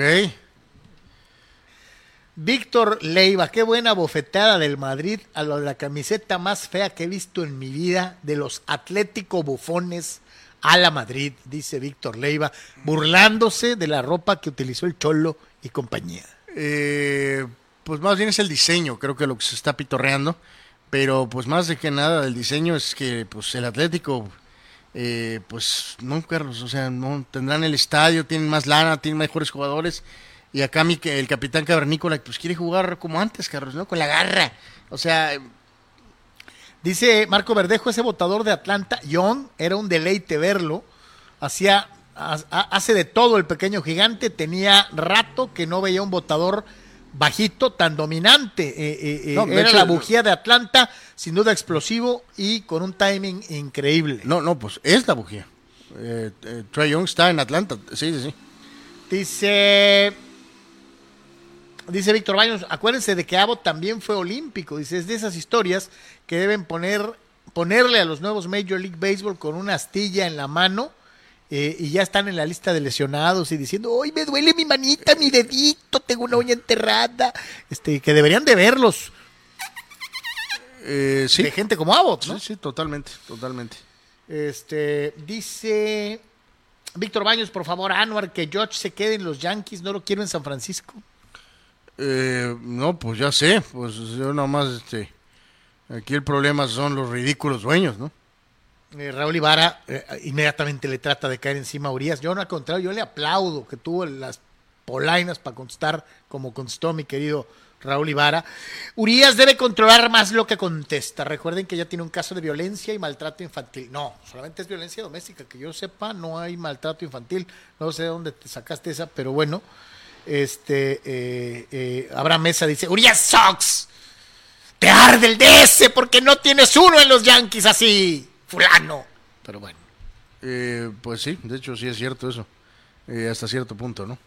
Víctor Leiva, qué buena bofetada del Madrid a de la camiseta más fea que he visto en mi vida de los Atlético Bufones a la Madrid, dice Víctor Leiva, burlándose de la ropa que utilizó el Cholo y compañía. Eh, pues más bien es el diseño, creo que lo que se está pitorreando. Pero pues más de que nada el diseño es que pues el Atlético, eh, pues no, Carlos, o sea, no tendrán el estadio, tienen más lana, tienen mejores jugadores. Y acá mi, el capitán cavernícola pues quiere jugar como antes, Carlos, ¿no? Con la garra. O sea, Dice Marco Verdejo, ese votador de Atlanta, Young, era un deleite verlo. Hacía, ha- ha- hace de todo el pequeño gigante. Tenía rato que no veía un votador bajito tan dominante. Eh, eh, eh, No, era hecho, la bujía de Atlanta, sin duda explosivo y con un timing increíble. no, no, pues es la bujía. Eh, eh, Trae Young está en Atlanta, sí, sí, sí. Dice. Dice Víctor Baños, acuérdense de que Abbott también fue olímpico. Dice, es de esas historias que deben poner, ponerle a los nuevos Major League Baseball con una astilla en la mano eh, y ya están en la lista de lesionados y diciendo, ¡ay, me duele mi manita, mi dedito, tengo una uña enterrada! Este, que deberían de verlos Eh, sí. de gente como Abbott, ¿no? sí, sí, totalmente, totalmente. Este, dice Víctor Baños, por favor, Anuar, que George se quede en los Yankees, no lo quiero en San Francisco. Eh, no, pues ya sé, pues yo nomás, este, aquí el problema son los ridículos dueños, ¿no? Eh, Raúl Ibarra eh, inmediatamente le trata de caer encima a Urias. Yo no al contrario, yo le aplaudo que tuvo las polainas para contestar como contestó mi querido Raúl Ibarra. Urias debe controlar más lo que contesta. Recuerden que ya tiene un caso de violencia y maltrato infantil. No, solamente es violencia doméstica. Que yo sepa, no hay maltrato infantil. No sé de dónde te sacaste esa, pero bueno. Este, eh, eh, Abraham Mesa dice, Urias Sox, te arde el DS porque no tienes uno en los Yankees así, fulano. Pero bueno. Eh, pues sí, de hecho sí es cierto eso. Eh, hasta cierto punto, ¿no?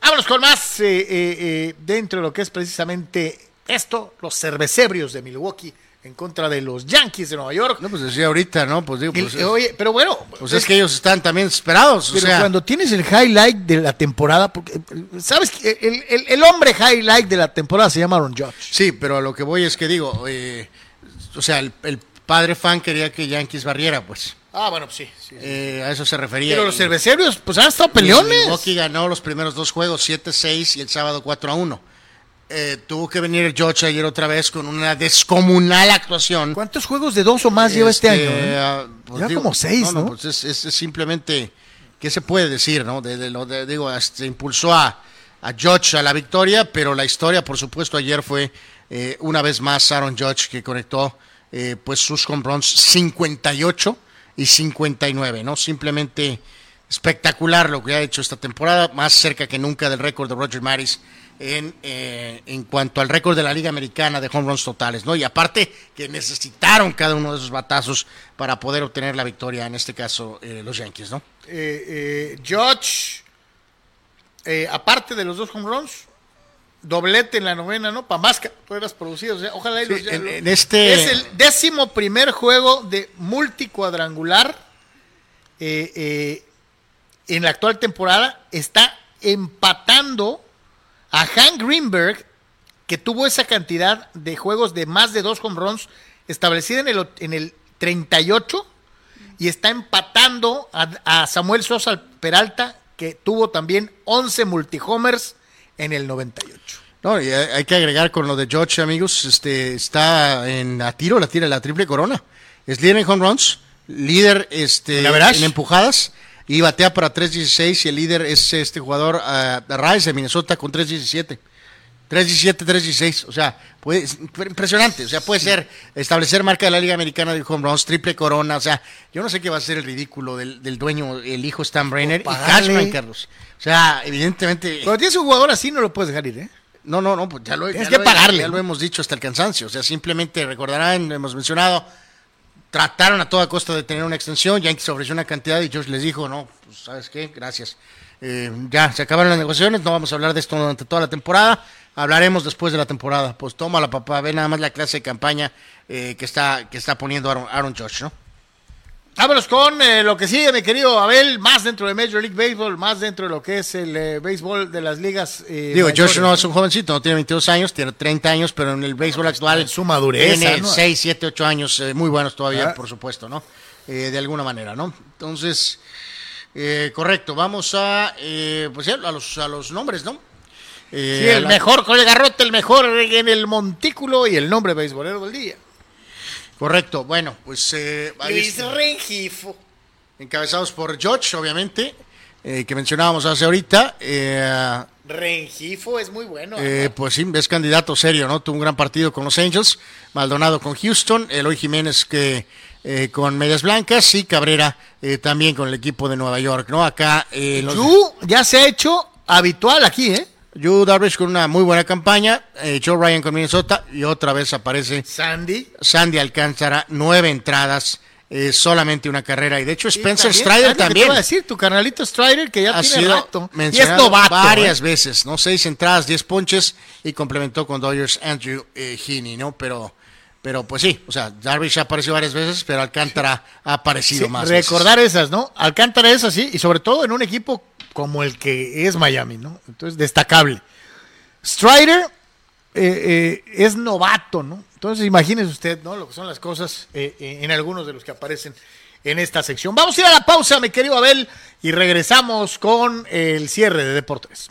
Vámonos con más eh, eh, eh, dentro de lo que es precisamente esto, los cervecebrios de Milwaukee en contra de los Yankees de Nueva York. No, pues decía ahorita, ¿no? Pues digo, pues, es, oye, pero bueno, pues es que ellos están también esperados. O pero sea, cuando tienes el highlight de la temporada, porque sabes que el, el- el hombre highlight de la temporada se llama Aaron Judge. Sí, pero a lo que voy es que digo, eh, o sea, el, el padre fan quería que Yankees barriera, pues. Ah, bueno, sí. sí. Eh, a eso se refería. Pero los Y- cerveceros, pues han estado peleones. Milwaukee ganó los primeros dos juegos, 7-6 y el sábado 4-1. Eh, tuvo que venir George ayer otra vez con una descomunal actuación. ¿Cuántos juegos de dos o más lleva este año? eh? ah, pues Lleva como seis, ¿no? pues es, es- es simplemente, ¿qué se puede decir, no? De, de lo de- digo, este, impulsó a, a Judge a la victoria, pero la historia, por supuesto, ayer fue eh, una vez más Aaron Judge que conectó eh, pues sus home runs 58 y 59, ¿no? Simplemente espectacular lo que ha hecho esta temporada, más cerca que nunca del récord de Roger Maris en, eh, en cuanto al récord de la Liga Americana de home runs totales, ¿no? Y aparte que necesitaron cada uno de esos batazos para poder obtener la victoria, en este caso eh, los Yankees, ¿no? Eh, aparte de los dos home runs, doblete en la novena, ¿no? Para más carreras producidas. O sea, ojalá y Sí, los- en- en este- Es el décimo primer juego de multicuadrangular eh, eh, en la actual temporada. Está empatando a Hank Greenberg, que tuvo esa cantidad de juegos de más de dos home runs establecida en el, en el 38 y está empatando a, a Samuel Sosa Peralta, que tuvo también 11 multihomers en el 98. No, y hay que agregar con lo de George, amigos, este está en a tiro, la tira la triple corona. Es líder en home runs, líder este, ¿En empujadas y batea para 3.16 y el líder es este jugador uh, Rice de Minnesota con 3.17. 3.17, 3.16, o sea, puede, es impresionante, o sea, puede ser establecer marca de la Liga Americana de Home Runs, triple corona, o sea, yo no sé qué va a ser el ridículo del, del dueño, el hijo Stan Brainer y pagarle. Cashman, Carlos. O sea, evidentemente... Cuando tienes un jugador así, no lo puedes dejar ir, ¿eh? No, no, no, pues ya lo, Tienes ya que lo- pagarle, Ya lo hemos dicho hasta el cansancio. O sea, simplemente recordarán, lo hemos mencionado, trataron a toda costa de tener una extensión. Yankees ofreció una cantidad y George les dijo, no, pues sabes qué, gracias. Eh, ya, se acabaron las negociaciones, no vamos a hablar de esto durante toda la temporada. Hablaremos después de la temporada. Pues toma la papá, ve nada más la clase de campaña eh, que está que está poniendo Aaron, Aaron Judge, ¿no? Vámonos con eh, lo que sigue, mi querido Abel, más dentro de Major League Baseball, más dentro de lo que es el eh, béisbol de las ligas. eh, Digo. Josh no es un jovencito, no tiene 22 años, tiene 30 años, pero en el béisbol actual en su madurez, tiene ¿no? 6, 7, 8 años, eh, muy buenos todavía, Ah. por supuesto, ¿no? Eh, de alguna manera, ¿no? Entonces, eh, correcto, vamos a, eh, pues a los, a los nombres, ¿no? Eh, Sí, el la- mejor con el garrote, el mejor en el montículo y el nombre beisbolero del día. Correcto, bueno, pues eh, Luis está. Rengifo. encabezados por George, obviamente, eh, que mencionábamos hace ahorita, eh, Rengifo es muy bueno. Eh, pues sí, es candidato serio, ¿no? Tuvo un gran partido con los Angels, Maldonado con Houston, Eloy Jiménez que eh, con Medias Blancas y Cabrera eh, también con el equipo de Nueva York, ¿no? Acá eh, los- Yu ya se ha hecho habitual aquí, ¿eh? Yu Darvish con una muy buena campaña, eh, Joe Ryan con Minnesota y otra vez aparece Sandy. Sandy Alcántara, nueve entradas, eh, solamente una carrera y de hecho Spencer Strider Te también. iba a decir, tu carnalito Strider que ya ha tiene sido rato. Y es mencionado novato. varias ¿eh? veces, ¿no? Seis entradas, diez ponches y complementó con Dodgers Andrew eh, Heaney, ¿no? Pero, pero pues sí, o sea, Darvish ha aparecido varias veces, pero Alcántara ha aparecido Sí, más recordar esas, ¿no? Alcántara es así, y sobre todo en un equipo como el que es Miami, ¿no? Entonces, destacable. Strider eh, eh, es novato, ¿no? Entonces, imagínese usted, ¿no? Lo que son las cosas eh, eh, en algunos de los que aparecen en esta sección. Vamos a ir a la pausa, mi querido Abel, y regresamos con el cierre de Deportes.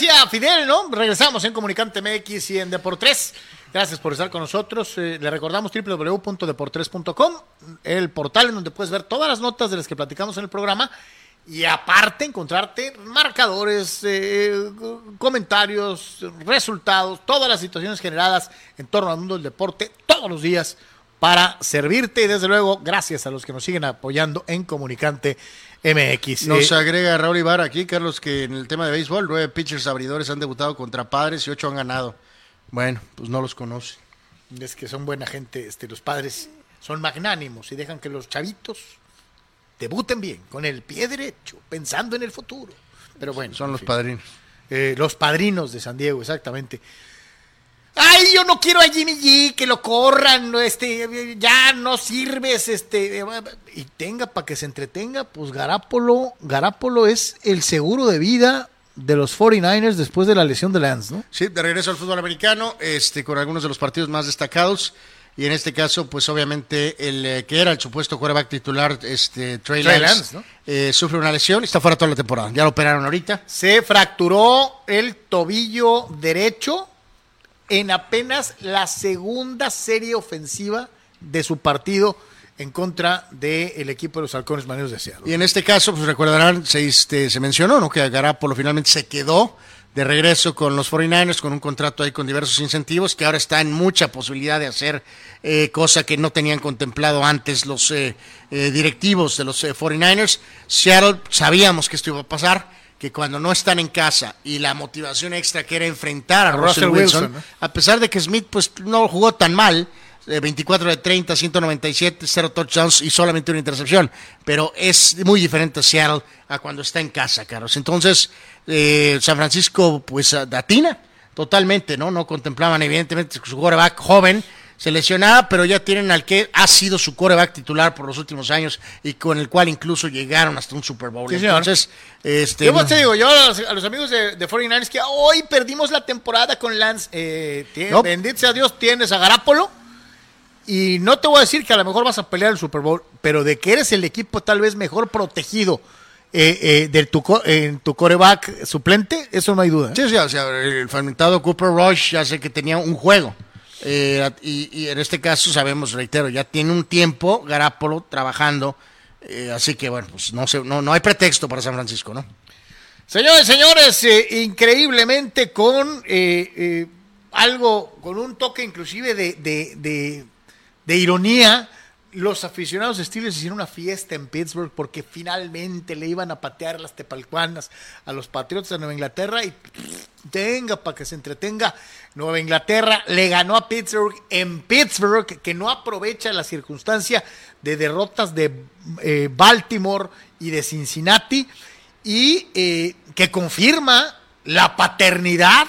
Decía Fidel, ¿no? Regresamos en Comunicante MX y en Deportes. Gracias por estar con nosotros. Eh, le recordamos www.deportres.com, el portal en donde puedes ver todas las notas de las que platicamos en el programa y aparte encontrarte marcadores, eh, comentarios, resultados, todas las situaciones generadas en torno al mundo del deporte todos los días para servirte y desde luego gracias a los que nos siguen apoyando en Comunicante MX. Nos Eh, agrega Raúl Ibarra aquí, Carlos, que en el tema de béisbol, nueve pitchers abridores han debutado contra padres y ocho han ganado. Bueno, pues no los conoce. es que son buena gente, este, los padres son magnánimos y dejan que los chavitos debuten bien, con el pie derecho, pensando en el futuro. Pero bueno, Son los fin. padrinos. Eh, los padrinos de San Diego, exactamente. Ay, yo no quiero a Jimmy G, que lo corran, este, ya no sirves, este, y tenga para que se entretenga, pues Garapolo, Garapolo es el seguro de vida de los 49ers después de la lesión de Lance, ¿no? Sí, de regreso al fútbol americano, este, con algunos de los partidos más destacados. Y en este caso, pues obviamente, el eh, que era el supuesto quarterback titular, este, Trey, Trey Lance, Lance, ¿no? eh, sufre una lesión y está fuera toda la temporada. Ya lo operaron ahorita. Se fracturó el tobillo derecho en apenas la segunda serie ofensiva de su partido en contra del equipo de los halcones marinos de Seattle. Y en este caso, pues recordarán, se, este, se mencionó, ¿no? Que Garapolo finalmente se quedó de regreso con los 49ers, con un contrato ahí con diversos incentivos, que ahora está en mucha posibilidad de hacer eh, cosa que no tenían contemplado antes los eh, eh, directivos de los eh, 49ers. Seattle, sabíamos que esto iba a pasar, que cuando no están en casa y la motivación extra que era enfrentar a, A Russell, Russell Wilson, Wilson, ¿no? a pesar de que Smith pues no jugó tan mal, eh, 24 de 30, 197, 0 touchdowns y solamente una intercepción, pero es muy diferente Seattle a cuando está en casa, Carlos. Entonces, eh, San Francisco pues datina totalmente, ¿no? No contemplaban evidentemente su quarterback joven, se lesionaba, pero ya tienen al que ha sido su quarterback titular por los últimos años y con el cual incluso llegaron hasta un Super Bowl. Sí. Entonces, este Yo pues te digo, yo a los, a los amigos de, de 49ers que hoy perdimos la temporada con Lance, eh, tie- No. bendito sea Dios, tienes a Garapolo. Y no te voy a decir que a lo mejor vas a pelear el Super Bowl, pero de que eres el equipo tal vez mejor protegido eh, eh, de tu, en tu coreback suplente, eso no hay duda. ¿eh? Sí, sí, o sea, el fragmentado Cooper Rush ya sé que tenía un juego. Eh, y, en este caso sabemos, reitero, ya tiene un tiempo Garapolo trabajando. eh, así que bueno, pues no, sé, no, no hay pretexto para San Francisco, ¿no? Señores, señores, eh, increíblemente con algo, con un toque inclusive de, de- de ironía, los aficionados Steelers hicieron una fiesta en Pittsburgh porque finalmente le iban a patear las tepalcuanas a los Patriotas de Nueva Inglaterra y tenga para que se entretenga. Nueva Inglaterra le ganó a Pittsburgh en Pittsburgh, que no aprovecha la circunstancia de derrotas de eh, Baltimore y de Cincinnati y eh, que confirma la paternidad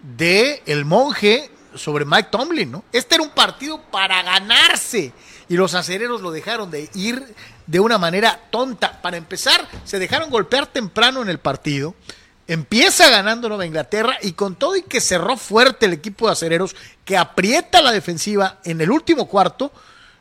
de el monje sobre Mike Tomlin, ¿no? Este era un partido para ganarse y los acereros lo dejaron de ir de una manera tonta. Para empezar, se dejaron golpear temprano en el partido. Empieza ganando Nueva Inglaterra y con todo y que cerró fuerte el equipo de acereros que aprieta la defensiva en el último cuarto,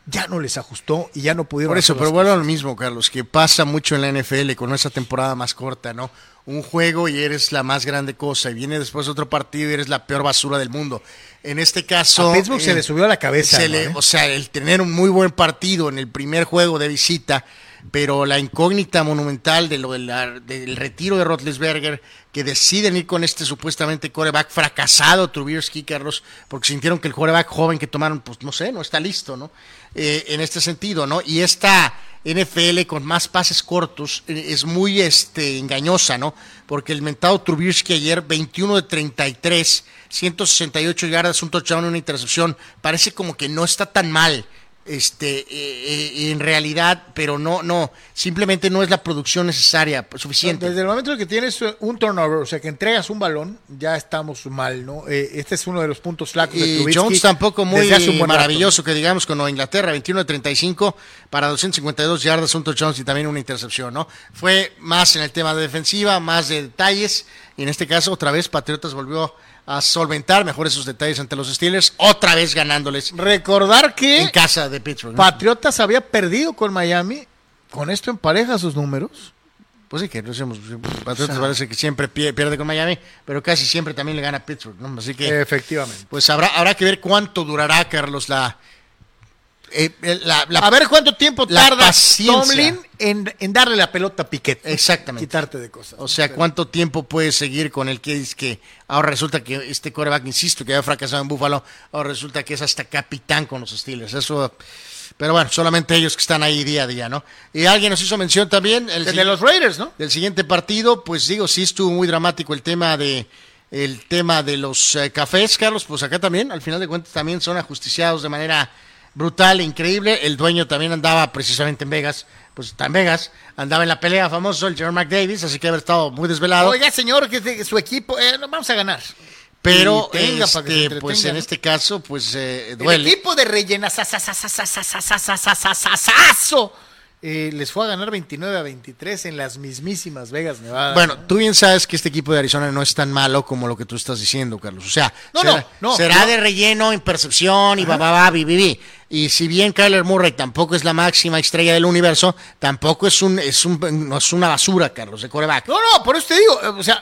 ya no les ajustó y ya no pudieron Por eso, pero vuelvo a lo mismo, Carlos, que pasa mucho en la NFL con esa temporada más corta, ¿no? Un juego y eres la más grande cosa, y viene después otro partido y eres la peor basura del mundo. En este caso. A Pittsburgh se le subió a la cabeza, se ¿no, le- eh? O sea, el tener un muy buen partido en el primer juego de visita, pero la incógnita monumental de lo del retiro de Rotlesberger, que deciden ir con este supuestamente coreback fracasado, Trubisky, Carlos, porque sintieron que el coreback joven que tomaron, pues no sé, no está listo, ¿no? Eh, en este sentido, ¿no? Y esta NFL con más pases cortos eh, es muy este, engañosa, ¿no? Porque el mentado Trubisky ayer, 21 de 33, 168 yardas, un touchdown, una intercepción, parece como que no está tan mal este eh, eh, en realidad, pero no, no, simplemente no es la producción necesaria, suficiente. Desde el momento en que tienes un turnover, o sea, que entregas un balón, ya estamos mal, ¿no? Eh, este es uno de los puntos flacos de Trubisky. Jones tampoco muy maravilloso, que digamos, con Inglaterra, 21 de 35 para 252 yardas, un touchdown y también una intercepción, ¿no? Fue más en el tema de defensiva, más de detalles, y en este caso, otra vez, Patriotas volvió a solventar mejor esos detalles ante los Steelers, otra vez ganándoles. Recordar que en casa de Pittsburgh. Patriotas había perdido con Miami, con esto en pareja sus números. Pues sí, que lo hacemos. Patriotas parece que siempre pierde con Miami, pero casi siempre también le gana a Pittsburgh, ¿no? Así que. Efectivamente. Pues habrá, habrá que ver cuánto durará, Carlos, la, eh, eh, a ver cuánto tiempo tarda Tomlin en, darle la pelota a Piquet. Exactamente. Quitarte de cosas. O sea, cuánto tiempo puede seguir con el que es que ahora resulta que este coreback, insisto, que había fracasado en Buffalo, ahora resulta que es hasta capitán con los Steelers. Eso. Pero bueno, solamente ellos que están ahí día a día, ¿no? Y alguien nos hizo mención también. El, de los Raiders, ¿no? Del siguiente partido, pues digo, sí estuvo muy dramático el tema de el tema de los eh, cafés, Carlos, pues acá también, al final de cuentas, también son ajusticiados de manera brutal, increíble. El dueño también andaba precisamente en Vegas, pues está en Vegas, andaba en la pelea famoso el señor McDavis, así que haber estado muy desvelado. Oiga, señor, que su equipo, eh, vamos a ganar. Pero, este, pues en este caso, pues eh, duele. El equipo de rellena, eh, les fue a ganar 29 a 23 en las mismísimas Vegas Nevada. Bueno, tú bien sabes que este equipo de Arizona no es tan malo como lo que tú estás diciendo, Carlos. O sea, no, será, no, no, será de relleno, impercepción y bababá, viviví. Y si bien Kyler Murray tampoco es la máxima estrella del universo, tampoco es un, es un, no es una basura, Carlos, de coreback. No, no, por eso te digo, eh, o sea,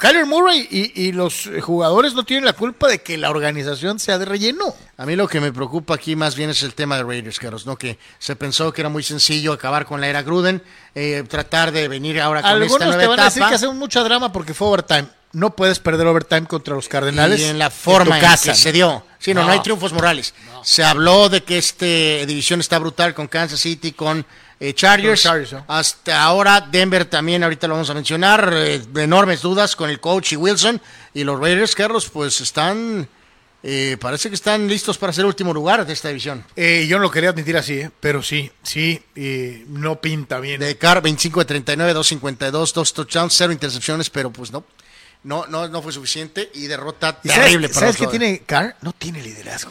Kyler Murray y, y los jugadores no tienen la culpa de que la organización sea de relleno. A mí lo que me preocupa aquí más bien es el tema de Raiders, Carlos, ¿no? Que se pensó que era muy sencillo acabar con la era Gruden, eh, tratar de venir ahora con esta nueva te van a decir que hacen mucha drama porque fue overtime. No puedes perder overtime contra los Cardenales. y en la forma en tu casa, en que se dio. Sí, no, no, No. hay triunfos morales. Se habló de que este división está brutal con Kansas City, con eh, Chargers. ¿no? Hasta ahora Denver también, ahorita lo vamos a mencionar, eh, enormes dudas con el coach y Wilson. Y los Raiders, Carlos, pues están, eh, parece que están listos para ser último lugar de esta división. Eh, yo no lo quería admitir así, eh, pero sí, sí, eh, no pinta bien. De Carr, 25 de 39, 252, dos touchdowns, cero intercepciones, pero pues no. No, no, no fue suficiente y derrota ¿Y sabes, terrible para ¿sabes los qué tiene Carr? No tiene liderazgo.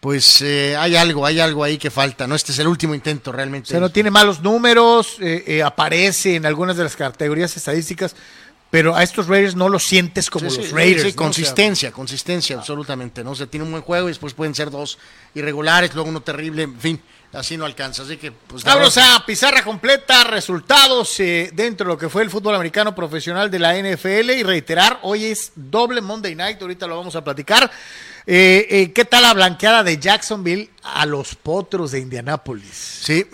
Pues eh, hay algo, hay algo ahí que falta, ¿no? Este es el último intento O realmente. sea, no tiene malos números, eh, eh, aparece en algunas de las categorías estadísticas, pero a estos Raiders no los sientes como Sí, los sí, Raiders. sí, ¿no? O sea, consistencia, consistencia, absolutamente, ¿no? O sea, tiene un buen juego y después pueden ser dos irregulares, luego uno terrible, en fin, así no alcanza. Así que, pues. Vamos derrota. a pizarra completa, resultados eh, dentro de lo que fue el fútbol americano profesional de la NFL y reiterar, hoy es doble Monday Night, ahorita lo vamos a platicar. Eh, eh, ¿Qué tal la blanqueada de Jacksonville a los potros de Indianápolis? Sí,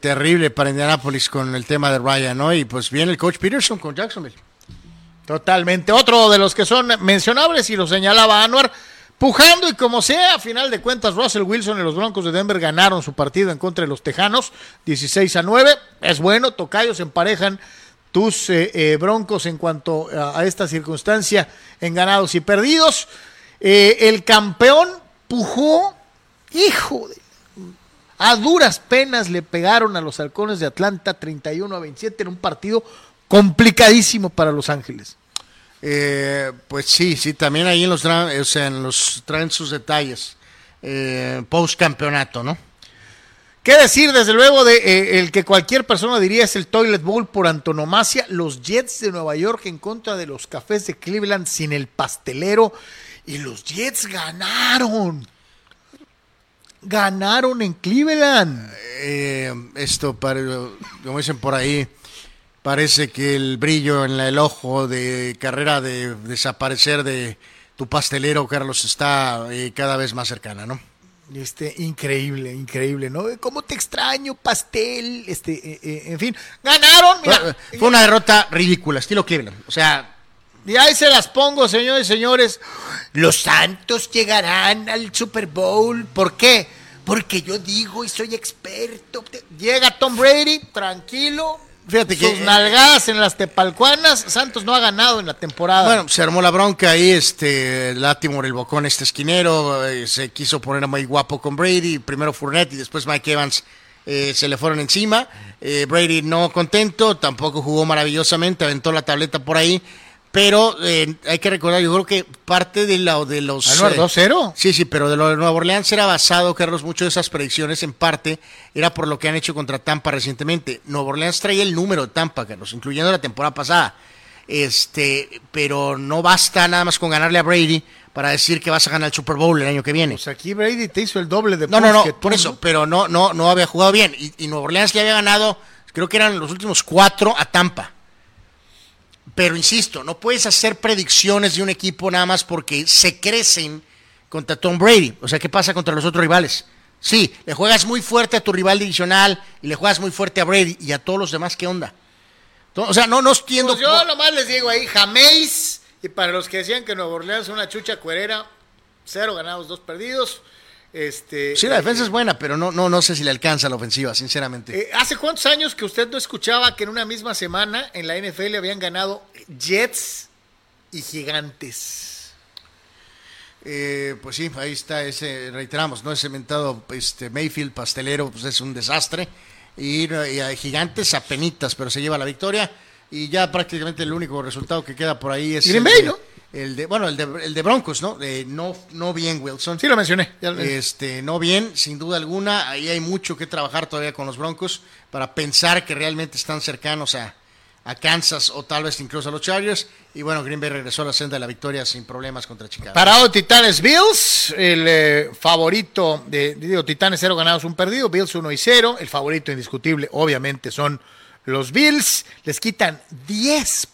terrible para Indianapolis con el tema de Ryan, ¿no? Y pues viene el coach Peterson con Jacksonville. Totalmente. Otro de los que son mencionables y lo señalaba Anuar, pujando y como sea, a final de cuentas Russell Wilson y los Broncos de Denver ganaron su partido en contra de los Tejanos, 16 a 9. Es bueno, Tocayos emparejan tus eh, eh, Broncos en cuanto a, esta circunstancia en ganados y perdidos. Eh, el campeón pujó, hijo de... A duras penas le pegaron a los halcones de Atlanta 31 a 27 en un partido complicadísimo para Los Ángeles. Eh, pues sí, sí, también ahí en los, o sea, en los traen sus detalles. Eh, post campeonato, ¿no? ¿Qué decir, desde luego, de eh, el que cualquier persona diría es el Toilet Bowl por antonomasia? Los Jets de Nueva York en contra de los Cafés de Cleveland sin el pastelero. Y los Jets ganaron. Ganaron en Cleveland. Eh, esto, pare- como dicen por ahí, parece que el brillo en el ojo de carrera de desaparecer de tu pastelero, Carlos, está eh, cada vez más cercana, ¿no? Este, increíble, increíble, ¿no? ¿Cómo te extraño, pastel? Este, eh, eh, en fin, ganaron. Mira, Fue una derrota ridícula, estilo Cleveland. O sea, y ahí se las pongo, señores y señores. Los Santos llegarán al Super Bowl. ¿Por qué? Porque yo digo y soy experto. Llega Tom Brady, tranquilo. Fíjate que- Sus nalgadas en las tepalcuanas. Santos no ha ganado en la temporada. Bueno, se armó la bronca ahí, este, Latimore, el bocón, este esquinero, eh, se quiso poner muy guapo con Brady, primero Fournette y después Mike Evans eh, se le fueron encima. Eh, Brady no contento, tampoco jugó maravillosamente, aventó la tableta por ahí, pero eh, hay que recordar, yo creo que parte de, la, de los... Anuar, eh, 2-0. Sí, sí, pero de lo de Nueva Orleans era basado, Carlos, mucho de esas predicciones en parte era por lo que han hecho contra Tampa recientemente. Nueva Orleans traía el número de Tampa, Carlos, incluyendo la temporada pasada. Este, pero no basta nada más con ganarle a Brady para decir que vas a ganar el Super Bowl el año que viene. Pues aquí Brady te hizo el doble de No, no, no, que tú, por eso, pero no, no, no había jugado bien. Y, y Nueva Orleans le había ganado, creo que eran los últimos cuatro a Tampa. Pero insisto, no puedes hacer predicciones de un equipo nada más porque se crecen contra Tom Brady. O sea, ¿qué pasa contra los otros rivales? Sí, le juegas muy fuerte a tu rival divisional y le juegas muy fuerte a Brady y a todos los demás, ¿qué onda? O sea, no, no entiendo. Pues yo nomás les digo ahí, jaméis. Y para los que decían que Nueva Orleans es una chucha cuerera, cero ganados, dos perdidos. Este, Sí, la defensa es buena, pero no, no, no sé si le alcanza la ofensiva, sinceramente. Eh, ¿Hace cuántos años que usted no escuchaba que en una misma semana en la NFL habían ganado Jets y Gigantes? Eh, pues sí, ahí está ese, reiteramos, ¿no? Ese mentado este, Mayfield pastelero, pues es un desastre. Y, y a Gigantes a penitas, pero se lleva la victoria. Y ya prácticamente el único resultado que queda por ahí es. Green Bay, ¿no? El de, bueno, el de, el de Broncos, ¿no? Eh, no, no bien, Wilson. Sí, lo mencioné. ya lo- Este, no bien, sin duda alguna. Ahí hay mucho que trabajar todavía con los Broncos para pensar que realmente están cercanos a, a Kansas o tal vez incluso a los Chargers. Y bueno, Green Bay regresó a la senda de la victoria sin problemas contra Chicago. Parado Titanes Bills, el eh, favorito de, digo, Titanes 0 ganados, un perdido, Bills 1 y 0, el favorito indiscutible obviamente son los Bills, les quitan 10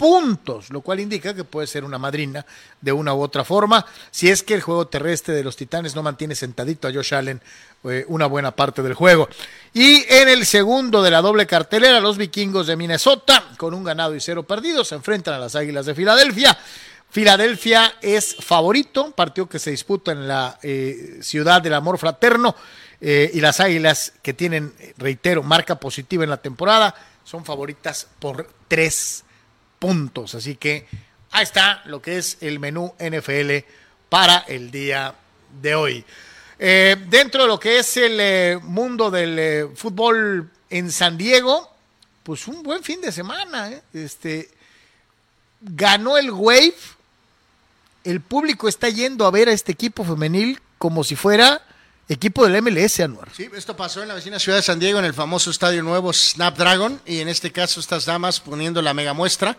puntos, lo cual indica que puede ser una madrina de una u otra forma, si es que el juego terrestre de los Titanes no mantiene sentadito a Josh Allen eh, una buena parte del juego. Y en el segundo de la doble cartelera, los vikingos de Minnesota, con un ganado y cero perdidos, se enfrentan a las Águilas de Filadelfia. Filadelfia es favorito, partido que se disputa en la eh, ciudad del amor fraterno. eh, y las Águilas, que tienen, reitero, marca positiva en la temporada, son favoritas por tres puntos. Así que ahí está lo que es el menú NFL para el día de hoy. Eh, dentro de lo que es el eh, mundo del eh, fútbol en San Diego, pues un buen fin de semana. Este, ganó el Wave. El público está yendo a ver a este equipo femenil como si fuera equipo del MLS, Anuar. Sí, esto pasó en la vecina ciudad de San Diego, en el famoso estadio nuevo Snapdragon, y en este caso estas damas poniendo la mega muestra.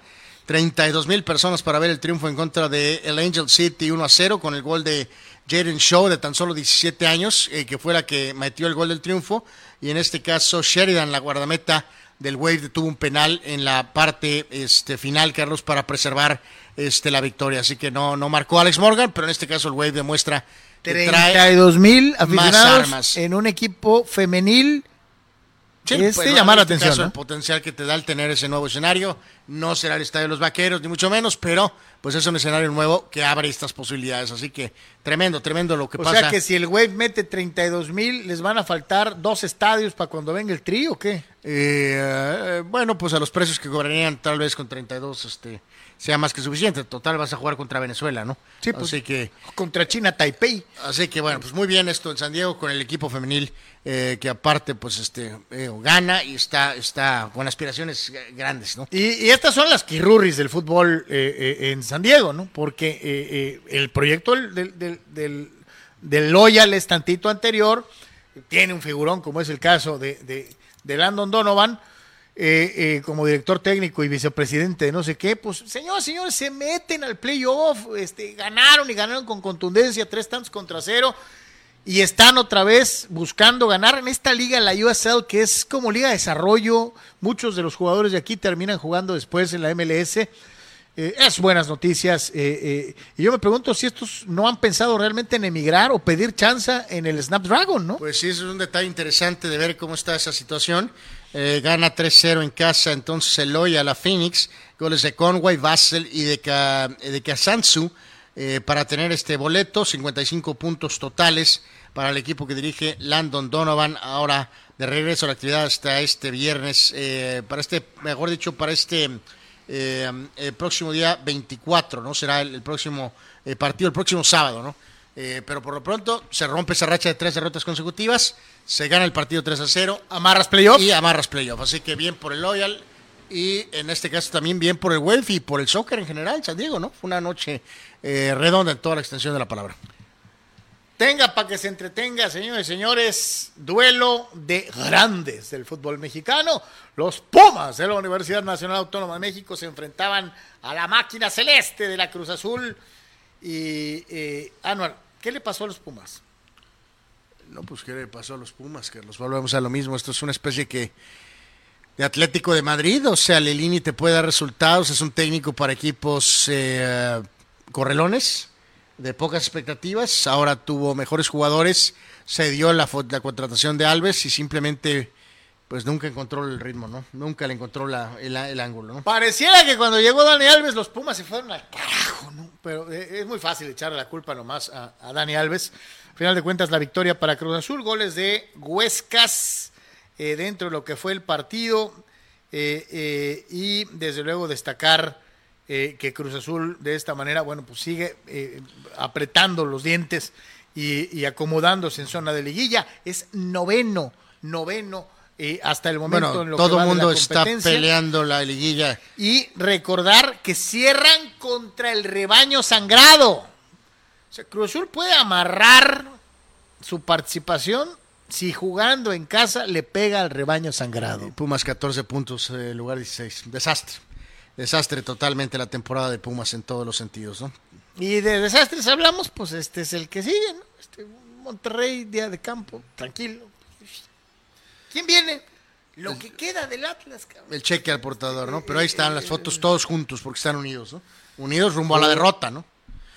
32 mil personas para ver el triunfo en contra de el Angel City 1 a 0 con el gol de Jaden Shaw de tan solo 17 años, eh, que fue la que metió el gol del triunfo. Y en este caso Sheridan, la guardameta del Wave, tuvo un penal en la parte este, final, Carlos, para preservar este, la victoria. Así que no, no marcó Alex Morgan, pero en este caso el Wave demuestra 32 mil aficionados armas. en un equipo femenil. Sí, es pues, llamar la este atención. caso, ¿no? El potencial que te da el tener ese nuevo escenario no será el estadio de los vaqueros, ni mucho menos, pero pues es un escenario nuevo que abre estas posibilidades. Así que tremendo, tremendo lo que O pasa. sea que si el Wave mete 32 mil, ¿les van a faltar dos estadios para cuando venga el trío o qué? Eh, bueno, pues a los precios que cobrarían tal vez con 32 este, sea más que suficiente. Total, vas a jugar contra Venezuela, ¿no? Sí, pues. Así que, Contra China Taipei. así que bueno, pues muy bien esto en San Diego con el equipo femenil eh, que aparte pues este eh, gana y está, está con aspiraciones grandes, ¿no? Y, y estas son las quirurris del fútbol eh, eh, en San Diego, ¿no? Porque eh, eh, el proyecto del, del, del, del- del Loyal es tantito anterior, tiene un figurón como es el caso de, de, de Landon Donovan, eh, eh, como director técnico y vicepresidente de no sé qué, pues señores, señores, se meten al playoff, este, ganaron y ganaron con contundencia, tres tantos contra cero, y están otra vez buscando ganar en esta liga, la USL, que es como liga de desarrollo. Muchos de los jugadores de aquí terminan jugando después en la MLS. eh, es buenas noticias. eh, eh, y yo me pregunto si estos no han pensado realmente en emigrar o pedir chance en el Snapdragon, ¿no? Pues sí, es un detalle interesante de ver cómo está esa situación. Eh, gana 3-0 en casa, entonces Eloy a la Phoenix, goles de Conway, Vassell y de, Ka, de eh, para tener este boleto, 55 puntos totales para el equipo que dirige Landon Donovan. Ahora de regreso a la actividad hasta este viernes, eh, para este, mejor dicho, para este próximo día 24, ¿no? Será el, próximo partido, el próximo sábado, ¿no? Eh, pero por lo pronto se rompe esa racha de tres derrotas consecutivas, se gana el partido 3 a 0. Amarras playoff. Y amarras playoff. Así que bien por el Loyal y en este caso también bien por el Welf y por el soccer en general, San Diego, ¿no? Fue una noche eh, redonda en toda la extensión de la palabra. Tenga para que se entretenga, señores y señores, duelo de grandes del fútbol mexicano. Los Pumas de la Universidad Nacional Autónoma de México se enfrentaban a la máquina celeste de la Cruz Azul. Y, eh, Anuar, ¿qué le pasó a los Pumas? No, pues qué le pasó a los Pumas, que los volvemos a lo mismo. Esto es una especie que de Atlético de Madrid, o sea, Lelini te puede dar resultados, es un técnico para equipos eh, correlones, de pocas expectativas, ahora tuvo mejores jugadores, se dio la, la contratación de Alves y simplemente pues nunca encontró el ritmo, ¿no? Nunca le encontró la- el, ángulo, ¿no? Pareciera que cuando llegó Dani Alves los Pumas se fueron al carajo, ¿no? Pero eh, es muy fácil echarle la culpa nomás a, a Dani Alves. Al final de cuentas la victoria para Cruz Azul, goles de Huescas eh, dentro de lo que fue el partido eh, y desde luego destacar que Cruz Azul de esta manera, bueno, pues sigue apretando los dientes y, y acomodándose en zona de liguilla. Es noveno, noveno eh, hasta el momento Bueno, en lo que todo el mundo está peleando la liguilla. Y recordar que cierran contra el rebaño sangrado. O sea, Cruz Azul puede amarrar su participación si jugando en casa le pega al rebaño sangrado. Pumas 14 puntos, eh, lugar 16. Desastre. Desastre totalmente la temporada de Pumas en todos los sentidos, ¿no? Y de desastres hablamos, pues este es el que sigue, ¿no? Este, Monterrey, día de campo, tranquilo. ¿Quién viene? Lo que queda del Atlas, cabrón. El cheque al portador, ¿no? Pero ahí están las fotos todos juntos porque están unidos, ¿no? Unidos rumbo a la derrota, ¿no?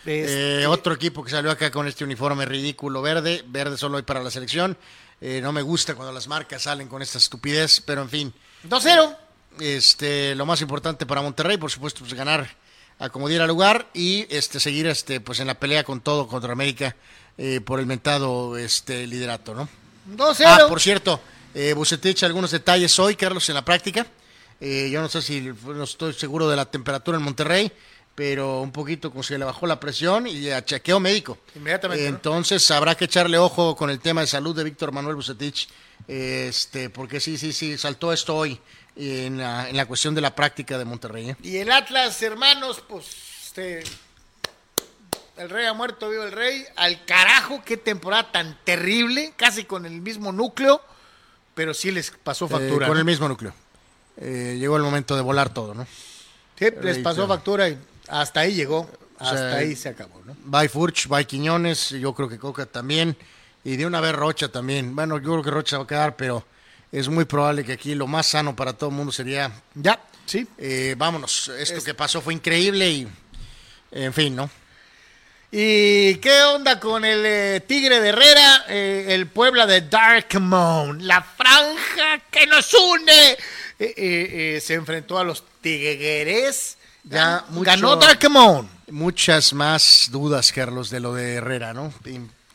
Este, Eh, otro equipo que salió acá con este uniforme ridículo verde, verde solo hoy para la selección. Eh, no me gusta cuando las marcas salen con esta estupidez, pero en fin. 2-0. Este, lo más importante para Monterrey, por supuesto, pues ganar a como diera lugar y este seguir este pues en la pelea con todo contra América eh, por el mentado este liderato, ¿no? 2-0. Ah, por cierto, eh, Bucetich, algunos detalles hoy, Carlos, en la práctica. Eh, yo no sé si, no estoy seguro de la temperatura en Monterrey, pero un poquito como se le bajó la presión y a chequeo médico. Inmediatamente, ¿no? Entonces habrá que echarle ojo con el tema de salud de Víctor Manuel Bucetich, este, porque sí, sí, sí, saltó esto hoy en la, en la cuestión de la práctica de Monterrey. ¿eh? Y el Atlas, hermanos, pues este, el rey ha muerto, vivo el rey. Al carajo, qué temporada tan terrible, casi con el mismo núcleo, pero sí les pasó factura. Eh, con ¿no? el mismo núcleo. Eh, llegó el momento de volar todo, ¿no? Sí, les pasó factura y hasta ahí llegó, hasta sea, ahí se acabó, ¿no? Bye Furch, bye Quiñones, yo creo que Coca también, y de una vez Rocha también. Bueno, yo creo que Rocha va a quedar, pero es muy probable que aquí lo más sano para todo el mundo sería, Ya, sí. eh, vámonos, esto que pasó fue increíble y, en fin, ¿no? ¿Y qué onda con el eh, Tigre de Herrera, eh, el Puebla de Darkmoon? La franja que nos une. Eh, se enfrentó a los Tigres. Ya mucho- Ganó Darkmoon. Muchas más dudas, Carlos, de lo de Herrera, ¿no?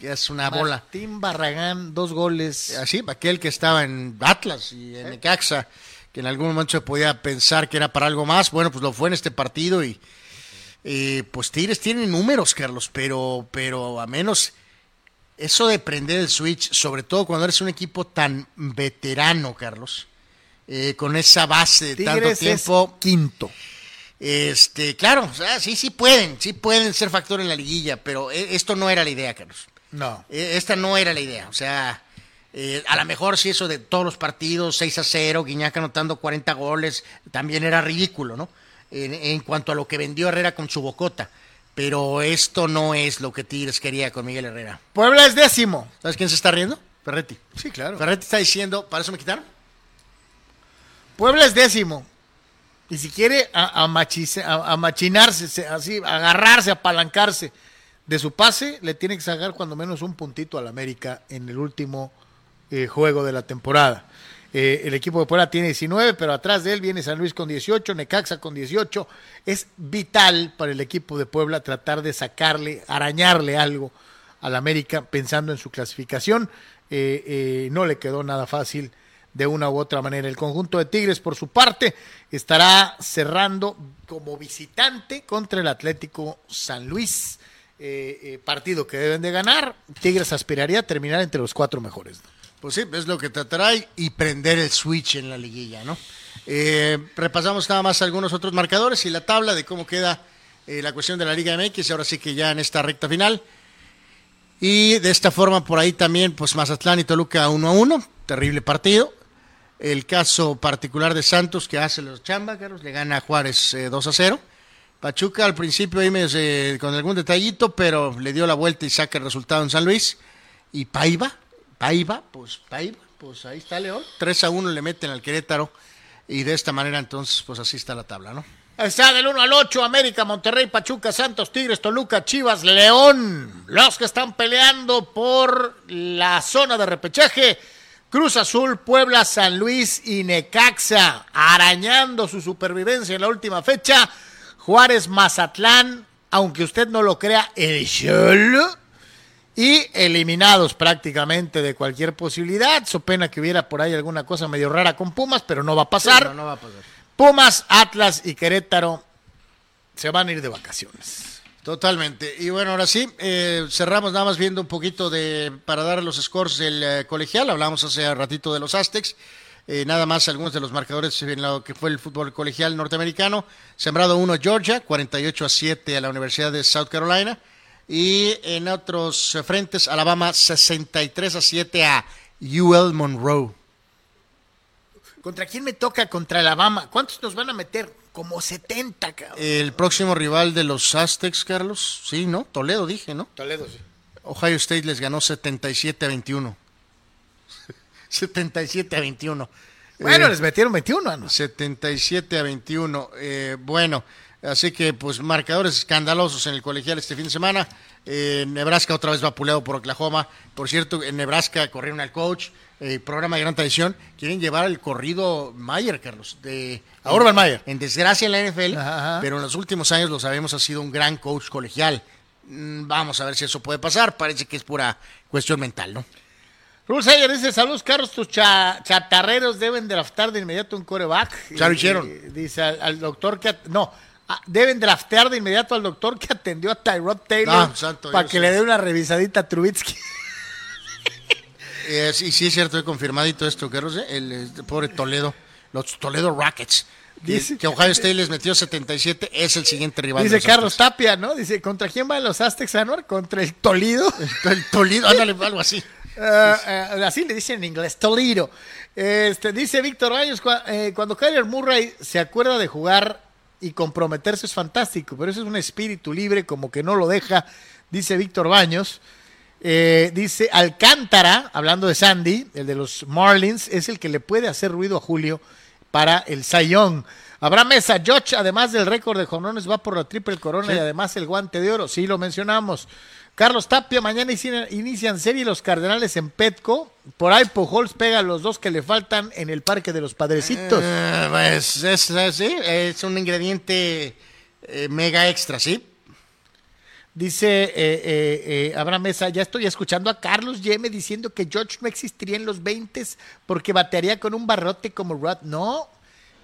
Es una bola. Martín Barragán, dos goles. Así, aquel que estaba en Atlas y en Necaxa, que en algún momento se podía pensar que era para algo más, bueno, pues lo fue en este partido y eh, pues Tigres tiene números, Carlos, pero, pero a menos eso de prender el switch, sobre todo cuando eres un equipo tan veterano, Carlos, eh, con esa base de tanto tiempo, es quinto. este, claro, o sea, sí, sí pueden, sí pueden ser factor en la liguilla, pero eh, esto no era la idea, Carlos. No. Eh, Esta no era la idea. O sea, eh, a lo mejor si eso de todos los partidos, 6 a 0, Guiñac anotando 40 goles, también era ridículo, ¿no? En, en cuanto a lo que vendió Herrera con su bocota. Pero esto no es lo que Tigres quería con Miguel Herrera. Puebla es décimo. ¿Sabes quién se está riendo? Ferretti. Sí, claro. Ferretti está diciendo, ¿para eso me quitaron? Puebla es décimo. Y si quiere a, a machice- a- a machinarse, se- así, agarrarse, apalancarse de su pase, le tiene que sacar cuando menos un puntito al América en el último eh, juego de la temporada. Eh, el equipo de Puebla tiene 19, pero atrás de él viene San Luis con 18, Necaxa con 18. Es vital para el equipo de Puebla tratar de sacarle, arañarle algo al América pensando en su clasificación. Eh, eh, no le quedó nada fácil de una u otra manera. El conjunto de Tigres, por su parte, estará cerrando como visitante contra el Atlético San Luis. Partido que deben de ganar. Tigres aspiraría a terminar entre los cuatro mejores. Pues sí, es lo que tratará y- y prender el switch en la liguilla, ¿no? Eh, repasamos nada más algunos otros marcadores y la tabla de cómo queda eh, la cuestión de la Liga MX, ahora sí que ya en esta recta final. Y de esta forma, por ahí también, pues Mazatlán y Toluca 1 a 1, terrible partido. El caso particular de Santos, que hace los chamba, Carlos, le gana a Juárez eh, 2 a 0. Pachuca al principio ahí medio, eh, con algún detallito, pero le dio la vuelta y saca el resultado en San Luis. Y Paiva, Paiva, pues Paiva, pues ahí está León. 3 a 1 le meten al Querétaro. Y de esta manera, entonces, pues así está la tabla, ¿no? Está del 1 al 8, América, Monterrey, Pachuca, Santos, Tigres, Toluca, Chivas, León. Los que están peleando por la zona de repechaje. Cruz Azul, Puebla, San Luis y Necaxa. Arañando su supervivencia en la última fecha. Juárez, Mazatlán, aunque usted no lo crea, el Cholo. Y eliminados prácticamente de cualquier posibilidad. So pena que hubiera por ahí alguna cosa medio rara con Pumas, pero no va a pasar. No, no va a pasar. Pumas, Atlas y Querétaro se van a ir de vacaciones. Totalmente. Y bueno, ahora sí, eh, cerramos nada más viendo un poquito de, para dar los scores del eh, colegial. Hablamos hace ratito de los Aztecs. Eh, nada más algunos de los marcadores en lo que fue el fútbol colegial norteamericano. Sembrado 1 Georgia, 48 a 7 a la Universidad de South Carolina. Y en otros frentes, Alabama 63 a 7 a UL Monroe. ¿Contra quién me toca? Contra Alabama. ¿Cuántos nos van a meter? Como 70, cabrón. El próximo rival de los Aztecs, Carlos, sí, ¿no? Toledo dije, ¿no? Toledo, sí. Ohio State les ganó 77 a 21. 77 a 21. Bueno, Eh, les metieron 21, ¿no? 77 a 21. Eh, bueno, así que pues marcadores escandalosos en el colegial este fin de semana. Eh, Nebraska otra vez vapuleado por Oklahoma. Por cierto, en Nebraska corrieron al coach. eh, programa de gran tradición. Quieren llevar el corrido Mayer, Carlos. De, A Urban Meyer. En desgracia en la NFL, Ajá, ajá. pero en los últimos años lo sabemos, ha sido un gran coach colegial. Mm, Vamos a ver si eso puede pasar. Parece que es pura cuestión mental, ¿no? Rule Sayer dice, saludos Carlos, tus cha- chatarreros deben draftar de inmediato un coreback. Ya lo hicieron. dice al, al doctor que... No, deben draftear de inmediato al doctor que atendió a Tyrod Taylor Ah, para que sí. le dé una revisadita a Trubitsky. Eh, sí, sí, es cierto, he confirmadito esto, ¿eh? el, eh, pobre Toledo, los Toledo Rockets. que- Dice- que Ohio State les metió 77, es el siguiente rival. Dice los Carlos Tapia, ¿no? Dice, ¿contra quién van los Aztecs, Anuar? Contra el Toledo. Aztecs. El Toledo, ándale, algo así. Ah, ah, así le dicen en inglés, Toledo. Este, dice Víctor Rayos, cua- eh, cuando Kyler Murray se acuerda de jugar y comprometerse es fantástico, pero eso es un espíritu libre, como que no lo deja, dice Víctor Baños. Eh, dice Alcántara, hablando de Sandy, el de los Marlins, es el que le puede hacer ruido a Julio para el Sayón. Habrá mesa, George, además del récord de jonrones, va por la triple corona y además el guante de oro. Sí, lo mencionamos. Carlos Tapia, mañana inicia- inician serie los Cardenales en Petco. Por ahí Pujols pega a los dos que le faltan en el Parque de los Padrecitos. Eh, pues, es, es- un ingrediente eh, mega extra, ¿sí? Dice eh, eh, Abraham Mesa, ya estoy escuchando a Carlos Yeme diciendo que George no existiría en los 20 porque batearía con un barrote como Rod. No,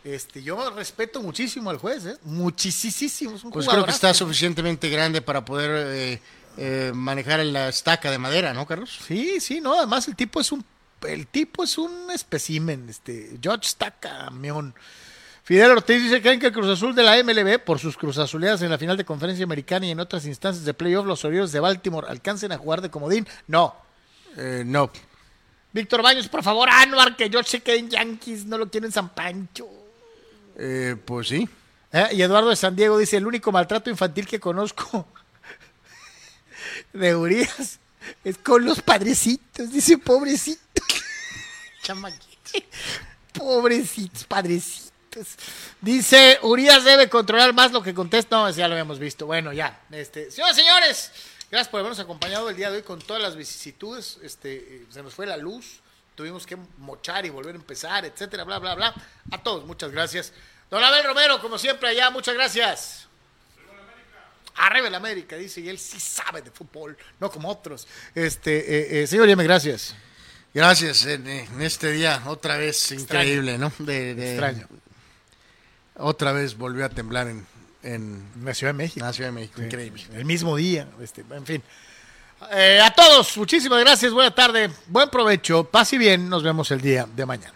este, yo respeto muchísimo al juez, ¿eh? muchísimo. es un Pues creo que está suficientemente grande para poder eh, eh, manejar la estaca de madera, ¿no, Carlos? Sí, sí, no, además el tipo es un el tipo es un espécimen, este George camión. Fidel Ortiz dice creen que el Cruz Azul de la MLB, por sus Cruz Azuleadas en la final de conferencia americana y en otras instancias de playoff, los Orioles de Baltimore alcancen a jugar de comodín. No. Eh, no. Víctor Baños, por favor, Anuar, que George se quede en Yankees, no lo quiero en San Pancho. Eh, pues sí. ¿Eh? Y Eduardo de San Diego dice, el único maltrato infantil que conozco de Urias es con los padrecitos. Dice, pobrecito. Chamaquito. Pobrecitos, padrecitos. Dice, Urias debe controlar más lo que contesta. No, ya lo habíamos visto. Bueno, ya. Este, señoras y señores, gracias por habernos acompañado el día de hoy con todas las vicisitudes. Este, eh, se nos fue la luz, tuvimos que mochar y volver a empezar, etcétera, bla, bla, bla. A todos, muchas gracias. Don Abel Romero, como siempre, allá, muchas gracias. Arriba el América, dice, y él sí sabe de fútbol, no como otros. Este, eh, eh, señor Yeme, gracias. Gracias en, en este día, otra vez increíble, ¿no? De, de- Extraño. Otra vez volvió a temblar en, en La Ciudad de México. la Ciudad de México, increíble. El mismo día, este, en fin. Eh, a todos, muchísimas gracias, buena tarde, buen provecho, paz y bien, nos vemos el día de mañana.